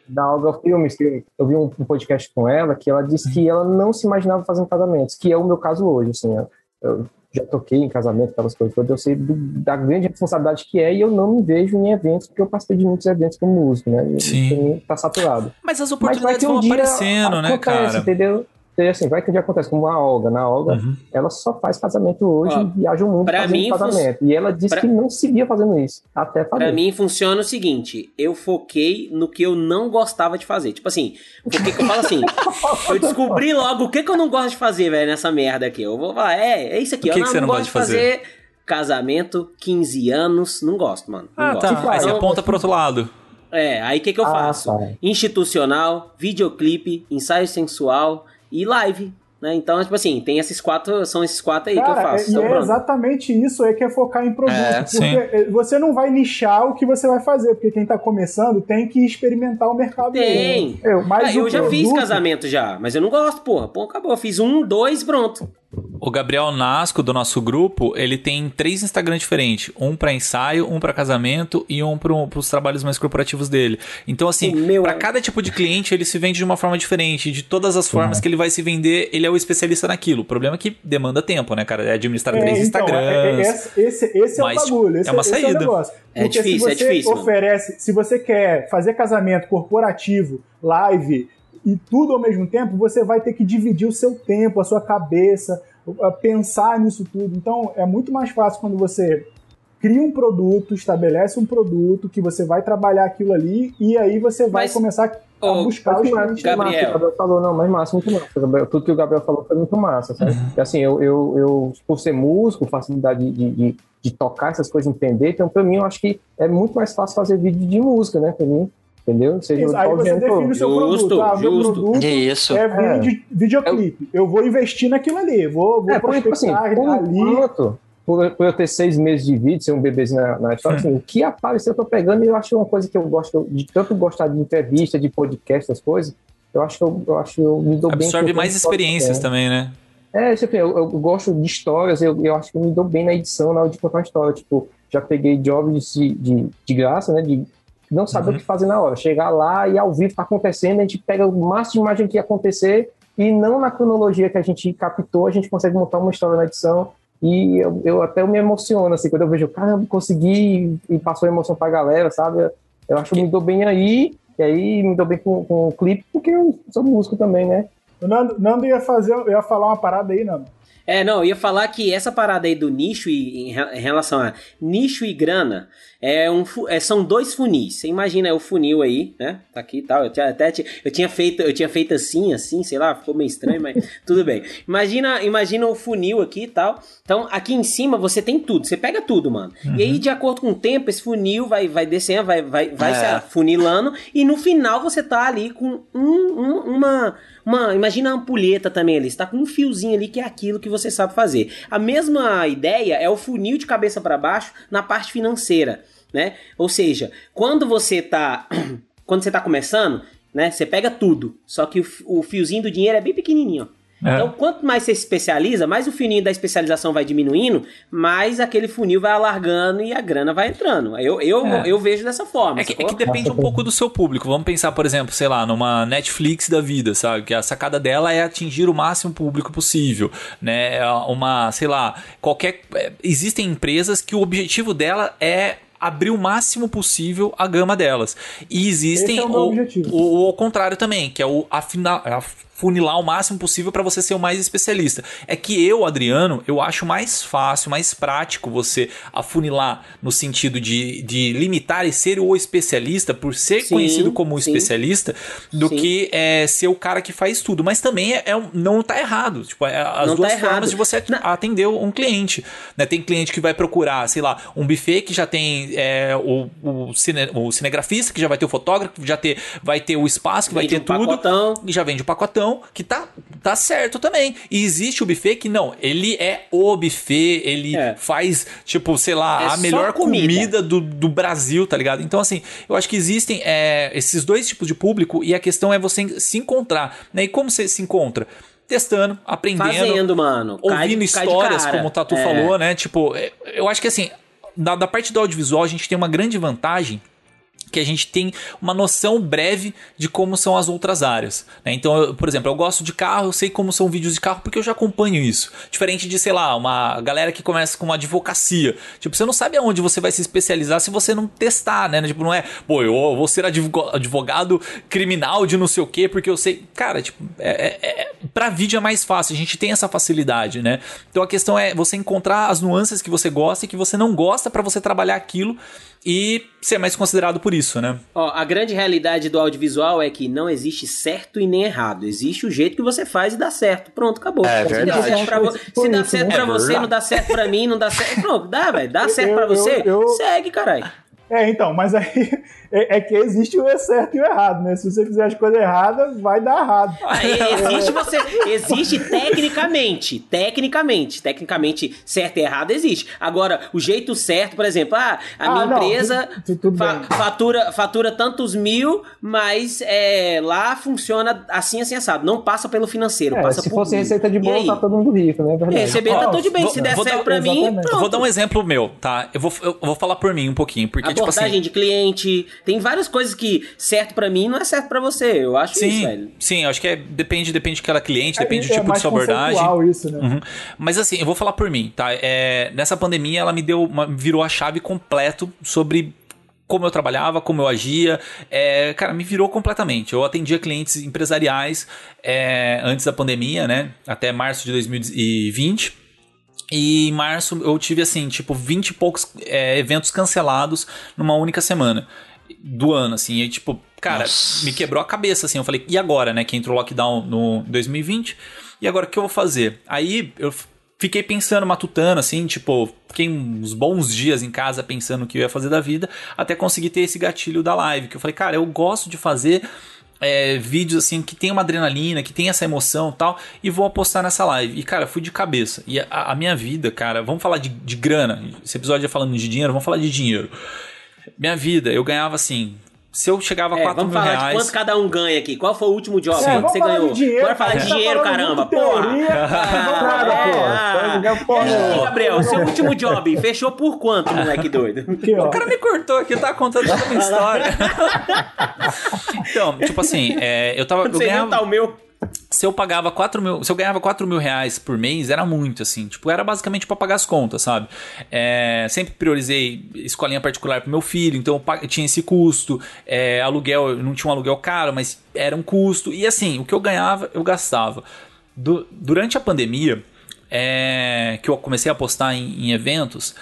Da Olga Filmes, que eu vi um, podcast com ela, que ela disse que ela não se imaginava fazendo casamentos, que é o meu caso hoje, assim, eu, já toquei em casamento, aquelas coisas todas, eu sei do- da grande responsabilidade que é e eu não me vejo em eventos, porque eu participei de muitos eventos como músico, né, Sim. mim tá saturado. Mas as Mas oportunidades que um vão aparecendo, né, acontece, cara? entendeu? E, assim, vai que um dia acontece, como a Olga, na Olga, Uhum. ela só faz casamento hoje Ó, e viaja o mundo pra fazendo mim, casamento. E ela disse pra- que não se via fazendo isso, até fazer. Pra mim funciona o seguinte, eu foquei no que eu não gostava de fazer. Tipo assim, porque que eu falo assim, [laughs] eu descobri logo o que, que eu não gosto de fazer, velho, nessa merda aqui. Eu vou falar, é, é isso aqui. O que eu que você não gosto gosta de fazer? casamento, 15 anos, não gosto, mano. Não Ah, gosto. tá. Aí você Então, aponta pro outro lado. É, aí o que, que eu Ah, faço? tá. Institucional, videoclipe, ensaio sensual e live. Né? Então, tipo assim, tem esses quatro, são esses quatro aí que eu Cara, faço. e Então, é pronto. exatamente isso aí que é focar em produto. É, porque sim. eh, você não vai nichar o que você vai fazer, porque quem tá começando tem que experimentar o mercado. Tem. Eu, mas Ah, eu já fiz casamento já, mas eu não gosto, porra. Pô, acabou. Eu fiz um, dois, pronto. O Gabriel Nasco, do nosso grupo, ele tem três Instagram diferentes. Um pra ensaio, um pra casamento e um pro, pros trabalhos mais corporativos dele. Então, assim, pra é- cada tipo de cliente, ele se vende de uma forma diferente. De todas as formas que ele vai se vender, ele é o especialista naquilo. O problema é que demanda tempo, né, cara? É administrar É, três então, Instagrams. é- é- esse, esse, esse é o Mas, bagulho. Esse é uma esse saída. o negócio. É Porque difícil, é se você difícil, mano. oferece, se você quer fazer casamento corporativo, live e tudo ao mesmo tempo, você vai ter que dividir o seu tempo, a sua cabeça, pensar nisso tudo. Então, é muito mais fácil quando você cria um produto, estabelece um produto que você vai trabalhar aquilo ali e aí você vai Mas, começar a ô, buscar os clientes. que massa, Gabriel. o Gabriel falou, não, mas massa, muito massa. Gabriel. Tudo que o Gabriel falou foi muito massa, sabe? E assim, eu, eu, eu, por ser músico, facilidade de, de, de tocar essas coisas, entender, então pra mim eu acho que é muito mais fácil fazer vídeo de música, né, pra mim, entendeu? Seja Isso, aí você define o seu Justo, produto. Ah, justo. produto Isso. é vídeo, videoclipe. Eu vou investir naquilo ali, vou, vou É, tipo assim, prospectar por ali. enquanto, por, por eu ter seis meses de vídeo, ser um bebezinho na, na história, assim, o que apareceu eu tô pegando e eu acho uma coisa que eu gosto, de tanto gostar de entrevista, de podcast, essas coisas, eu acho que eu, eu acho que eu me dou bem. Absorve mais experiências também, né? É, tipo, eu, eu gosto de histórias, eu, eu acho que eu me dou bem na edição, na hora de contar uma história. Tipo, já peguei jobs de, de, de graça, né? De não saber Uhum. o que fazer na hora. Chegar lá e ao vivo tá acontecendo, a gente pega o máximo de imagem que ia acontecer e não na cronologia que a gente captou, a gente consegue montar uma história na edição. E eu, eu até me emociono, assim, quando eu vejo, caramba, consegui e passou a emoção pra galera, sabe? Eu acho que eu me dou bem aí, e aí me dou bem com, com o clipe, porque eu sou músico também, né? O Nando, Nando ia fazer, ia falar uma parada aí, Nando. É, não, eu ia falar que essa parada aí do nicho e em relação a nicho e grana é um, é, são dois funis. Você imagina o funil aí, né? Tá aqui e tal. Eu tinha, até eu tinha feito, eu tinha feito assim, assim, sei lá, ficou meio estranho, mas [laughs] tudo bem. Imagina, imagina o funil aqui e tal. Então, aqui em cima você tem tudo, você pega tudo, mano. E aí, de acordo com o tempo, esse funil vai, vai descendo, vai, vai, vai É. se afunilando, e no final você tá ali com um, um- uma, uma. Imagina a ampulheta também ali. Você tá com um fiozinho ali que é aquilo que você sabe fazer. A mesma ideia é o funil de cabeça para baixo na parte financeira, né? Ou seja, quando você tá. [clears throat] Quando você tá começando, né? Você pega tudo. Só que o, o fiozinho do dinheiro é bem pequenininho, ó. É. Então, quanto mais você se especializa, mais o fininho da especialização vai diminuindo, mais aquele funil vai alargando e a grana vai entrando. Eu, eu, É. eu vejo dessa forma. É que, é que depende um pouco do seu público. Vamos pensar, por exemplo, sei lá, numa Netflix da vida, sabe? Que a sacada dela é atingir o máximo público possível, né? É Uma, sei lá, qualquer. é, Existem empresas que o objetivo dela é abrir o máximo possível a gama delas. E existem é o o, o, o contrário também, que é o afina, afunilar o máximo possível para você ser o mais especialista. É que eu, Adriano, eu acho mais fácil, mais prático você afunilar no sentido de, de limitar e ser o especialista por ser Sim, conhecido como sim. especialista do Sim. que é, ser o cara que faz tudo. Mas também é, é não tá errado. Tipo, é as Não tá duas errado. formas de você atender um cliente. Né? Tem cliente que vai procurar, sei lá, um buffet que já tem é, o, o, cine- o cinegrafista, que já vai ter o fotógrafo, que já ter, vai ter o espaço, que vai Vende ter um tudo. pacotão. E já vende o pacotão, que tá, tá certo também. E existe o buffet que não, ele é o buffet, ele É. faz, tipo, sei lá, É a melhor comida. comida, do, do Brasil, tá ligado? Então, assim, eu acho que existem é, esses dois tipos de público e a questão é você se encontrar. Né? E como você se encontra? Testando, aprendendo Fazendo, mano. Cai ouvindo cai histórias, cara. como o Tatu É. falou, né? Tipo, é, eu acho que assim, da, da parte do audiovisual, a gente tem uma grande vantagem que a gente tem uma noção breve de como são as outras áreas. né? Então, eu, por exemplo, eu gosto de carro, eu sei como são vídeos de carro porque eu já acompanho isso. Diferente de, sei lá, uma galera que começa com uma advocacia. Tipo, você não sabe aonde você vai se especializar se você não testar, né? Tipo, não é, pô, eu vou ser advo- advogado criminal de não sei o quê, porque eu sei. Cara, tipo, é, é, é, pra vídeo é mais fácil, a gente tem essa facilidade, né? Então a questão é você encontrar as nuances que você gosta e que você não gosta pra você trabalhar aquilo e ser mais considerado por isso, né? Ó, a grande realidade do audiovisual é que não existe certo e nem errado. Existe o jeito que você faz e dá certo. Pronto, acabou. É se dá verdade. certo pra, se dá isso, certo né? pra É você, verdade. não dá certo pra mim, não dá certo. Pronto, dá, velho. Dá certo pra Eu- você, eu- eu- segue, caralho. É, então, mas aí [laughs] é, é que existe o certo e o errado, né? Se você fizer as coisas erradas, vai dar errado. Aí [laughs] existe você. Existe tecnicamente. Tecnicamente. Tecnicamente, certo e errado existe. Agora, o jeito certo, por exemplo, ah, a Ah, minha não, empresa tu- tu- fa- bem. fatura, fatura tantos mil, mas é, lá funciona assim, assim, assado. Não passa pelo financeiro, É, passa se por fosse mim. receita de bolo, tá todo mundo rico, né? É verdade. Receber Ó, tá tudo bem. vou- Se der certo dar- pra mim, exatamente. Eu pronto. vou dar um exemplo meu, tá? Eu vou, eu vou falar por mim um pouquinho, porque, tipo Abordagem assim. de cliente. Tem várias coisas que certo pra mim não é certo pra você. Eu acho isso, Sim, velho. sim, acho que é, depende, depende de cada cliente, depende é, do tipo é de mais sua abordagem. isso, né? Uhum. Mas assim, eu vou falar por mim, tá? É, nessa pandemia, ela me deu, uma- virou a chave completo sobre como eu trabalhava, como eu agia. É, cara, me virou completamente. Eu atendia clientes empresariais é, antes da pandemia, né? Até março de 2020. E em março eu tive, assim, tipo, 20 e poucos é, eventos cancelados numa única semana do ano, assim. E, tipo, cara, Nossa. me quebrou a cabeça, assim. Eu falei, e agora, né? Que entrou o lockdown no 2020. E agora, o que eu vou fazer? Aí eu fiquei pensando, matutando, assim, tipo, fiquei uns bons dias em casa pensando o que eu ia fazer da vida, até conseguir ter esse gatilho da live. Que eu falei, cara, eu gosto de fazer é, vídeos assim que tem uma adrenalina, que tem essa emoção e tal, e vou apostar nessa live. E, cara, fui de cabeça. E a, a minha vida, cara, vamos falar de, de grana. Esse episódio é falando de dinheiro, vamos falar de dinheiro. Minha vida, eu ganhava assim, se eu chegava a É, 4 vamos mil falar reais. de quanto cada um ganha aqui. Qual foi o último job É, que você falar ganhou? de dinheiro, Bora falar de tá dinheiro, falando caramba. Porra. teoria. [laughs] Ah, porra, aí, não. Gabriel, seu último job fechou por quanto, moleque doido? Aqui. O cara me cortou aqui, eu tava contando toda a minha [laughs] história. então, tipo assim, é, eu tava. Eu Você viu ganhava, tá o meu? Se eu pagava 4 mil. Se eu ganhava 4 mil reais por mês, era muito, assim. Tipo, era basicamente pra pagar as contas, sabe? É, sempre priorizei escolinha particular pro meu filho, então eu tinha esse custo. É, aluguel, não tinha um aluguel caro, mas era um custo. E assim, o que eu ganhava, eu gastava. Du- durante a pandemia, é, que eu comecei a apostar em, em eventos,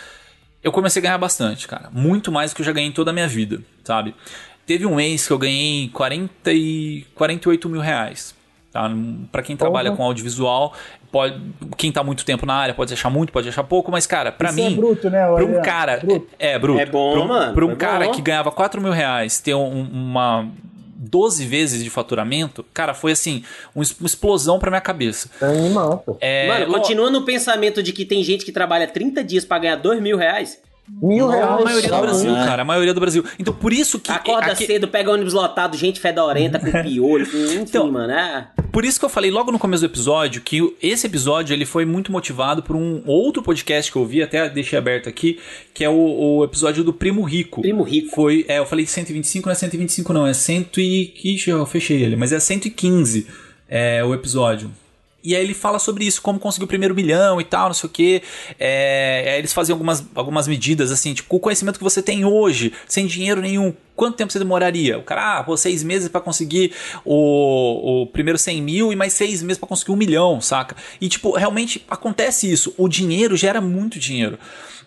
eu comecei a ganhar bastante, cara. Muito mais do que eu já ganhei em toda a minha vida, sabe? Teve um mês que eu ganhei 40 e 48 mil reais. Tá? Pra quem trabalha com audiovisual, pode, quem tá muito tempo na área pode achar muito, pode achar pouco, mas, cara, pra Isso mim. é bruto, né, Pra um cara. Bruto. É, bruto. É bom, pra um, mano, Pra um é cara bom. que ganhava 4 mil reais ter um- uma. 12 vezes de faturamento, cara, foi assim, um uma explosão pra minha cabeça. É animal, pô. É, Mano, ó, continua no pensamento de que tem gente que trabalha 30 dias pra ganhar 2 mil reais. Mil a reais. maioria do Brasil, né? cara, a maioria do Brasil. Então, por isso que. Acorda aqui- cedo, pega ônibus lotado, gente fedorenta, com piolho, enfim, Então, mano. É... Por isso que eu falei logo no começo do episódio que esse episódio ele foi muito motivado por um outro podcast que eu vi, até deixei aberto aqui, que é o, o episódio do Primo Rico. Primo Rico. Foi, é, eu falei 125, não é 125 não, é 100 e... Ixi, eu fechei ele, mas é 115 é, o episódio. E aí ele fala sobre isso, como conseguir o primeiro milhão e tal, não sei o quê. É, aí eles faziam algumas, algumas medidas, assim, tipo, o conhecimento que você tem hoje, sem dinheiro nenhum, quanto tempo você demoraria? O cara, ah, pô, seis meses pra conseguir o, o primeiro 100 mil e mais seis meses pra conseguir um milhão, saca? E, tipo, realmente acontece isso. O dinheiro gera muito dinheiro.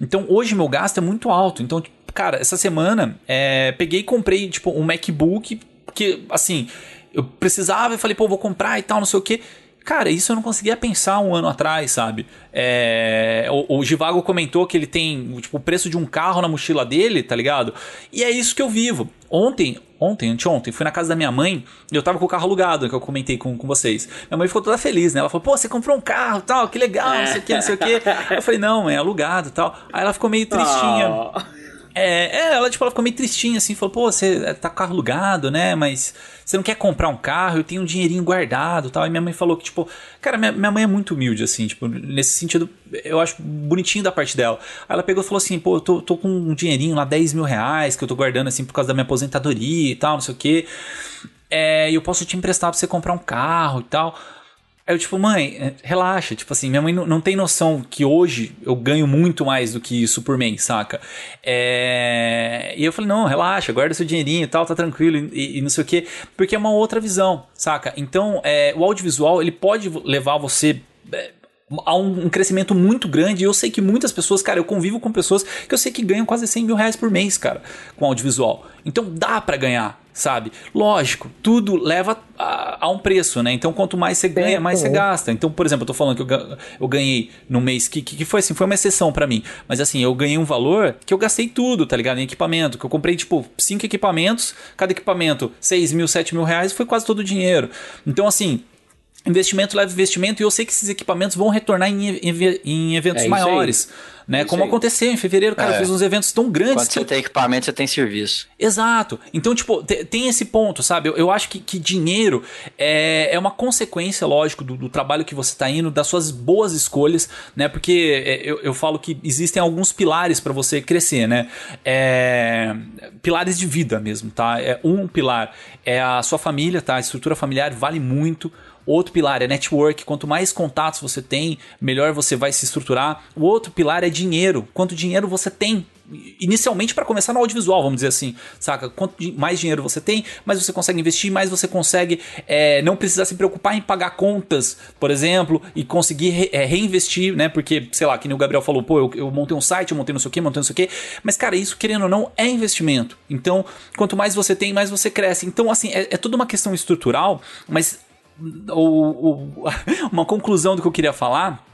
Então, hoje meu gasto é muito alto. Então, tipo, cara, essa semana, é, peguei e comprei, tipo, um MacBook que, assim, eu precisava e falei, pô, vou comprar e tal, não sei o quê. Cara, isso eu não conseguia pensar um ano atrás, sabe? É, o, o Givago comentou que ele tem tipo, o preço de um carro na mochila dele, tá ligado? E é isso que eu vivo. Ontem, ontem, anteontem, fui na casa da minha mãe e eu tava com o carro alugado, que eu comentei com, com vocês. Minha mãe ficou toda feliz, né? Ela falou, pô, você comprou um carro tal, que legal, não sei o que, não sei o que. [laughs] Eu falei, não, é alugado tal. Aí ela ficou meio tristinha. Ah. É, é, ela tipo, ela ficou meio tristinha assim, falou, pô, você tá com carro alugado, né? Mas você não quer comprar um carro, eu tenho um dinheirinho guardado tal. E minha mãe falou que, tipo, cara, minha, minha mãe é muito humilde, assim, tipo, nesse sentido, eu acho bonitinho da parte dela. Aí ela pegou e falou assim, pô, eu tô, tô com um dinheirinho lá, 10 mil reais, que eu tô guardando assim por causa da minha aposentadoria e tal, não sei o quê. É, eu posso te emprestar pra você comprar um carro e tal. Aí eu, tipo, mãe, é, relaxa. Tipo assim, minha mãe não, não tem noção que hoje eu ganho muito mais do que isso por mês, saca? É... E eu falei, não, relaxa, guarda seu dinheirinho e tal, tá tranquilo e, e não sei o quê. Porque é uma outra visão, saca? Então, é, o audiovisual, ele pode levar você... a um, crescimento muito grande. E eu sei que muitas pessoas, cara, eu convivo com pessoas que eu sei que ganham quase 100 mil reais por mês, cara, com audiovisual. Então dá pra ganhar, sabe? Lógico, tudo leva a, a um preço, né? Então quanto mais você ganha, mais você gasta. Então, por exemplo, eu tô falando que eu, eu ganhei no mês que, que, foi assim, foi uma exceção pra mim. Mas assim, eu ganhei um valor que eu gastei tudo, tá ligado? Em equipamento. Que eu comprei, tipo, cinco equipamentos, cada equipamento 6 mil, 7 mil reais, foi quase todo o dinheiro. Então, assim, investimento leva investimento e eu sei que esses equipamentos vão retornar em, em- em eventos É maiores. Né? isso Como aí. aconteceu em fevereiro, cara, É. eu fiz uns eventos tão grandes Quando que você tem equipamento, você tem serviço. Exato. Então, tipo, te- tem esse ponto, sabe? Eu, eu acho que, que dinheiro é, é uma consequência, lógico, do, do trabalho que você está indo, das suas boas escolhas, né? Porque é, eu, eu falo que existem alguns pilares para você crescer, né? É, pilares de vida mesmo, tá? É, um pilar é a sua família, tá? A estrutura familiar vale muito. Outro pilar é network. Quanto mais contatos você tem, melhor você vai se estruturar. O outro pilar é dinheiro. Quanto dinheiro você tem inicialmente para começar no audiovisual, vamos dizer assim, saca? Quanto mais dinheiro você tem, mais você consegue investir, mais você consegue é, não precisar se preocupar em pagar contas, por exemplo, e conseguir re- é, reinvestir, né? Porque, sei lá, que nem o Gabriel falou, pô, eu, eu montei um site, eu montei não sei o que, montei não sei o que, mas, cara, isso, querendo ou não, é investimento. Então, quanto mais você tem, mais você cresce. Então, assim, é, é toda uma questão estrutural, mas [laughs] uma conclusão do que eu queria falar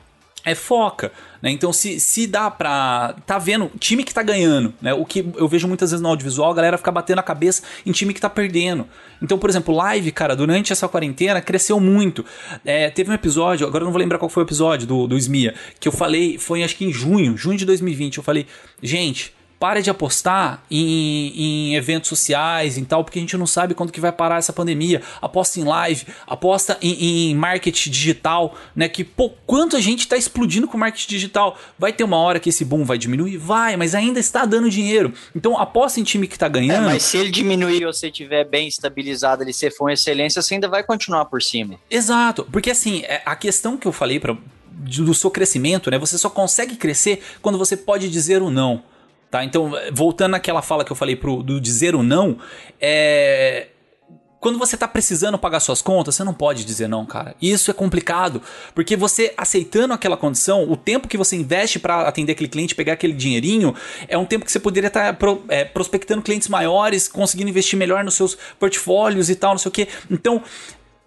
é foca, né? Então se, se dá pra tá vendo time que tá ganhando, né? O que eu vejo muitas vezes no audiovisual, a galera fica batendo a cabeça em time que tá perdendo. Então, por exemplo, live, cara, durante essa quarentena cresceu muito. É, teve um episódio, agora eu não vou lembrar qual foi o episódio do, do SMIA, que eu falei, foi acho que em junho, junho de 2020, eu falei, gente, pare de apostar em, em, eventos sociais e tal, porque a gente não sabe quando que vai parar essa pandemia. Aposta em live, aposta em, em marketing digital, né? Que pô, quanto a gente está explodindo com marketing digital. Vai ter uma hora que esse boom vai diminuir? Vai, mas ainda está dando dinheiro. Então aposta em time que está ganhando. É, mas se ele diminuir ou você estiver bem estabilizado ali, se for uma excelência, você ainda vai continuar por cima. Exato, porque assim, é, a questão que eu falei para do seu crescimento, né? Você só consegue crescer quando você pode dizer o não. Tá? Então, voltando àquela fala que eu falei pro, do dizer o não, é. Quando você tá precisando pagar suas contas, você não pode dizer não, cara. Isso é complicado, porque você aceitando aquela condição, o tempo que você investe para atender aquele cliente, pegar aquele dinheirinho, é um tempo que você poderia estar tá é, prospectando clientes maiores, conseguindo investir melhor nos seus portfólios e tal, não sei o que. Então,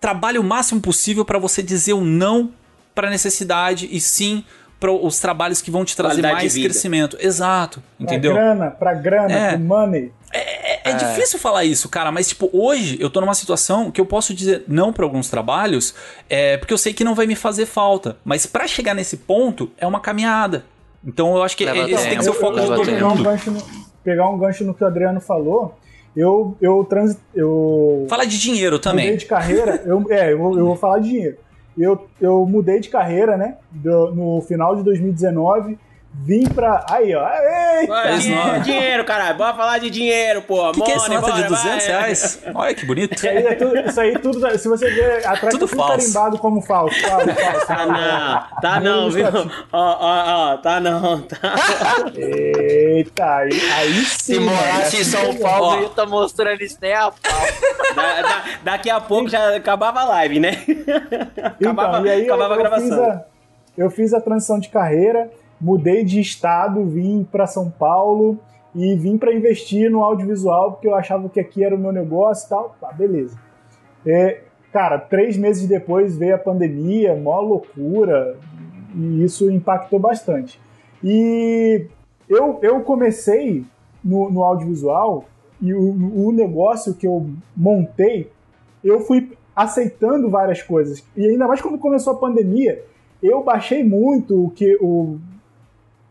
trabalhe o máximo possível para você dizer o não para necessidade e sim para os trabalhos que vão te trazer Qualidade mais crescimento. Exato, entendeu? Pra grana, pra grana, é. pro money. É, é, é, é, difícil falar isso, cara, mas tipo, hoje eu tô numa situação que eu posso dizer não para alguns trabalhos, é, porque eu sei que não vai me fazer falta. Mas para chegar nesse ponto é uma caminhada. Então eu acho que Leva esse tem que ser o foco de todo mundo. Um no, pegar um gancho no que o Adriano falou, eu eu trans, eu Fala de dinheiro também. De carreira, eu, é, eu, eu vou falar de dinheiro eu, eu mudei de carreira, né? Do, no final de 2019 Vim pra. Aí, ó. Eita! dinheiro, dinheiro, caralho. Bora falar de dinheiro, pô. Que, que é essa nota de 200 vai. reais? Olha que bonito. Isso aí, é tudo, isso aí tudo. Se você ver atrás, tudo, tudo carimbado como falso. Falso, [laughs] falso. Tá não. Tá não, viu? Ó, ó, ó. Tá não. Tá. Eita, aí, aí sim. Se morasse em São Paulo, eu tá mostrando isso nem a pau. Da, da, daqui a pouco já acabava a live, né? Então, acabava, e aí acabava eu, a gravação. Fiz a, eu fiz a transição de carreira mudei de estado, vim para São Paulo e vim para investir no audiovisual porque eu achava que aqui era o meu negócio e tal. Tá, beleza. É, cara, três meses depois veio a pandemia, mó loucura, e isso impactou bastante. E eu, eu comecei no, no audiovisual e o, o negócio que eu montei, eu fui aceitando várias coisas. E ainda mais quando começou a pandemia, eu baixei muito o que o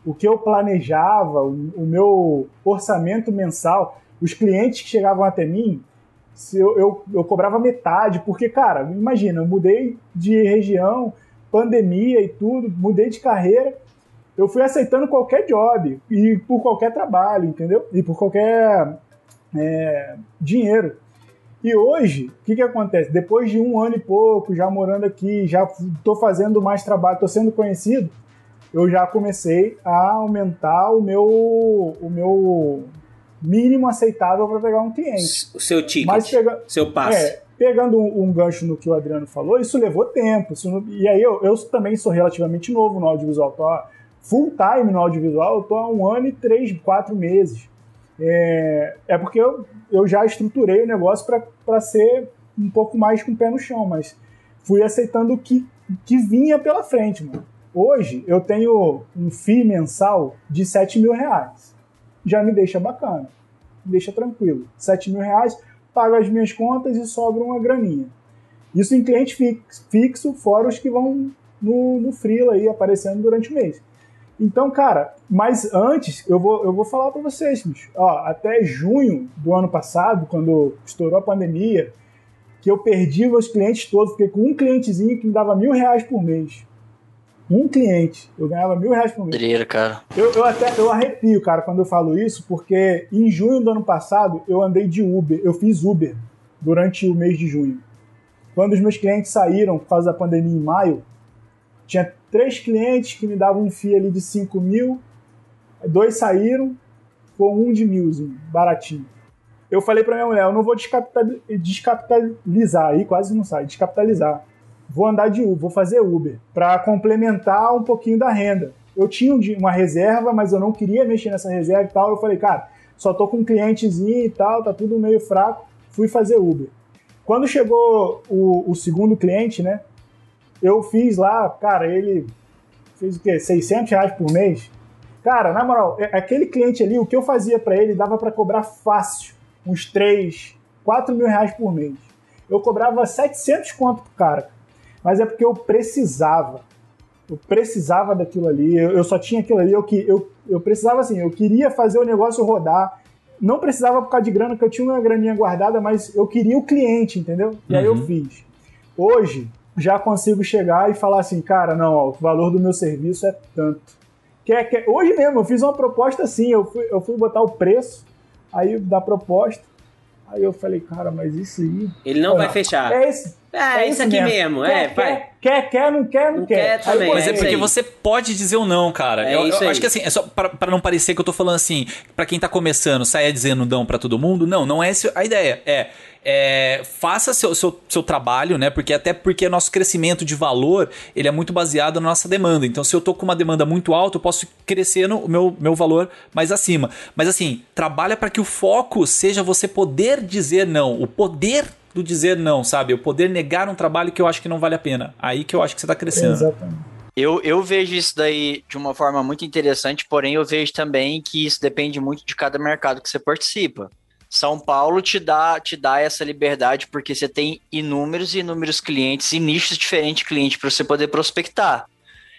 o que eu planejava, o, o meu orçamento mensal, os clientes que chegavam até mim, eu, eu, eu, cobrava metade, porque, cara, imagina, eu mudei de região, pandemia e tudo, mudei de carreira, eu fui aceitando qualquer job e por qualquer trabalho, entendeu? E por qualquer é, dinheiro. E hoje, o que, que acontece? Depois de um ano e pouco, já morando aqui, já estou fazendo mais trabalho, estou sendo conhecido, eu já comecei a aumentar o meu, o meu mínimo aceitável para pegar um cliente. O seu ticket, Mas pega, seu passe. É, pegando um, um, gancho no que o Adriano falou, isso levou tempo. Isso e aí eu, eu também sou relativamente novo no audiovisual. Tô full time no audiovisual, eu tô há um ano e três, quatro meses. É, é porque eu, eu já estruturei o negócio para ser um pouco mais com o pé no chão, mas fui aceitando o que, que vinha pela frente, mano. Hoje eu tenho um FII mensal de 7 mil reais. Já me deixa bacana, me deixa tranquilo. 7 mil reais, pago as minhas contas e sobra uma graninha. Isso em cliente fixo, fora os que vão no, no aí aparecendo durante o mês. Então, cara, mas antes eu vou, eu vou falar para vocês, bicho. Ó, até junho do ano passado, quando estourou a pandemia, que eu perdi meus clientes todos, fiquei com um clientezinho que me dava mil reais por mês um cliente, eu ganhava mil reais por mês. Dreira, cara. Eu, eu até eu arrepio, cara, quando eu falo isso, porque em junho do ano passado eu andei de Uber, eu fiz Uber durante o mês de junho. Quando os meus clientes saíram por causa da pandemia em maio, tinha três clientes que me davam um FII ali de 5 mil, dois saíram, foi um de milzinho, baratinho. Eu falei pra minha mulher, eu não vou descapitalizar, aí quase não sai, descapitalizar vou andar de Uber, vou fazer Uber, para complementar um pouquinho da renda. Eu tinha uma reserva, mas eu não queria mexer nessa reserva e tal. Eu falei, cara, só tô com um clientezinho e tal, tá tudo meio fraco. Fui fazer Uber. Quando chegou o, o segundo cliente, né? Eu fiz lá, cara, ele fez o quê? 600 reais por mês? Cara, na moral, é- aquele cliente ali, o que eu fazia pra ele, dava pra cobrar fácil. Uns 3, 4 mil reais por mês. Eu cobrava 700 conto pro cara. Mas é porque eu precisava. Eu precisava daquilo ali. Eu, eu só tinha aquilo ali. Eu, que- eu, eu precisava assim. Eu queria fazer o negócio rodar. Não precisava por causa de grana, porque eu tinha uma graninha guardada, mas eu queria o cliente, entendeu? E aí eu fiz. Hoje, já consigo chegar e falar assim, cara, não, ó, o valor do meu serviço é tanto. Quer, quer... Hoje mesmo, eu fiz uma proposta assim, eu fui, eu fui botar o preço aí da proposta. Aí eu falei, cara, mas isso aí. Ele não vai fechar. É esse. É, isso aqui mesmo, é, quer, vai. Quer, quer, não quer, não, Não quer. quer também, Mas é isso porque aí. você pode dizer o não, cara. É eu isso eu acho que assim, é só pra, pra não parecer que eu tô falando assim, pra quem tá começando, saia dizendo não pra todo mundo. Não, não é essa a ideia. É, é, faça seu, seu, seu trabalho, né? Porque até porque nosso crescimento de valor, ele é muito baseado na nossa demanda. Então, se eu tô com uma demanda muito alta, eu posso crescer no o meu, meu valor mais acima. Mas assim, trabalha para que o foco seja você poder dizer não. O poder do dizer não, sabe? O poder negar um trabalho que eu acho que não vale a pena. Aí que eu acho que você tá crescendo. Exatamente. Eu, eu vejo isso daí de uma forma muito interessante, porém eu vejo também que isso depende muito de cada mercado que você participa. São Paulo te dá, te dá essa liberdade porque você tem inúmeros e inúmeros clientes e nichos diferentes de cliente para você poder prospectar.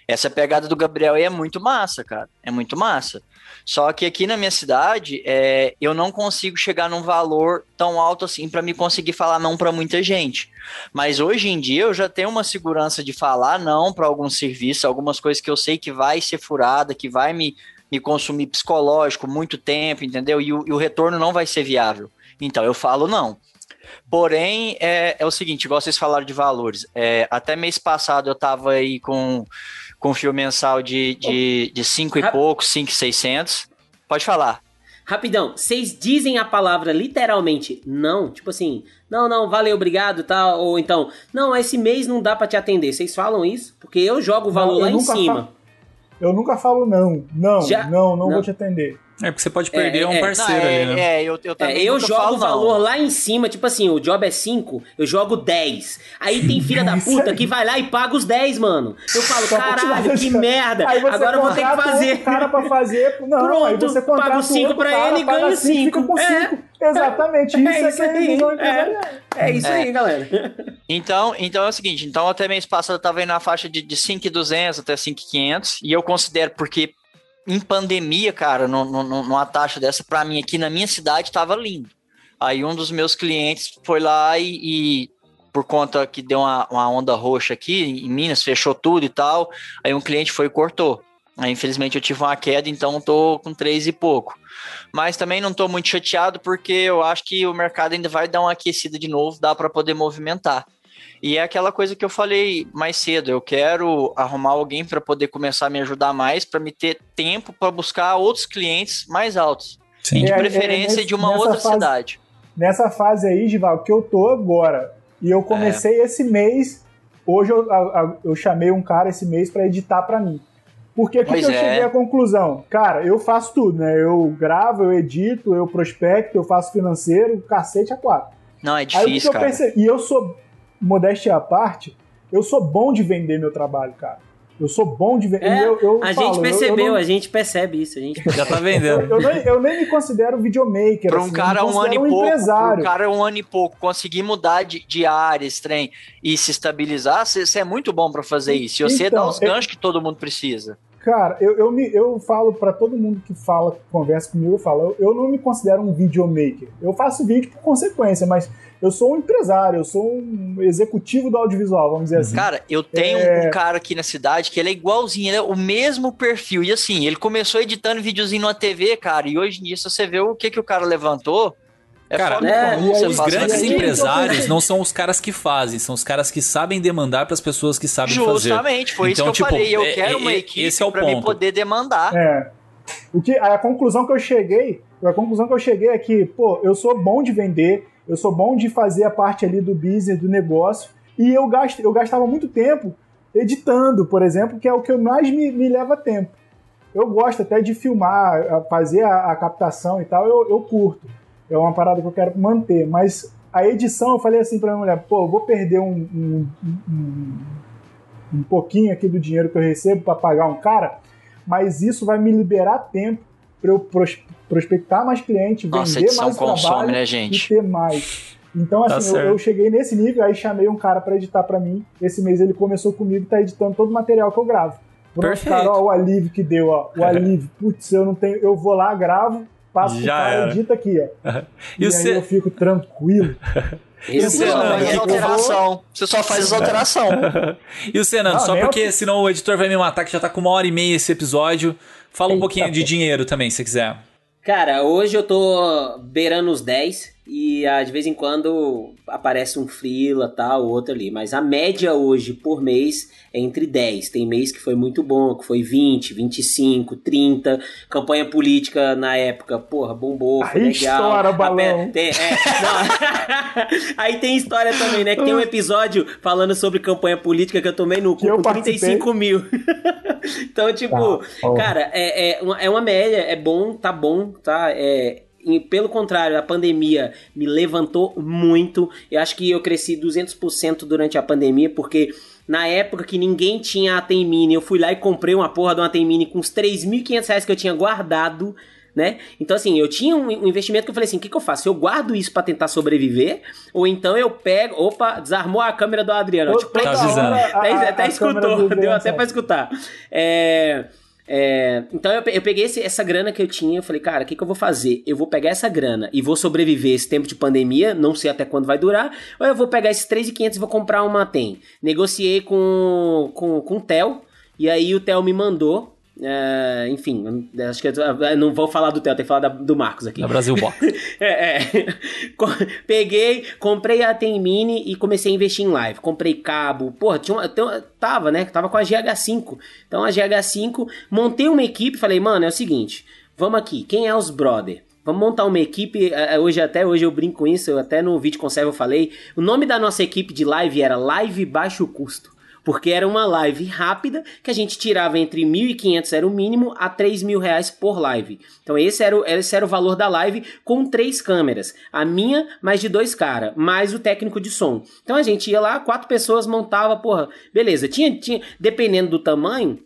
Essa pegada do Gabriel aí é muito massa, cara. É muito massa. Só que aqui na minha cidade, é, eu não consigo chegar num valor tão alto assim para me conseguir falar não para muita gente. Mas hoje em dia eu já tenho uma segurança de falar não para alguns serviços, algumas coisas que eu sei que vai ser furada, que vai me, me consumir psicológico muito tempo, entendeu? E o, e o retorno não vai ser viável. Então eu falo não. Porém, é, é o seguinte, igual vocês falaram de valores. É, até mês passado eu tava aí com, com fio mensal de 5 de, de cinco e Rap- pouco, 5,600. Pode falar. Rapidão, vocês dizem a palavra literalmente não? Tipo assim, não, não, valeu, obrigado, tal. Ou então, não, esse mês não dá pra te atender. Vocês falam isso? Porque eu jogo o valor Não, lá em cima. falo- Eu nunca falo não. Não, Já- não, não, não. vou te atender. É porque você pode perder É, um é, parceiro Não, é, ali, né? é, eu, eu também É, eu jogo falo o não. valor lá em cima, tipo assim, o job é 5, eu jogo 10. Aí tem filha da [laughs] puta que vai lá e paga os 10, mano. Eu falo, caralho, que merda. Agora eu vou ter que fazer. outro cara pra fazer. [laughs] Não, Pronto, aí você paga contrata os cinco outro pra cara, ele e paga ganha cinco, fica cinco. com É. cinco. Exatamente, [laughs] isso É isso que é aí. É. É isso aí, galera. Então, então é o seguinte, então até mês passado eu tava aí na faixa de, de 5,200 até 5,500 e eu considero porque em pandemia, cara, no, no, numa taxa dessa, pra mim aqui na minha cidade tava lindo. Aí um dos meus clientes foi lá e, e por conta que deu uma, uma onda roxa aqui em Minas, fechou tudo e tal, aí um cliente foi e cortou. Aí infelizmente eu tive uma queda, então tô com três e pouco. Mas também não tô muito chateado porque eu acho que o mercado ainda vai dar uma aquecida de novo, dá para poder movimentar. E é aquela coisa que eu falei mais cedo, eu quero arrumar alguém para poder começar a me ajudar mais, para me ter tempo para buscar outros clientes mais altos. Sim. De É, é, preferência nesse- de uma outra fase- cidade. Nessa fase aí, Gival, que eu tô agora. E eu comecei esse mês. Hoje eu, a- a- eu chamei um cara esse mês pra editar pra mim. Porque o que, Pois que eu é. cheguei à conclusão? Cara, eu faço tudo, né? Eu gravo, eu edito, eu prospecto, eu faço financeiro, cacete a quatro. Não, é Aí o que, que difícil, eu cara. percebi? E eu sou, modéstia à parte, eu sou bom de vender meu trabalho, cara. Eu sou bom de vender. É, eu, eu a falo, gente eu- percebeu, eu, não- a gente percebe isso. A gente Já tá vendendo. eu, nem, eu nem me considero videomaker. Para um assim, cara um ano e considero pouco, empresário. um cara um ano e pouco conseguir mudar de, de área, esse trem, e se estabilizar, você é muito bom para fazer isso. E você Então, dá os é- ganchos que todo mundo precisa. Cara, eu, eu, me, eu falo pra todo mundo que fala, conversa comigo, eu falo, eu, eu não me considero um videomaker. Eu faço vídeo por consequência, mas eu sou um empresário, eu sou um executivo do audiovisual, vamos dizer assim. Cara, eu tenho É. um cara aqui na cidade que ele é igualzinho, ele é o mesmo perfil. E assim, ele começou editando videozinho numa TV, cara, e hoje se você vê o que, que o cara levantou, é Cara, foda é, comum, e aí você Os grandes aí- empresários não são os caras que fazem, são os caras que sabem demandar para as pessoas que sabem fazer. Justamente, foi Então, isso que eu tipo, falei. Eu é- quero é- uma equipe esse é me ponto. poder demandar. É. O que, a conclusão que eu cheguei, a conclusão que eu cheguei é que, pô, eu sou bom de vender, eu sou bom de fazer a parte ali do business, do negócio, e eu, gasto, eu gastava muito tempo editando, por exemplo, que é o que mais me, me leva tempo. Eu gosto até de filmar, fazer a, a captação e tal, eu, eu curto. É uma parada que eu quero manter, mas a edição, eu falei assim pra minha mulher, pô, eu vou perder um, um, um- um pouquinho aqui do dinheiro que eu recebo para pagar um cara, mas isso vai me liberar tempo para eu pros, prospectar mais cliente, Nossa, vender mais consome, trabalho né, e gente? ter mais. Então, Tá assim, eu, eu cheguei nesse nível, aí chamei um cara para editar para mim. Esse mês ele começou comigo e tá editando todo o material que eu gravo. Pronto, Perfeito. cara, ó, o alívio que deu, ó. O [laughs] alívio. Putz, eu não tenho. Eu vou lá, gravo, passo pro Já cara, era. edita aqui, ó. [laughs] E E, o aí Ce- eu fico tranquilo. [laughs] E o Você só Senando, faz o que as que alteração. Você só faz as alteração. [laughs] E o Senando, Não, só porque eu- senão o editor vai me matar, que já tá com uma hora e meia esse episódio. Fala um Eita, pouquinho de pô. dinheiro também, se quiser. Cara, hoje eu tô beirando os 10 e ah, de vez em quando aparece um freela tal, outro ali. Mas a média hoje por mês é entre 10. Tem mês que foi muito bom, que foi 20, 25, 30. Campanha política na época, porra, bombou, foi Aí legal. estoura balão. tem- é. [laughs] Aí tem história também, né? Que tem um episódio falando sobre campanha política que eu tomei no cu com 35 mil. [laughs] então, tipo, Tá, cara, é, é, uma, é uma média, é bom, tá bom, tá? É, e pelo contrário, a pandemia me levantou muito. Eu acho que eu cresci 200% durante a pandemia, porque na época que ninguém tinha a Tem Mini, eu fui lá e comprei uma porra de uma Tem Mini com uns 3.500 reais que eu tinha guardado, né? Então, assim, eu tinha um, um investimento que eu falei assim: o que, que eu faço? Eu guardo isso pra tentar sobreviver, ou então eu pego. Opa, desarmou a câmera do Adriano. ó, tipo, Tá Toda avisando. até, a- até a escutou, [laughs] deu até sai. pra escutar. É, é, então eu, pe- eu peguei esse- essa grana que eu tinha, eu falei, cara, o que, que eu vou fazer? Eu vou pegar essa grana e vou sobreviver esse tempo de pandemia, não sei até quando vai durar, ou eu vou pegar esses 3.500 e vou comprar uma TEM. Negociei com, com, com o Theo, e aí o Theo me mandou. É, enfim, acho que eu, não vou falar do Theo, tem que falar da- do Marcos aqui. Da Brasil Box. [laughs] É, é. Peguei, comprei a Tem Mini e comecei a investir em live. Comprei cabo, porra, tinha uma, tava, né? Tava com a GH5. Então a GH5, montei uma equipe, falei, mano, é o seguinte, vamos aqui, quem é os brother? Vamos montar uma equipe, eh, hoje até hoje eu brinco com isso, eu até no vídeo conserva eu falei, o nome da nossa equipe de live era Live Baixo Custo. Porque era uma live rápida que a gente tirava entre 1.500 era o mínimo a 3 mil reais por live. Então esse era, o, esse era o valor da live com três câmeras. A minha, mais de dois caras, mais o técnico de som. Então a gente ia lá, quatro pessoas montava, porra, beleza. Tinha, tinha dependendo do tamanho,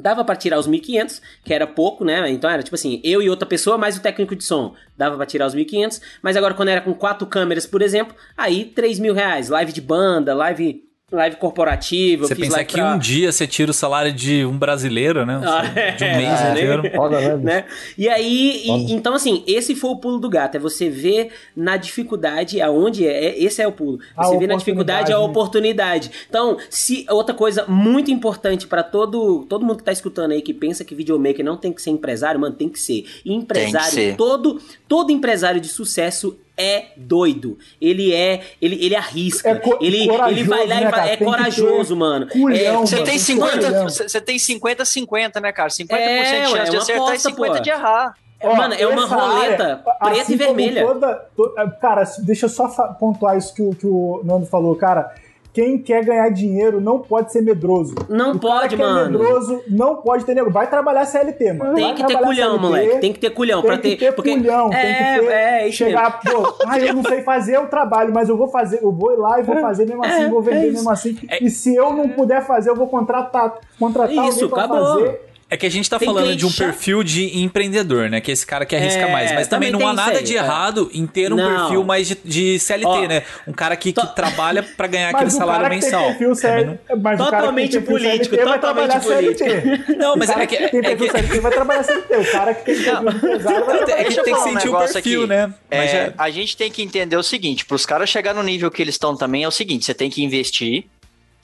Dava pra tirar os 1.500, que era pouco, né? Então era tipo assim, eu e outra pessoa, mais o técnico de som. Dava pra tirar os 1.500. Mas agora quando era com quatro câmeras, por exemplo, aí 3 mil reais. Live de banda, live, live corporativa. Você fiz pensa live que pra- um dia você tira o salário de um brasileiro, né? Ah, de um é, mês [laughs] né? inteiro. Né? né? E aí, e- então assim, esse foi o pulo do gato, é você ver na dificuldade aonde é, é- esse é o pulo. A Você vê na dificuldade a oportunidade. Então, se outra coisa muito importante pra todo todo mundo que tá escutando aí que pensa que videomaker não tem que ser empresário, mano, tem que ser. E empresário, ser. todo todo empresário de sucesso é doido. Ele é, ele, ele arrisca. É ele, ele vai lá né, e vai, cara? é corajoso, mano. culhão, é, mano. Você tem Tem 50, culhão. você você tem 50 50, né, cara? 50% É, de chance é de acertar aposta, e 50 pô. de errar. Ó, Mano, é uma roleta área, preta assim e vermelha. toda- to- cara, deixa eu só pontuar isso que o, que o Nando falou, cara. Quem quer ganhar dinheiro não pode ser medroso. Não O pode, é mano. medroso não pode ter negócio. Vai trabalhar CLT, mano. Tem Vai que ter culhão, CLT, moleque. Tem que ter culhão Tem pra que ter. ter porque... culhão, é, tem que ter. É, isso chegar, pô, ah, eu não sei fazer o trabalho, mas eu vou fazer, eu vou ir lá e vou fazer mesmo assim, é, vou vender é mesmo assim. E se eu não puder fazer, eu vou contratar, contratar Isso, alguém pra acabou. fazer. É que a gente tá Tem falando de um chato. perfil de empreendedor, né? Que é esse cara que arrisca É, mais. Mas também, também não há nada isso de aí, é. errado em ter um Não. perfil mais de, de CLT, Ó, né? Um cara que, que trabalha pra ganhar [laughs] aquele salário que mensal. mas que Totalmente político, CLT totalmente CLT. Não, mas é que- tem é perfil que- CLT vai trabalhar CLT. O cara que tem perfil empresário vai É que tem que um sentir o perfil, aqui. né? Mas É, é- A gente tem que entender o seguinte: para os caras chegar no nível que eles estão também, é o seguinte: você tem que investir,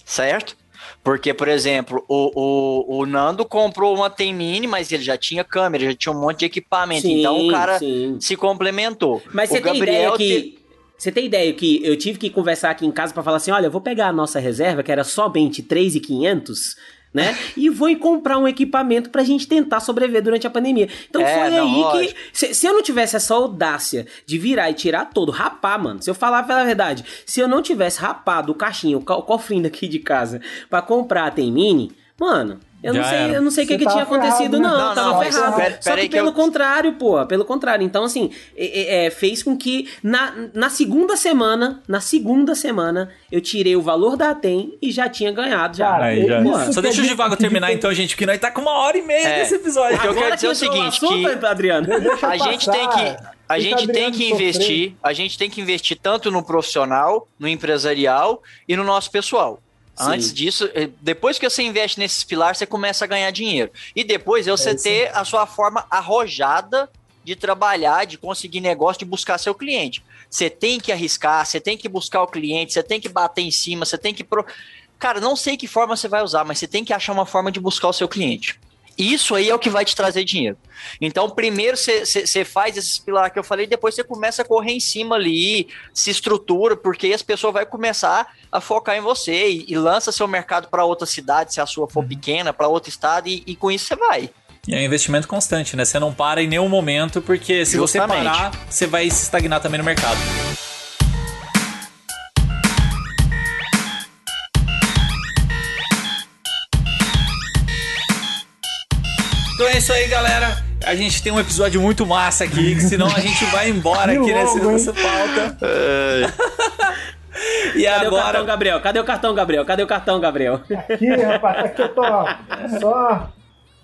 certo? Porque, por exemplo, o, o, o Nando comprou uma Tem Mini, mas ele já tinha câmera, já tinha um monte de equipamento. Sim, então o cara sim. se complementou. Mas o você tem ideia que. te- Você tem ideia que eu tive que conversar aqui em casa pra falar assim: olha, eu vou pegar a nossa reserva, que era somente 3,500, né? e vou comprar um equipamento pra gente tentar sobreviver durante a pandemia. Então É, foi não, aí lógico. que. Se, se eu não tivesse essa audácia de virar e tirar todo, rapar, mano. Se eu falar pela verdade, se eu não tivesse rapado o caixinho, o cofrinho daqui de casa pra comprar a Tem Mini, mano. Eu não sei, era. eu não sei o que, que tinha ferrado, acontecido, né? não. Não, tava não, ferrado. pera- Só pera que que eu- pelo contrário, porra. Pelo contrário. Então, assim, é- é- é, fez com que na, na segunda semana, na segunda semana, eu tirei o valor da ATEM e já tinha ganhado. Já. Cara, Aí já. Só deixa é o Divago terminar então, gente, porque nós tá com uma hora e meia É. nesse episódio. O que eu quero dizer é o seguinte, assunto, que- Adriano. A gente tem que a Deixa gente tem que sofrer. investir, a gente tem que investir tanto no profissional, no empresarial e no nosso pessoal. Sim. Antes disso, eh, depois que você investe nesses pilares, você começa a ganhar dinheiro. E depois é você isso ter a sua forma arrojada de trabalhar, de conseguir negócio, de buscar seu cliente. Você tem que arriscar, você tem que buscar o cliente, você tem que bater em cima, você tem que. Pro... Cara, não sei que forma você vai usar, mas você tem que achar uma forma de buscar o seu cliente. Isso aí é o que vai te trazer dinheiro. Então, primeiro você- você você faz esses pilares que eu falei, depois você começa a correr em cima ali, se estrutura, porque aí as pessoas vão começar a focar em você e, e lança seu mercado para outra cidade, se a sua for pequena, para outro estado, e, e com isso você vai. E é um investimento constante, né? Você não para em nenhum momento, porque se você Justamente. parar, você vai se estagnar também no mercado. Então é isso aí, galera. A gente tem um episódio muito massa aqui, que senão a gente vai embora aqui nessa, hein? nessa pauta. [laughs] e Cadê o cartão, agora. Gabriel? Cadê o cartão, Gabriel? Cadê o cartão, Gabriel? Aqui, rapaz, aqui eu tô só.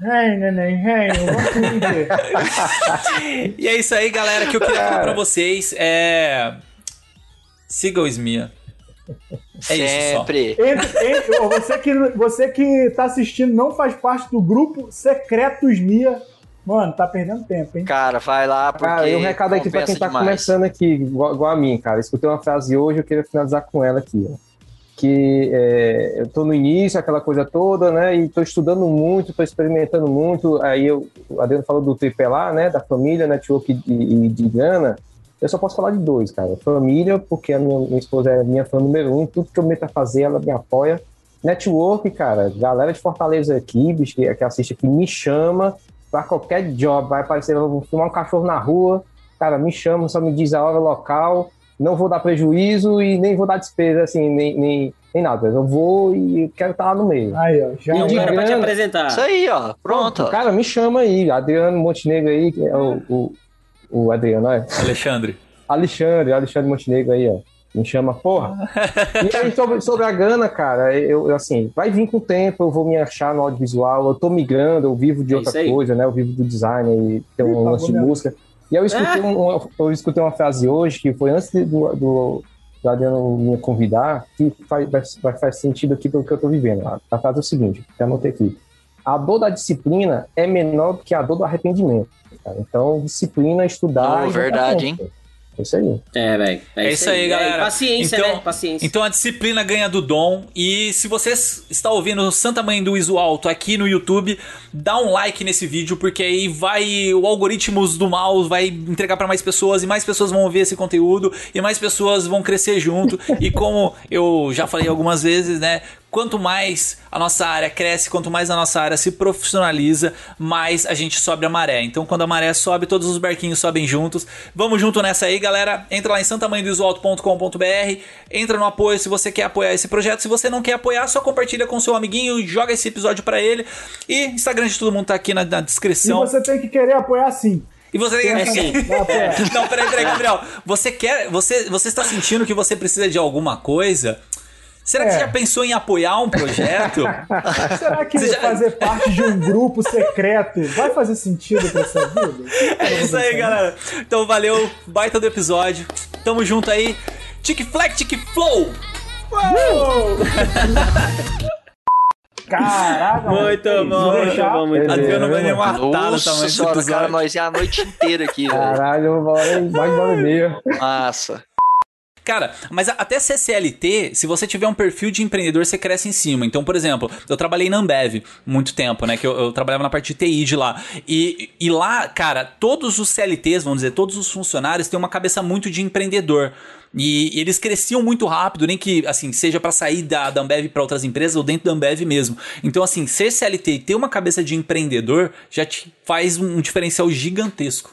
Hey, neném, hey, eu. [laughs] E é isso aí, galera, que eu queria falar pra vocês. É. Siga o Smia. É isso só. Sempre. Entre- entre- você, que, você que tá assistindo não faz parte do grupo Secretos Mia. Mano, tá perdendo tempo, hein? Cara, vai lá, porque Cara, e um recado aqui pra quem tá demais. começando aqui, igual, igual a mim, cara. Escutei uma frase hoje, eu queria finalizar com ela aqui, ó. Que é, eu tô no início, aquela coisa toda, né? E tô estudando muito, tô experimentando muito. Aí eu, o Adriano falou do tripé lá, né? Da família, network e, e de grana. Eu só posso falar de dois, cara. Família, porque a minha, minha esposa é minha fã número um. Tudo que eu meto a fazer, ela me apoia. Network, cara. Galera de Fortaleza aqui, bicho, que, que assiste aqui, me chama pra qualquer job. Vai aparecer, eu vou filmar um cachorro na rua. Cara, me chama, só me diz a hora local. Não vou dar prejuízo e nem vou dar despesa, assim, nem, nem, nem nada. Eu vou e quero estar lá no meio. Aí, ó, já E um de cara pra te apresentar. Isso aí, ó. Pronto. ó. Cara, me chama aí. Adriano Montenegro aí, que é o, o, o Adriano, é? Alexandre. Alexandre, Alexandre Montenegro aí, ó. Me chama, porra. [laughs] E aí, sobre, sobre a grana, cara, eu, eu, assim, vai vir com o tempo, eu vou me achar no audiovisual, eu tô migrando, eu vivo de É outra coisa, né? Eu vivo do design e tem um Ih, lance de música. E eu escutei, um- uma, eu escutei uma frase hoje, que foi antes de- do, do, do Adriano me convidar, que faz, vai, faz sentido aqui pelo que eu tô vivendo. A, a frase é o seguinte, já anotei aqui. A dor da disciplina é menor do que a dor do arrependimento. Cara. Então, disciplina, estudar. Oh, verdade, cara. É isso aí. É, velho. É isso aí, galera. Paciência, Então- né? Paciência. Então a disciplina ganha do dom. E se você está ouvindo Santa Mãe do Iso Alto aqui no YouTube, dá um like nesse vídeo, porque aí vai. O algoritmo do mal vai entregar para mais pessoas e mais pessoas vão ver esse conteúdo e mais pessoas vão crescer junto. e como eu já falei algumas vezes, né? Quanto mais a nossa área cresce, quanto mais a nossa área se profissionaliza, mais a gente sobe a maré. Então, quando a maré sobe, todos os barquinhos sobem juntos. Vamos junto nessa aí, galera. Entra lá em santamanhodoisoalto.com.br, entra no apoio se você quer apoiar esse projeto. Se você não quer apoiar, só compartilha com seu amiguinho, joga esse episódio pra ele. E Instagram de todo mundo tá aqui na, na E descrição. você tem que querer apoiar sim. E você tem É sim. [laughs] Não, peraí, peraí, Gabriel. Você quer. Você, você está sentindo que você precisa de alguma coisa? Será que É. você já pensou em apoiar um projeto? [laughs] Será que já- fazer parte de um grupo secreto vai fazer sentido pra sua vida? [laughs] É isso aí, galera. Então valeu, baita do episódio. Tamo junto aí. Tic Flex, Tic Flow. [laughs] Caraca, mano. Muito isso? bom, Vou muito deixar- bom, muito bom. Adriano vai me matar no Nossa tamanho senhora, cara, nós é a noite inteira aqui, velho. Caralho, uma hora, mais de uma hora e meia. Massa. Cara, mas até ser CLT, se você tiver um perfil de empreendedor, você cresce em cima. Então, por exemplo, eu trabalhei na Ambev muito tempo, né? Que eu, eu trabalhava na parte de TI de lá. E, e lá, cara, todos os CLTs, vamos dizer, todos os funcionários têm uma cabeça muito de empreendedor. E, e eles cresciam muito rápido, nem que, assim, seja pra sair da, da Ambev pra outras empresas ou dentro da Ambev mesmo. Então, assim, ser CLT e ter uma cabeça de empreendedor já te faz um, um diferencial gigantesco.